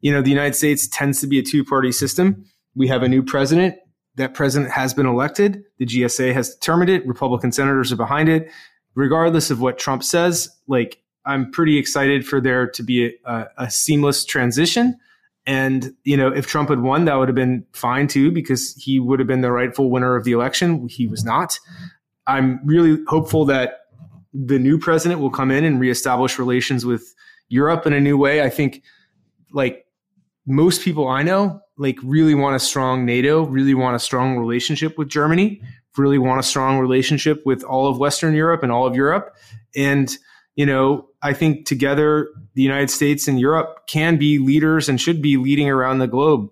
[SPEAKER 4] you know, the United States tends to be a two party system. We have a new president. That president has been elected. The GSA has determined it. Republican senators are behind it. Regardless of what Trump says, like, I'm pretty excited for there to be a, a, seamless transition. And, you know, if Trump had won, that would have been fine too, because he would have been the rightful winner of the election. He was not. I'm really hopeful that the new president will come in and reestablish relations with Europe in a new way. I think like most people I know like really want a strong NATO, really want a strong relationship with Germany, really want a strong relationship with all of Western Europe and all of Europe. And, you know, I think together the United States and Europe can be leaders and should be leading around the globe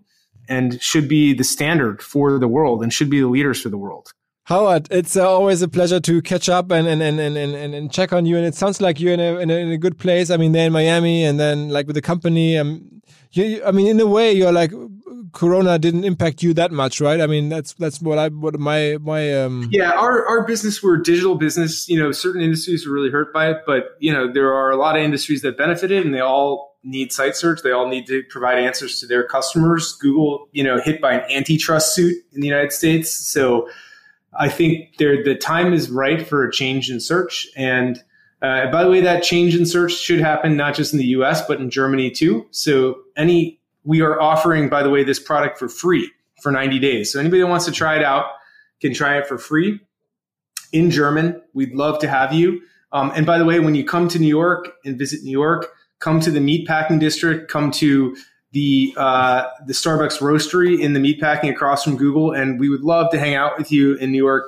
[SPEAKER 4] and should be the standard for the world and should be the leaders for the world.
[SPEAKER 1] Howard, it's uh, always a pleasure to catch up and, and, and, and, and, and check on you. And it sounds like you're in a, in a, in a good place. I mean, they're in Miami and then like with the company. Um, you, I mean, in a way, you're like, Corona didn't impact you that much, right? I mean, that's, that's what I, what my, my, um.
[SPEAKER 4] Yeah, our, our business, we're digital business. You know, certain industries were really hurt by it, but, you know, there are a lot of industries that benefited and they all need site search. They all need to provide answers to their customers. Google, you know, hit by an antitrust suit in the United States. So, I think there the time is right for a change in search. And uh, by the way, that change in search should happen not just in the U.S. but in Germany too. So any we are offering, by the way, this product for free for 90 days. So anybody that wants to try it out can try it for free in German. We'd love to have you. Um, and by the way, when you come to New York and visit New York, come to the meatpacking district, come to the uh, the Starbucks roastery in the meatpacking across from Google, and we would love to hang out with you in New York.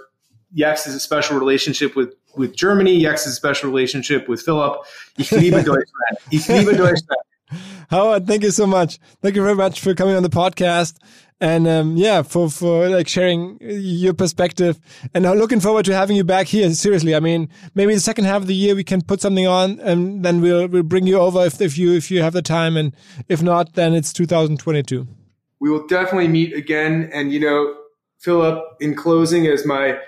[SPEAKER 4] Yex is a special relationship with with Germany. Yex is a special relationship with Philip. Ich liebe Deutschland. Ich liebe Deutschland.
[SPEAKER 1] Howard, thank you so much. Thank you very much for coming on the podcast and um, yeah, for for like sharing your perspective. And I'm looking forward to having you back here. Seriously, I mean, maybe the second half of the year we can put something on, and then we'll we'll bring you over if if you if you have the time, and if not, then it's 2022.
[SPEAKER 4] We will definitely meet again. And you know, Philip, in closing, as my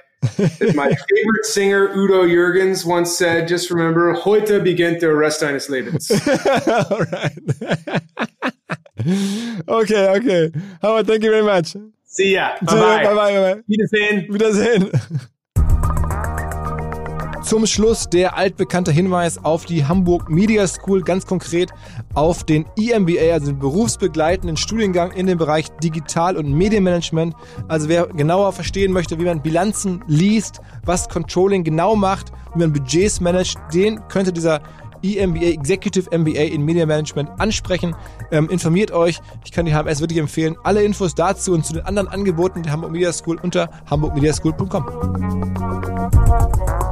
[SPEAKER 4] my favorite singer Udo Jürgens once said, just remember, heute beginnt der Rest deines Lebens.
[SPEAKER 1] All right. okay, okay. Howard, thank you very much.
[SPEAKER 4] See ya. Bye bye.
[SPEAKER 1] Bye bye. bye, bye.
[SPEAKER 4] Wiedersehen.
[SPEAKER 1] Wiedersehen. Zum Schluss der altbekannte Hinweis auf die Hamburg Media School, ganz konkret auf den EMBA, also den berufsbegleitenden Studiengang in dem Bereich Digital- und Medienmanagement. Also wer genauer verstehen möchte, wie man Bilanzen liest, was Controlling genau macht, wie man Budgets managt, den könnte dieser EMBA, Executive MBA in Media Management ansprechen. Ähm, informiert euch. Ich kann die HMS wirklich empfehlen. Alle Infos dazu und zu den anderen Angeboten der Hamburg Media School unter hamburgmediaschool.com.